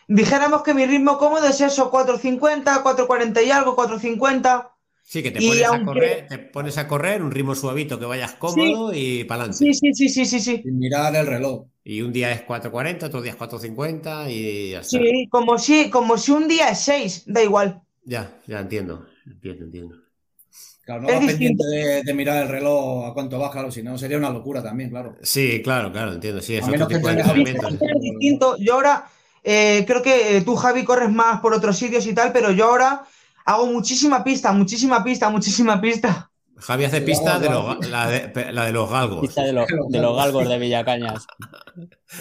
dijéramos que mi ritmo cómodo es eso, 450, 440 y algo, 450. Sí, que te pones, a correr, te pones a correr, un ritmo suavito, que vayas cómodo y para adelante. Sí, sí, sí, sí, sí, sí. Sin mirar el reloj. Y un día es 440, otro día es 450 y ya Sí, como si, como si un día es 6, da igual. Ya, ya entiendo, entiendo, entiendo. Claro, no va pendiente de, mirar el reloj a cuánto baja, si no sería una locura también, claro. Sí, claro, claro, entiendo. Sí, es distinto. Yo ahora eh, creo que eh, tú, Javi, corres más por otros sitios y tal, pero yo ahora hago muchísima pista, muchísima pista, muchísima pista. Javi hace pista de la, de, los galgos. Pista de, los, galgos de Villacañas.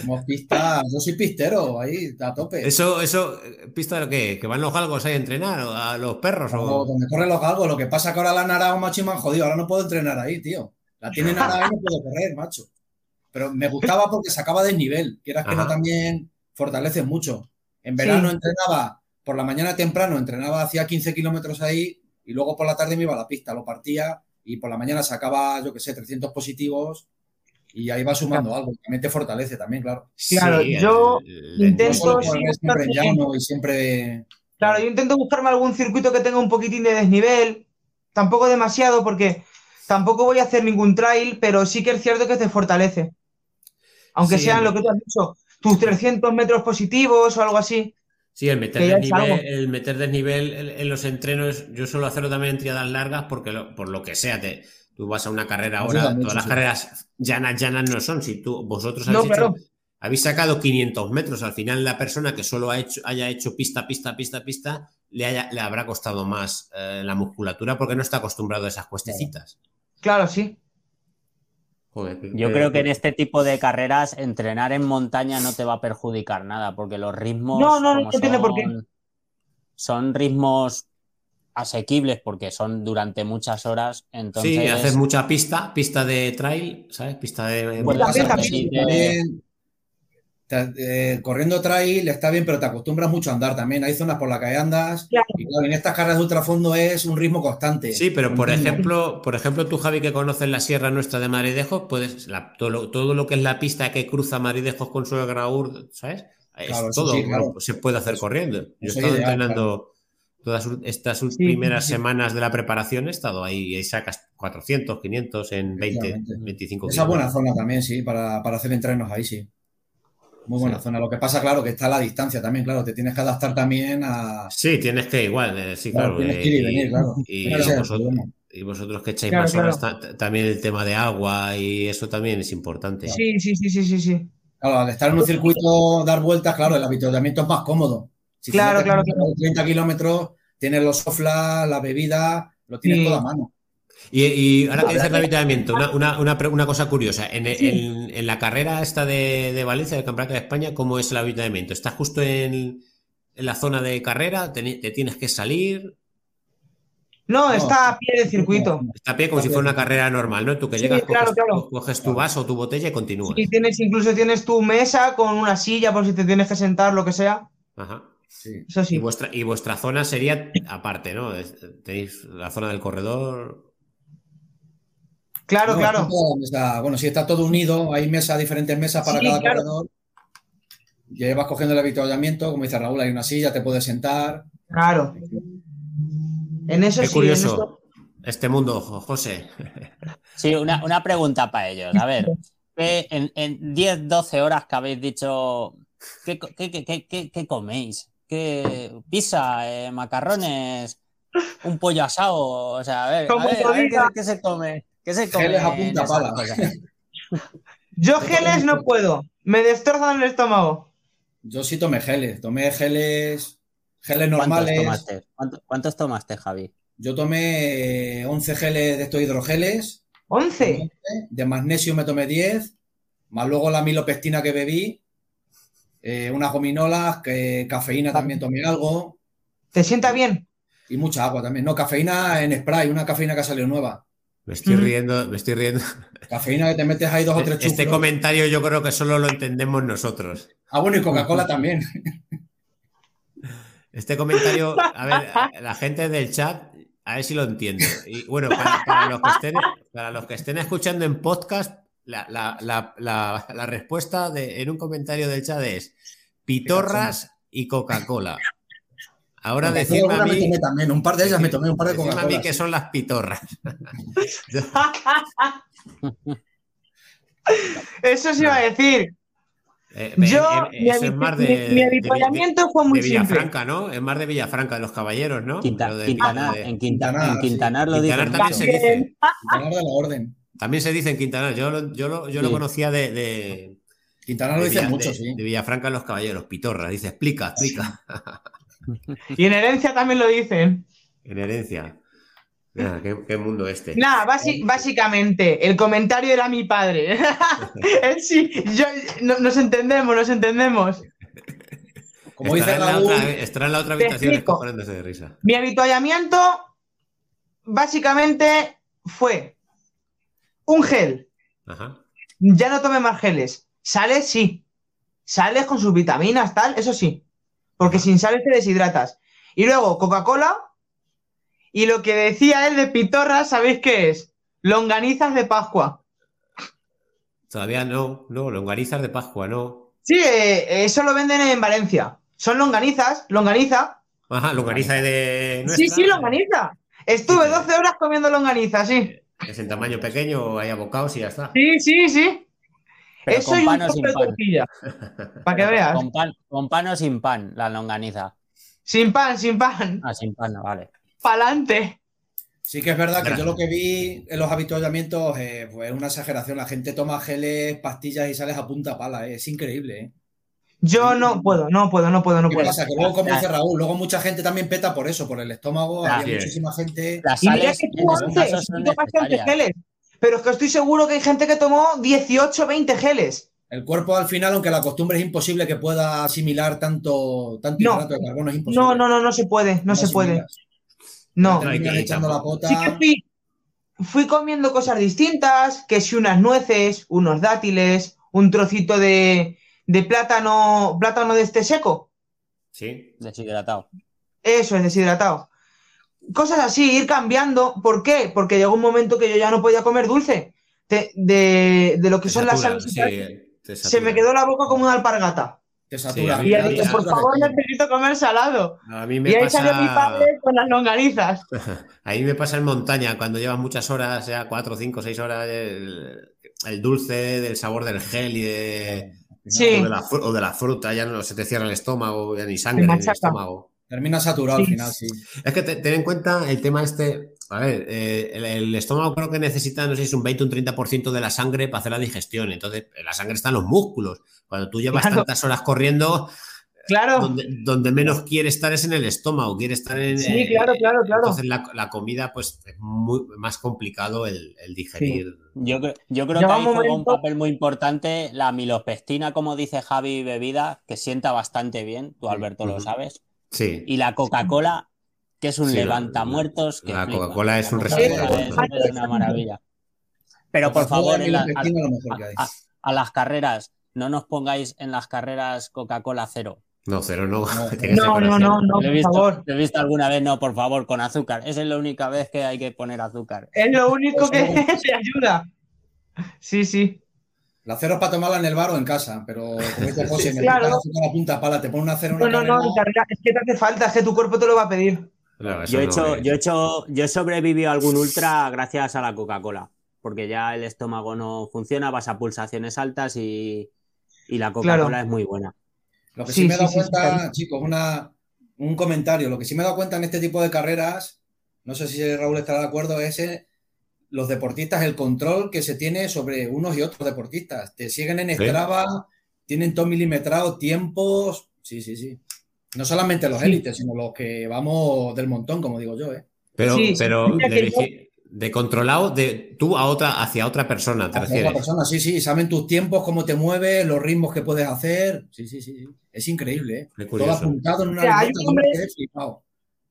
Como pista, yo soy pistero, ahí a tope. Eso, eso, pista de lo que, que van los galgos ahí a entrenar, o a los perros. o... Donde corren los galgos, lo que pasa es que ahora la nara un macho y me han jodido, ahora no puedo entrenar ahí, tío. La tienen nara y no puedo correr, macho. Pero me gustaba porque sacaba desnivel, quieras que no también fortalece mucho. En verano entrenaba, por la mañana temprano entrenaba hacía 15 kilómetros ahí y luego por la tarde me iba a la pista, lo partía y por la mañana sacaba, yo qué sé, 300 positivos y ahí va sumando algo. También te fortalece también, claro. Claro, yo intento... siempre llano y siempre... Claro, yo intento buscarme algún circuito que tenga un poquitín de desnivel, tampoco demasiado porque tampoco voy a hacer ningún trail, pero sí que es cierto que te fortalece. Aunque sean lo que tú has dicho, tus 300 metros positivos o algo así. Sí, el meter, desnivel, el meter desnivel en, los entrenos, yo suelo hacerlo también en triadas largas porque por lo que sea, te, tú vas a una carrera ahora, todas las carreras llanas, llanas no son. Si tú, vosotros habéis, sacado 500 metros, al final la persona que solo ha hecho, haya hecho pista, pista, pista, pista, le, haya, le habrá costado más eh, la musculatura porque no está acostumbrado a esas cuestecitas. Claro, sí. Yo creo que en este tipo de carreras entrenar en montaña no te va a perjudicar nada, porque los ritmos. No, no, no tiene por qué. Son ritmos asequibles porque son durante muchas horas. Entonces... Sí, haces mucha pista, pista de trail, ¿sabes? Pista de. Eh, corriendo trail está bien, pero te acostumbras mucho a andar también. Hay zonas por las que andas. Y en estas carreras de ultrafondo es un ritmo constante. Sí, pero por ejemplo, por ejemplo, tú, Javi, que conoces la sierra nuestra de Maridejos, puedes todo, lo, que es la pista que cruza Maridejos con Suegra ¿sabes? todo se puede hacer corriendo. Yo he estado entrenando Todas estas primeras semanas de la preparación he estado ahí y sacas 400, 500 en 20, 25 Esa buena zona también, sí, para, hacer entrenos ahí, sí. Muy buena zona. Lo que pasa, claro, que está a la distancia también, claro, te tienes que adaptar también a. Sí, tienes que igual, eh, sí, claro. tienes que ir y venir, claro. Y, vosotros, que echáis más horas, también el tema de agua y eso también es importante. Sí, sí, sí, sí, sí. sí. Claro, al estar en un circuito, dar vueltas, claro, el avituallamiento es más cómodo. Si claro, claro, 30 kilómetros, tienes los soflas, la bebida, lo tienes todo a mano. Y, ahora que dices el avituallamiento, una, cosa curiosa. En, la carrera esta de, Valencia, del Campeonato de España, ¿cómo es el avituallamiento? ¿Estás justo en, la zona de carrera? ¿Te, tienes que salir? No, está a pie del circuito. Está a pie como si fuera una carrera normal, ¿no? Tú que llegas, coges, tu vaso o tu botella y continúas. Y tienes, incluso tienes tu mesa con una silla por si te tienes que sentar, lo que sea. Ajá. Eso sí. Y vuestra, y vuestra zona sería aparte, ¿no? Tenéis la zona del corredor. Claro, claro. bueno, si está todo unido, hay mesa, diferentes mesas para cada corredor. Llevas cogiendo el habituallamiento, como dice Raúl, hay una silla, te puedes sentar. Claro. En eso Qué curioso. Este mundo, José. Sí, una, pregunta para ellos. A ver, en, en 10, 12 horas que habéis dicho, ¿qué, qué, coméis? ¿Qué pizza, eh, macarrones, un pollo asado? O sea, a ver, ¿qué, se come? ¿Qué se come? Geles a punta pala. Yo geles no puedo, me destrozan el estómago. Yo sí tomé geles, tomé geles Geles normales. ¿Cuántos tomaste, Javi? Yo tomé 11 geles de estos hidrogeles. ¿11? De magnesio me tomé 10, más luego la milopestina que bebí, eh, unas gominolas, que, cafeína también tomé algo. ¿Te sienta bien? Y mucha agua también. No, cafeína en spray, una cafeína que ha salido nueva. Me estoy riendo, me estoy riendo. Cafeína que te metes ahí dos o tres chupos. Este comentario yo creo que solo lo entendemos nosotros. Ah, bueno, y Coca-Cola también. Este comentario, a ver, la gente del chat, a ver si lo entiendo. Y bueno, para, los, que estén, escuchando en podcast, la, respuesta de, en un comentario del chat es pitorras y Coca-Cola. Ahora decirme a mí. también, un par de ellas me tomé, un par de Coca-Cola. a mí que son las pitorras. Eso sí iba a decir. Eh, Yo, mi, habituallamiento fue muy de Villafranca, ¿no? Es más de Villafranca, de los caballeros, ¿no? Quintana, en, Quintana, en Quintanar lo Quintanar también se dice. Quintanar de la Orden. También se dice en Quintanar. Yo, lo, yo, lo, yo lo conocía de, de Quintanar lo dice mucho, sí. De Villafranca los caballeros, Pitorra. Dice, explica, explica. y en herencia también lo dicen. En herencia. ¿qué, mundo este? Nada, básicamente, el comentario era mi padre. sí, yo, nos entendemos, nos entendemos. Como dice Raúl, estará en la otra habitación de risa. Mi habituallamiento, básicamente, fue un gel. Ya no tome más geles. Sales, sí. Sales con sus vitaminas, tal, eso sí. Porque sin sales te deshidratas. Y luego, Coca-Cola y lo que decía él de pitorra, ¿sabéis qué es? Longanizas de Pascua. Todavía no, no, longanizas de Pascua, no. Sí, eh, eso lo venden en Valencia. Son longanizas, longaniza. Ajá, longaniza de. Sí, sí, longaniza. Estuve 12 horas comiendo longaniza, sí. Es en tamaño pequeño, hay abocados y ya está. Sí, sí, sí. Eso y un pan de tortilla. Para que veas. Con pan, con pan o sin pan, la longaniza. Sin pan, sin pan. Ah, sin pan, vale pa'lante. Sí que es verdad que yo lo que vi en los habituallamientos eh, es una exageración. La gente toma geles, pastillas y sales a punta pala. Eh. Es increíble. Eh. Yo no puedo, no puedo, no puedo, no puedo. Pasa? Que luego, como dice Raúl, luego mucha gente también peta por eso, por el estómago. Había muchísima gente. y mira que tú antes, geles. Pero es que estoy seguro que hay gente que tomó 18, 20 geles. El cuerpo al final, aunque la costumbre es imposible que pueda asimilar tanto, tanto hidrato de carbono, es imposible. No, no, no, no se puede, no, se puede. No, fui, comiendo cosas distintas, que si unas nueces, unos dátiles, un trocito de, plátano, plátano de este seco. Sí, deshidratado. Eso es deshidratado. Cosas así, ir cambiando. ¿Por qué? Porque llegó un momento que yo ya no podía comer dulce. De, lo que son las sales. se me quedó la boca como una alpargata. Te satura. y ha dicho, por favor, necesito comer salado. A mí me y ahí pasa... salió mi padre con las longanizas. ahí me pasa en montaña, cuando llevas muchas horas, sea cuatro, cinco, seis horas, el, dulce del sabor del gel y de, sí. o, de la, fruta, ya no se te cierra el estómago, ya ni sangre en el estómago. Termina saturado al final, sí. Es que ten en cuenta el tema este. A ver, eh, el, estómago creo que necesita, no sé si es un 20 o un 30% de la sangre para hacer la digestión. Entonces, la sangre está en los músculos. Cuando tú llevas tantas horas corriendo, Claro. Donde, menos quiere estar es en el estómago, quiere estar en. Sí, claro, claro, claro. Entonces la, comida, pues, es muy, más complicado el, digerir. Yo, yo, creo que ahí juega un papel muy importante la milopestina, como dice Javi, bebida, que sienta bastante bien. Tú, Alberto, lo sabes. Sí. Y la Coca-Cola, que es un levantamuertos. la Coca-Cola es un refresco. Es, una maravilla. Pero por favor, a, las carreras, no nos pongáis en las carreras Coca-Cola cero. No, cero no. No, no, no, no, por favor. he visto alguna vez, no, por favor, con azúcar. Esa es la única vez que hay que poner azúcar. Es lo único que te ayuda. Sí, sí. La cero es para tomarla en el bar o en casa, pero como dice José, me claro. la punta pala, te pone una cero. No, no, no, es que te hace falta, es que tu cuerpo te lo va a pedir. yo, he hecho, yo he hecho, yo he sobrevivido a algún ultra gracias a la Coca-Cola, porque ya el estómago no funciona, vas a pulsaciones altas y, y la Coca-Cola es muy buena. Lo que sí, me he dado cuenta, chicos, una, un comentario, lo que sí me he dado cuenta en este tipo de carreras, no sé si Raúl estará de acuerdo, es eh, los deportistas, el control que se tiene sobre unos y otros deportistas. Te siguen en Strava, tienen todo milimetrado, tiempos. Sí, sí, sí. No solamente los élites, sino los que vamos del montón, como digo yo, ¿eh? Pero, pero de, controlado de tú a otra, hacia otra persona, ¿te hacia refieres? Otra persona, sí, sí. Saben tus tiempos, cómo te mueves, los ritmos que puedes hacer. Sí, sí, sí. Es increíble, ¿eh? Todo apuntado en una o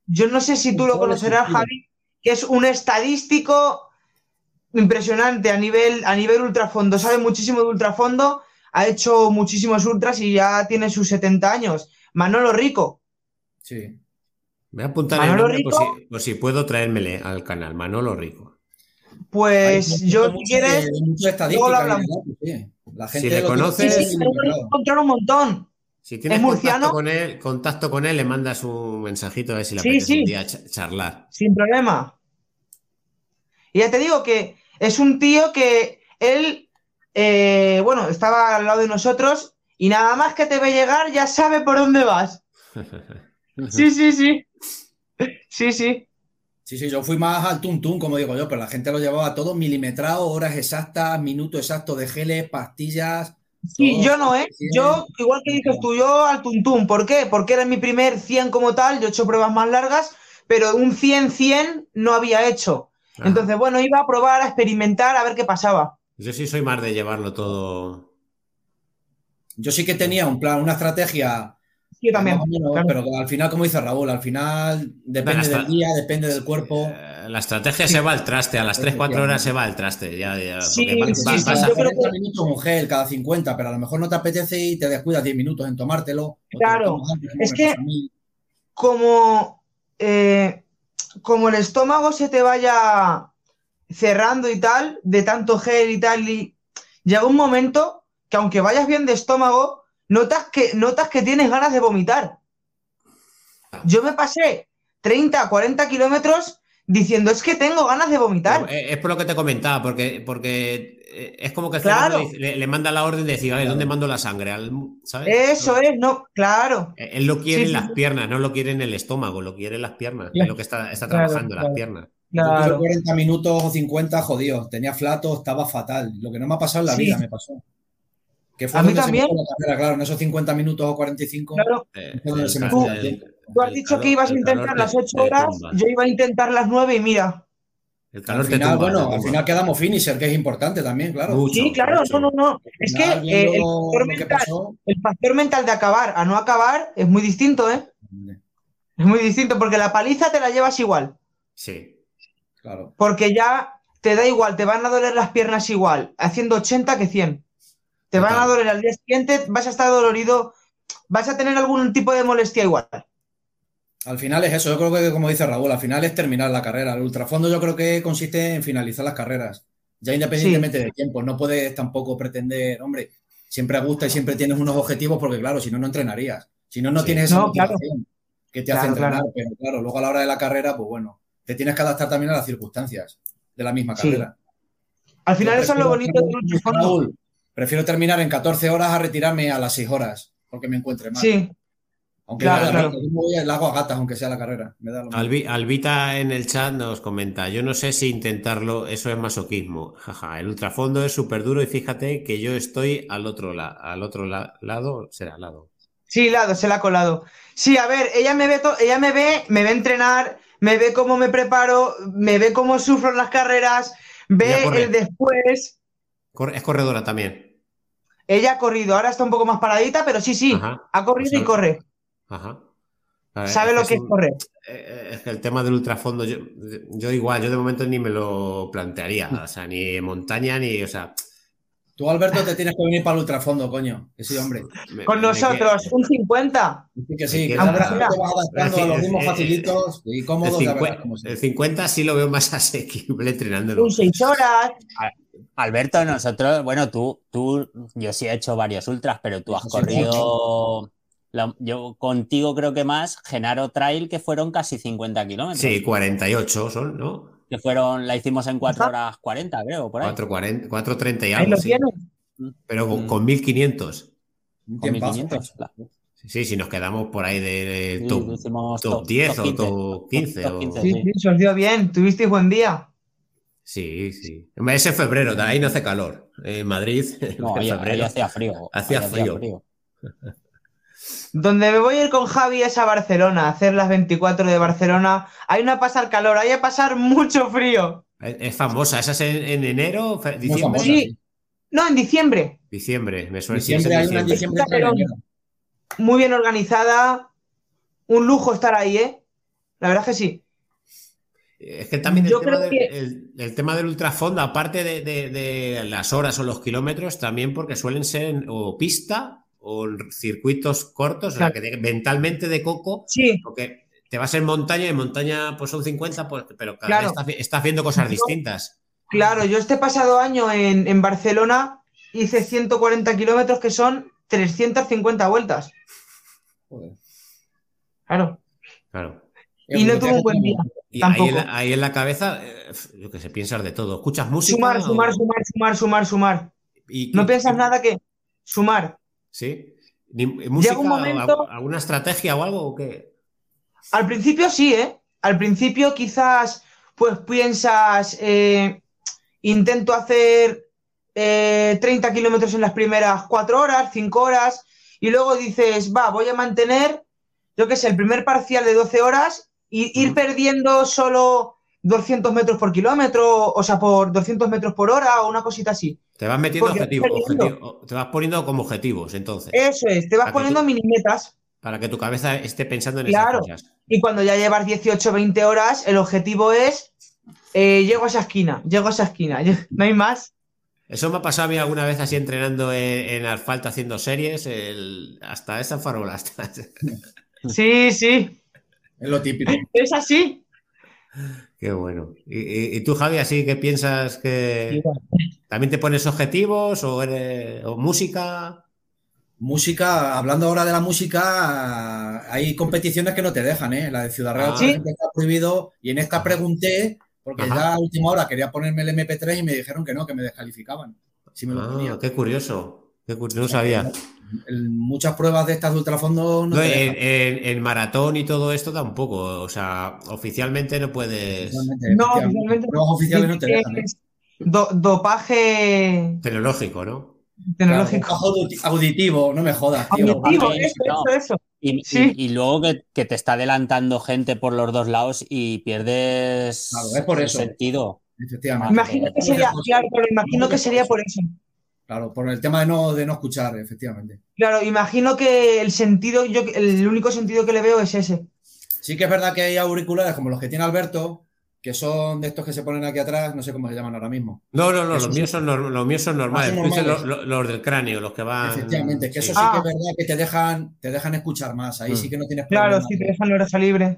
Yo no sé si tú lo conocerás, Javi, que es un estadístico impresionante a nivel, a nivel ultrafondo, sabe muchísimo de ultrafondo, ha hecho muchísimos ultras y ya tiene sus 70 años. Manolo Rico. Sí. Voy a apuntar el nombre por, si, puedo traérmele al canal, Manolo Rico. Pues yo, si quieres, La gente si le conoces, sí, encontrar un montón. Si tienes contacto con, él, contacto con él, le mandas un mensajito a ver si le apetece un día charlar. Sin problema. Y ya te digo que es un tío que él, eh, bueno, estaba al lado de nosotros y nada más que te ve llegar ya sabe por dónde vas. Sí, sí, sí. Sí, sí. Sí, sí, yo fui más al tuntún, como digo yo, pero la gente lo llevaba todo milimetrado, horas exactas, minutos exactos de geles, pastillas. Sí, yo no, ¿eh? Yo, igual que dices tú, yo al tuntún. ¿Por qué? Porque era mi primer 100 como tal, yo he hecho pruebas más largas, pero un 100-100 no había hecho. Entonces, bueno, iba a probar, a experimentar, a ver qué pasaba. Yo sí soy más de llevarlo todo. Yo sí que tenía un plan, una estrategia. Sí, también. Pero al final, como dice Raúl, al final depende del día, depende del cuerpo. Eh, la estrategia se va al traste, a las 3-4 horas se va al traste. Ya, ya, sí, sí, vas a 40 minutos un gel cada 50, pero a lo mejor no te apetece y te descuidas 10 minutos en tomártelo. Claro, es que como eh, como el estómago se te vaya cerrando y tal, de tanto gel y tal, y llega un momento que aunque vayas bien de estómago, notas que, notas que tienes ganas de vomitar. Yo me pasé 30, 40 kilómetros diciendo, es que tengo ganas de vomitar. Es por lo que te comentaba, porque, porque eh, es como que le, manda la orden de decir, a ver, ¿dónde mando la sangre? Eso es, no, claro. Eh, él lo quiere en las piernas, no lo quiere en el estómago, lo quiere en las piernas, es lo que está, trabajando, las piernas. Claro. 40 minutos o 50, jodido, tenía flato, estaba fatal. Lo que no me ha pasado en la vida me pasó. Que fue a mí también. claro, en esos 50 minutos o 45. Claro. Eh, tú, has dicho que ibas a intentar las 8 horas, yo iba a intentar las 9 y mira al final, bueno, al final quedamos finisher, que es importante también, claro. sí, claro, no, no, no. Es que eh, el, factor mental, de acabar a no acabar es muy distinto, ¿eh? Es muy distinto, porque la paliza te la llevas igual. Sí, claro. Porque ya te da igual, te van a doler las piernas igual, haciendo 80 que 100. Te van a doler al día siguiente, vas a estar dolorido, vas a tener algún tipo de molestia igual. Al final es eso, yo creo que como dice Raúl, al final es terminar la carrera. El ultrafondo yo creo que consiste en finalizar las carreras, ya independientemente de tiempo. No puedes tampoco pretender, hombre, siempre gusta y siempre tienes unos objetivos porque, claro, si no, no entrenarías. Si no, no tienes esa motivación que te hace entrenar. Pero claro, luego a la hora de la carrera, pues bueno, te tienes que adaptar también a las circunstancias de la misma carrera. Al final eso es lo bonito de Raúl, prefiero terminar en 14 horas a retirarme a las 6 horas porque me encuentre mal. Sí. Aunque claro, claro. voy al lago a gatas, aunque sea la carrera. Albita en el chat nos comenta, yo no sé si intentarlo, eso es masoquismo. Jaja, el ultrafondo es súper duro y fíjate que yo estoy al otro, al otro lado, será al lado. Sí, lado, se la ha colado. Sí, a ver, ella me ve, ella me ve, me ve entrenar, me ve cómo me preparo, me ve cómo sufro en las carreras, ve el después. Es corredora también. Ella ha corrido, ahora está un poco más paradita, pero sí, sí, ha corrido y corre. Ajá. Sabe lo que es correr. Eh, eh, es que el tema del ultrafondo, yo, yo igual, yo de momento ni me lo plantearía. O sea, ni montaña, ni, o sea. Tú, Alberto, te tienes que venir para el ultrafondo, coño. Que sí, hombre. Con nosotros, un 50. Sí, que sí, que te vas adaptando a los mismos facilitos y cómodos. El, 50 sí lo veo más asequible entrenándolo. Un 6 horas. Alberto, nosotros, bueno, tú, tú, yo sí he hecho varios ultras, pero tú has corrido yo contigo creo que más, Genaro Trail, que fueron casi 50 kilómetros. Sí, 48 son, ¿no? Que fueron, la hicimos en 4 horas 40, creo, por ahí. 4.30 y algo. Sí. Pero con, con 1500. Con 1500, claro. Sí, si nos quedamos por ahí de top, 10 o top 15. Sí, sí, se os dio bien. ¿Tuvisteis buen día? Sí, sí. Ese febrero, de ahí no hace calor. En Madrid, no, ahí, hacía frío. Hacía, frío. Donde me voy a ir con Javi es a Barcelona, a hacer las 24 de Barcelona. Hay una pasar calor, hay a pasar mucho frío. Es, famosa, ¿esa es en, enero? ¿Diciembre? Sí. No, en diciembre. Diciembre, me suena. Diciembre, hay una diciembre Muy bien organizada. Un lujo estar ahí, ¿eh? La verdad es que sí. Es que también el, tema, el, tema, del ultrafondo, aparte de, de, las horas o los kilómetros, también porque suelen ser o pista o circuitos cortos, o sea, que mentalmente de coco, sí. porque te vas en montaña y en montaña pues son 50, pues, pero cada vez estás, haciendo cosas distintas. Claro, yo este pasado año en, Barcelona hice 140 kilómetros que son 350 vueltas. Claro. Claro. Y no tuve un buen día. Y ahí en, la, cabeza, eh, yo que sé, piensas de todo. ¿Escuchas música? Sumar, sumar, sumar, sumar, sumar, sumar. ¿Y no piensas nada que sumar. ¿Sí? ¿Música, un momento... ¿Alguna estrategia o algo? Al principio sí, ¿eh? Al principio quizás pues piensas, eh, intento hacer 30 eh, kilómetros en las primeras 4 horas, 5 horas, y luego dices, va, voy a mantener, yo qué sé, el primer parcial de 12 horas y ir perdiendo solo 200 metros por kilómetro, o sea, por 200 metros por hora o una cosita así. Te vas metiendo objetivos, te vas poniendo como objetivos, entonces. Eso es, te vas poniendo mini metas. Para que tu cabeza esté pensando en esas cosas. Y cuando ya llevas 18, 20 horas, el objetivo es eh, llego a esa esquina, llego a esa esquina, no hay más. Eso me ha pasado a mí alguna vez así entrenando en, asfalto haciendo series, hasta esa farola. Sí, sí. Es lo típico. Es así. Qué bueno. ¿Y, tú, Javi, así que piensas que también te pones objetivos o, música? Música, hablando ahora de la música, hay competiciones que no te dejan, ¿eh? La de Ciudad Real ¿Sí? está prohibido y en esta pregunté, porque ya a última hora quería ponerme el MP3 y me dijeron que no, que me descalificaban. Si me lo ah, qué curioso, no sabía muchas pruebas de estas de ultrafondo no, en, maratón y todo esto tampoco. O sea, oficialmente no puedes. No, oficialmente. oficiales no te dejan. ¿eh? dopaje. Tecnológico, ¿no? Tecnológico. auditivo, no me jodas, Auditivo, eso, eso, Y, sí. y, luego que, te está adelantando gente por los dos lados y pierdes por eso. sentido. Imagino que sería, claro, pero imagino que sería por eso. Claro, por el tema de no, de no escuchar, efectivamente. Claro, imagino que el sentido, yo el único sentido que le veo es ese. Sí que es verdad que hay auriculares como los que tiene Alberto, que son de estos que se ponen aquí atrás, no sé cómo se llaman ahora mismo. No, no, no, los míos, son, los míos son normales, Los, del cráneo, los que van. Efectivamente, que eso sí, que es verdad que te dejan, te dejan escuchar más, ahí mm. sí que no tienes Claro, sí, te dejan la oreja libre.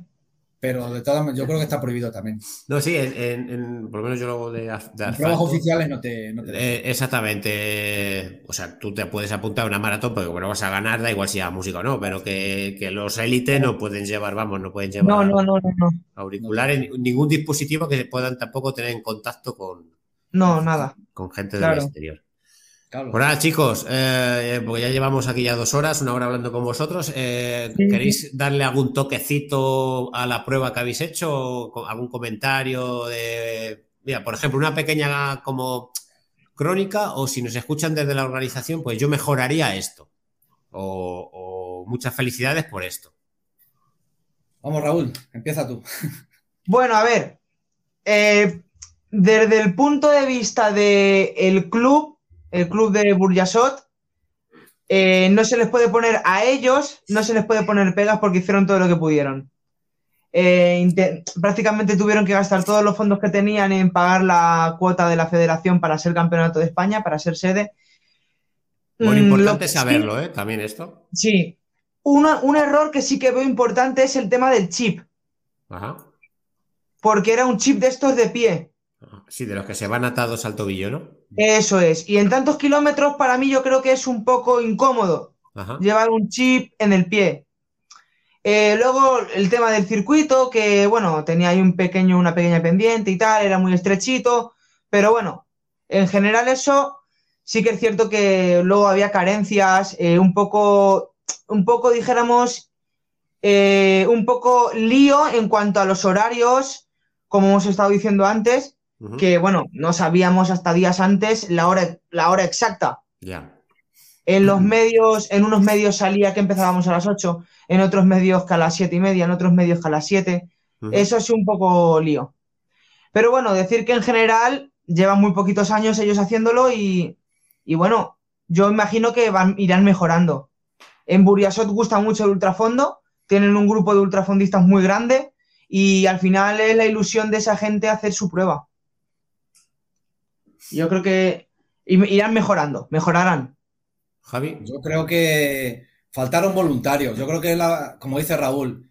Pero de todas yo creo que está prohibido también. No, sí, en, por lo menos yo lo hago de, de pruebas oficiales no te... Eh, exactamente. O sea, tú te puedes apuntar a una maratón porque bueno, vas a ganar, da igual si a música o no, pero que, los élites no pueden llevar, vamos, no pueden llevar no, no, no, no, auriculares, ningún dispositivo que puedan tampoco tener en contacto con... No, nada. Con gente del exterior. Bueno, chicos, eh, porque ya llevamos aquí ya dos horas, una hora hablando con vosotros. Eh, ¿Queréis darle algún toquecito a la prueba que habéis hecho? ¿Algún comentario de, mira, por ejemplo, una pequeña como crónica o si nos escuchan desde la organización, pues yo mejoraría esto. O, muchas felicidades por esto. Vamos, Raúl, empieza tú. Bueno, a ver, eh, desde el punto de vista del club, el club de Burjasot, eh, no se les puede poner a ellos, no se les puede poner pegas porque hicieron todo lo que pudieron. Eh, prácticamente tuvieron que gastar todos los fondos que tenían en pagar la cuota de la federación para ser campeonato de España, para ser sede. Muy mm, importante saberlo, ¿eh? También esto. Sí. un error que sí que veo importante es el tema del chip. Ajá. Porque era un chip de estos de pie. Sí, de los que se van atados al tobillo, ¿no? Eso es. Y en tantos kilómetros, para mí, yo creo que es un poco incómodo llevar un chip en el pie. Eh, luego el tema del circuito, que bueno, tenía ahí un pequeño, una pequeña pendiente y tal, era muy estrechito, pero bueno, en general eso sí que es cierto que luego había carencias, eh, un poco, un poco dijéramos, eh, un poco lío en cuanto a los horarios, como hemos estado diciendo antes, que bueno, no sabíamos hasta días antes la hora, la hora exacta. Ya. En los medios, en unos medios salía que empezábamos a las 8, en otros medios que a las 7 y media, en otros medios que a las 7. Eso es un poco lío. Pero bueno, decir que en general llevan muy poquitos años ellos haciéndolo y, y bueno, yo imagino que van, irán mejorando. En Buriasot gusta mucho el ultrafondo, tienen un grupo de ultrafondistas muy grande y al final es la ilusión de esa gente hacer su prueba. Yo creo que irán mejorando, mejorarán. Javi. Yo creo que faltaron voluntarios. Yo creo que, la, como dice Raúl,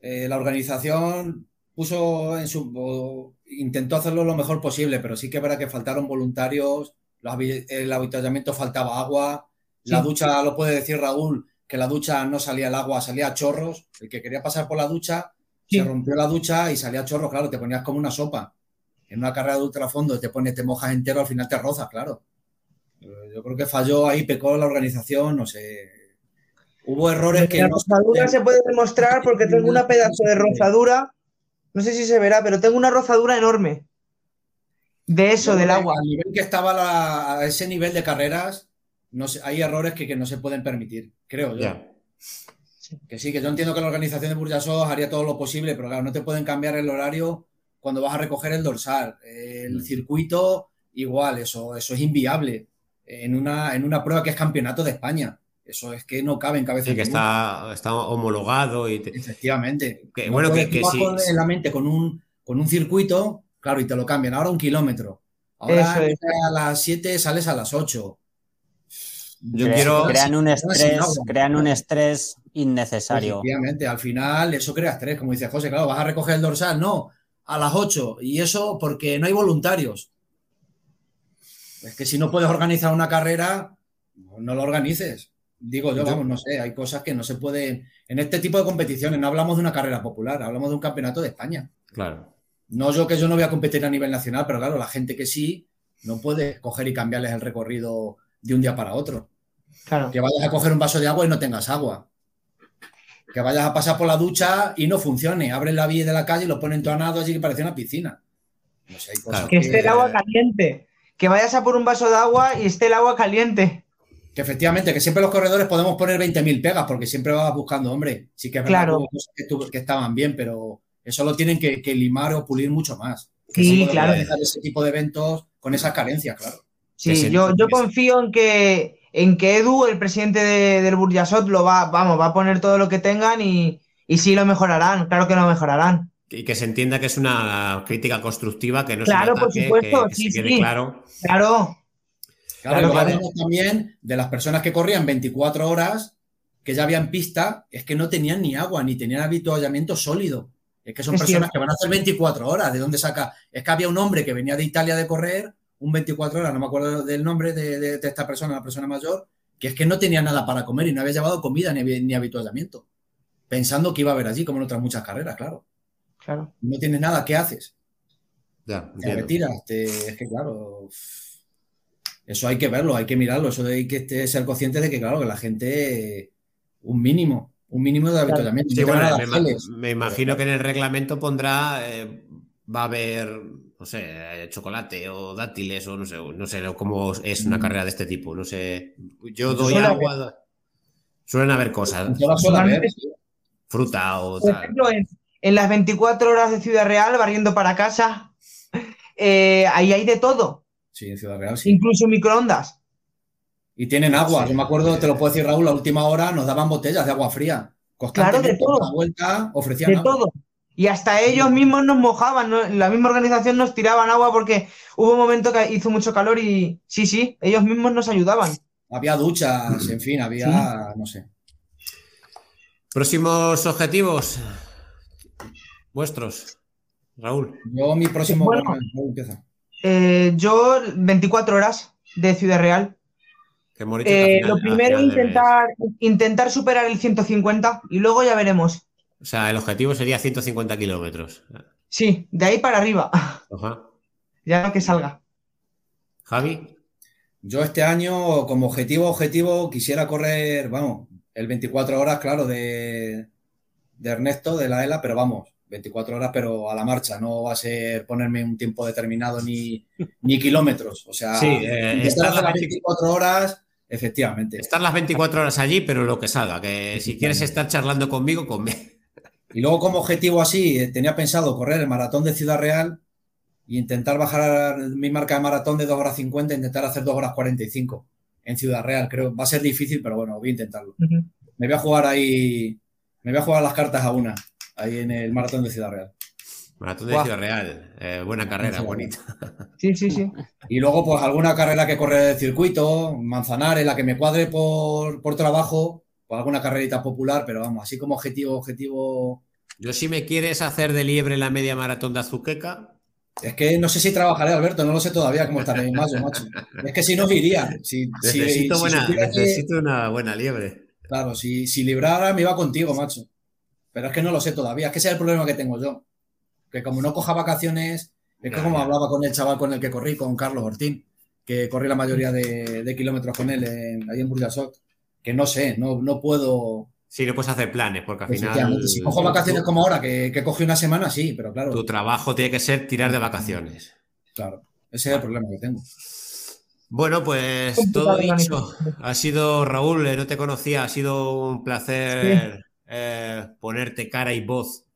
eh, la organización puso en su. intentó hacerlo lo mejor posible, pero sí que es que faltaron voluntarios. El habituallamiento faltaba agua. La ducha, lo puede decir Raúl, que la ducha no salía el agua, salía a chorros. El que quería pasar por la ducha, se rompió la ducha y salía a chorros, claro, te ponías como una sopa en una carrera de ultrafondo te pones, te mojas entero, al final te rozas, claro. Yo creo que falló ahí, pecó la organización, no sé. Hubo errores que. La rozadura se puede demostrar porque tengo una pedazo de rozadura. No sé si se verá, pero tengo una rozadura enorme. De eso, del agua. Al nivel que estaba a ese nivel de carreras, no hay errores que, no se pueden permitir, creo yo. Que sí, que yo entiendo que la organización de Burjasot haría todo lo posible, pero claro, no te pueden cambiar el horario cuando vas a recoger el dorsal. El circuito, igual, eso, eso es inviable en una, en una prueba que es campeonato de España. Eso es que no cabe en cabeza. Sí, que está, está, homologado. Y Efectivamente. Que, bueno, que, que sí. en la mente con un, con un circuito, claro, y te lo cambian. Ahora un kilómetro. Ahora a las 7 sales a las 8. Yo quiero... Crean un estrés, crean un estrés innecesario. Efectivamente, al final eso crea estrés, como dice José, claro, vas a recoger el dorsal, no, a las 8 y eso porque no hay voluntarios. Es que si no puedes organizar una carrera, no lo organices. Digo yo, vamos, no sé, hay cosas que no se pueden. En este tipo de competiciones no hablamos de una carrera popular, hablamos de un campeonato de España. Claro. No yo que yo no voy a competir a nivel nacional, pero claro, la gente que sí, no puede coger y cambiarles el recorrido de un día para otro. Claro. Que vayas a coger un vaso de agua y no tengas agua que vayas a pasar por la ducha y no funcione. Abres la vía de la calle y lo ponen todo nado allí que parece una piscina. que, esté el agua caliente. Que vayas a por un vaso de agua y esté el agua caliente. Que efectivamente, que siempre los corredores podemos poner 20.000 pegas porque siempre vas buscando, hombre. Sí que es verdad claro. que, estaban bien, pero eso lo tienen que, limar o pulir mucho más. sí, claro. Ese tipo de eventos con esas carencias, claro. Sí, yo, yo confío en que en que Edu, el presidente del Burjasot, lo va, vamos, va a poner todo lo que tengan y, y sí lo mejorarán, claro que lo mejorarán. Y que se entienda que es una crítica constructiva, que no claro, por supuesto, sí, sí. claro. Claro. Claro, claro, también de las personas que corrían 24 horas, que ya habían pista, es que no tenían ni agua, ni tenían habituallamiento sólido. Es que son personas que van a hacer 24 horas. ¿De dónde saca? Es que había un hombre que venía de Italia de correr, un 24 horas, no me acuerdo del nombre de, esta persona, la persona mayor, que es que no tenía nada para comer y no había llevado comida ni, ni habituallamiento. Pensando que iba a haber allí, como en otras muchas carreras, claro. Claro. No tienes nada, ¿qué haces? Ya, te retiras. es que, claro, eso hay que verlo, hay que mirarlo. Eso hay que ser consciente de que, claro, que la gente, un mínimo, un mínimo de habituallamiento. me, imagino que en el reglamento pondrá, eh, va a haber, no sé, chocolate o dátiles o no sé, no sé cómo es una mm. carrera de este tipo. No sé, yo doy agua. Suelen haber cosas. Fruta o tal. en, las 24 horas de Ciudad Real, barriendo para casa, eh, ahí hay de todo. Sí, en Ciudad Real sí. Incluso microondas. Y tienen agua. Yo me acuerdo, te lo puedo decir Raúl, la última hora nos daban botellas de agua fría. Claro, de todo. La vuelta ofrecían de todo. Y hasta ellos mismos nos mojaban, la misma organización nos tiraban agua porque hubo un momento que hizo mucho calor y sí, sí, ellos mismos nos ayudaban. Había duchas, en fin, había, no sé. Próximos objetivos vuestros, Raúl. Yo mi próximo... Eh, yo 24 horas de Ciudad Real. Eh, lo primero, intentar, intentar superar el 150 y luego ya veremos. O sea, el objetivo sería 150 kilómetros. Sí, de ahí para arriba. Ya no que salga. Javi. Yo este año, como objetivo, objetivo, quisiera correr, vamos, el 24 horas, claro, de, de Ernesto, de la ELA, pero vamos, 24 horas, pero a la marcha. No va a ser ponerme un tiempo determinado ni, ni kilómetros. O sea, sí, eh, estar las 24 horas Efectivamente. Estar las 24 horas allí, pero lo que salga, que si quieres estar charlando conmigo, conmigo. Y luego como objetivo así, eh, tenía pensado correr el maratón de Ciudad Real e intentar bajar mi marca de maratón de 2 horas 50 e intentar hacer 2 horas 45 en Ciudad Real. Creo va a ser difícil, pero bueno, voy a intentarlo. Me voy a jugar ahí, me voy a jugar las cartas a una, ahí en el maratón de Ciudad Real. Maratón de Ciudad Real, eh, buena carrera, bonita. Sí, sí, sí. Y luego, pues alguna carrera que corre de circuito, Manzanares, la que me cuadre por, por trabajo, pues alguna carrerita popular, pero vamos, así como objetivo, objetivo. Yo, si me quieres hacer de liebre la media maratón de Azuqueca. Es que no sé si trabajaré, Alberto, no lo sé todavía cómo estaré en mayo, macho. Es que si no iría. Si, necesito, necesito una buena liebre. Claro, si, si librara me iba contigo, macho. Pero es que no lo sé todavía, es que ese es el problema que tengo yo que como no coja vacaciones, es como hablaba con el chaval con el que corrí, con Carlos Ortín, que corrí la mayoría de, kilómetros con él ahí en Burjasot, que no sé, no, no puedo... Sí, no puedes hacer planes, porque al final... Si cojo vacaciones como ahora, que, que cogí una semana, sí, pero claro... Tu trabajo tiene que ser tirar de vacaciones. Claro, ese es el problema que tengo. Bueno, pues todo dicho. Ha sido, Raúl, eh, no te conocía, ha sido un placer eh, ponerte cara y voz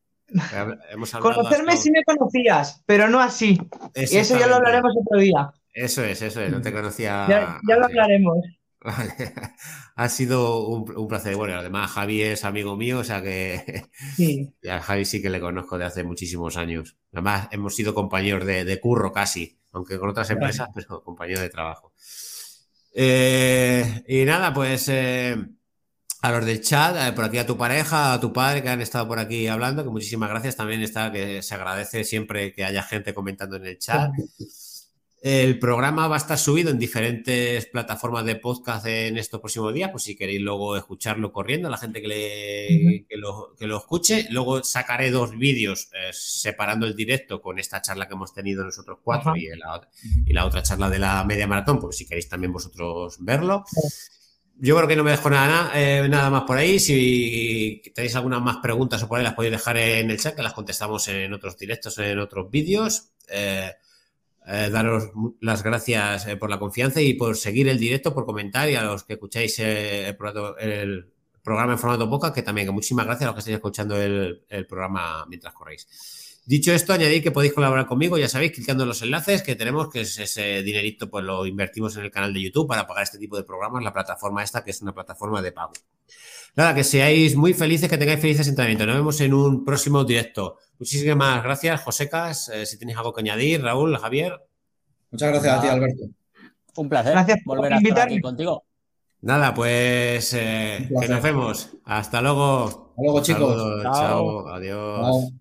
Conocerme sí me conocías, pero no así. Y eso ya lo hablaremos otro día. Eso es, eso es, no te conocía. Ya, lo hablaremos. Ha sido un, placer. Bueno, además Javi es amigo mío, o sea que sí. a Javi sí que le conozco de hace muchísimos años. Además, hemos sido compañeros de, curro casi, aunque con otras empresas, pero compañeros de trabajo. Eh, y nada, pues eh, a los del chat, eh, por aquí a tu pareja, a tu padre que han estado por aquí hablando, que muchísimas gracias. También está que se agradece siempre que haya gente comentando en el chat. El programa va a estar subido en diferentes plataformas de podcast en estos próximos días, pues si queréis luego escucharlo corriendo, la gente que, le, que, lo, escuche. Luego sacaré dos vídeos eh, separando el directo con esta charla que hemos tenido nosotros cuatro y la, y la, otra charla de la media maratón, pues si queréis también vosotros verlo. Yo creo que no me dejo nada, eh, nada más por ahí. Si tenéis algunas más preguntas o por ahí, las podéis dejar en el chat, que las contestamos en otros directos, en otros vídeos. Eh, eh, daros las gracias por la confianza y por seguir el directo, por comentar y a los que escucháis el, programa en formato boca, que también, muchísimas gracias a los que estáis escuchando el programa mientras corréis. Dicho esto, añadir que podéis colaborar conmigo, ya sabéis, clicando en los enlaces que tenemos, que es ese dinerito, pues lo invertimos en el canal de YouTube para pagar este tipo de programas, la plataforma esta, que es una plataforma de pago. Nada, que seáis muy felices, que tengáis felices entrenamientos. Nos vemos en un próximo directo. Muchísimas gracias, Josecas. Eh, si tenéis algo que añadir, Raúl, Javier. Muchas gracias a ti, Alberto. Un placer gracias volver a estar aquí contigo. Nada, pues eh, que nos vemos. Hasta luego. Hasta luego, chicos. Chao. Adiós.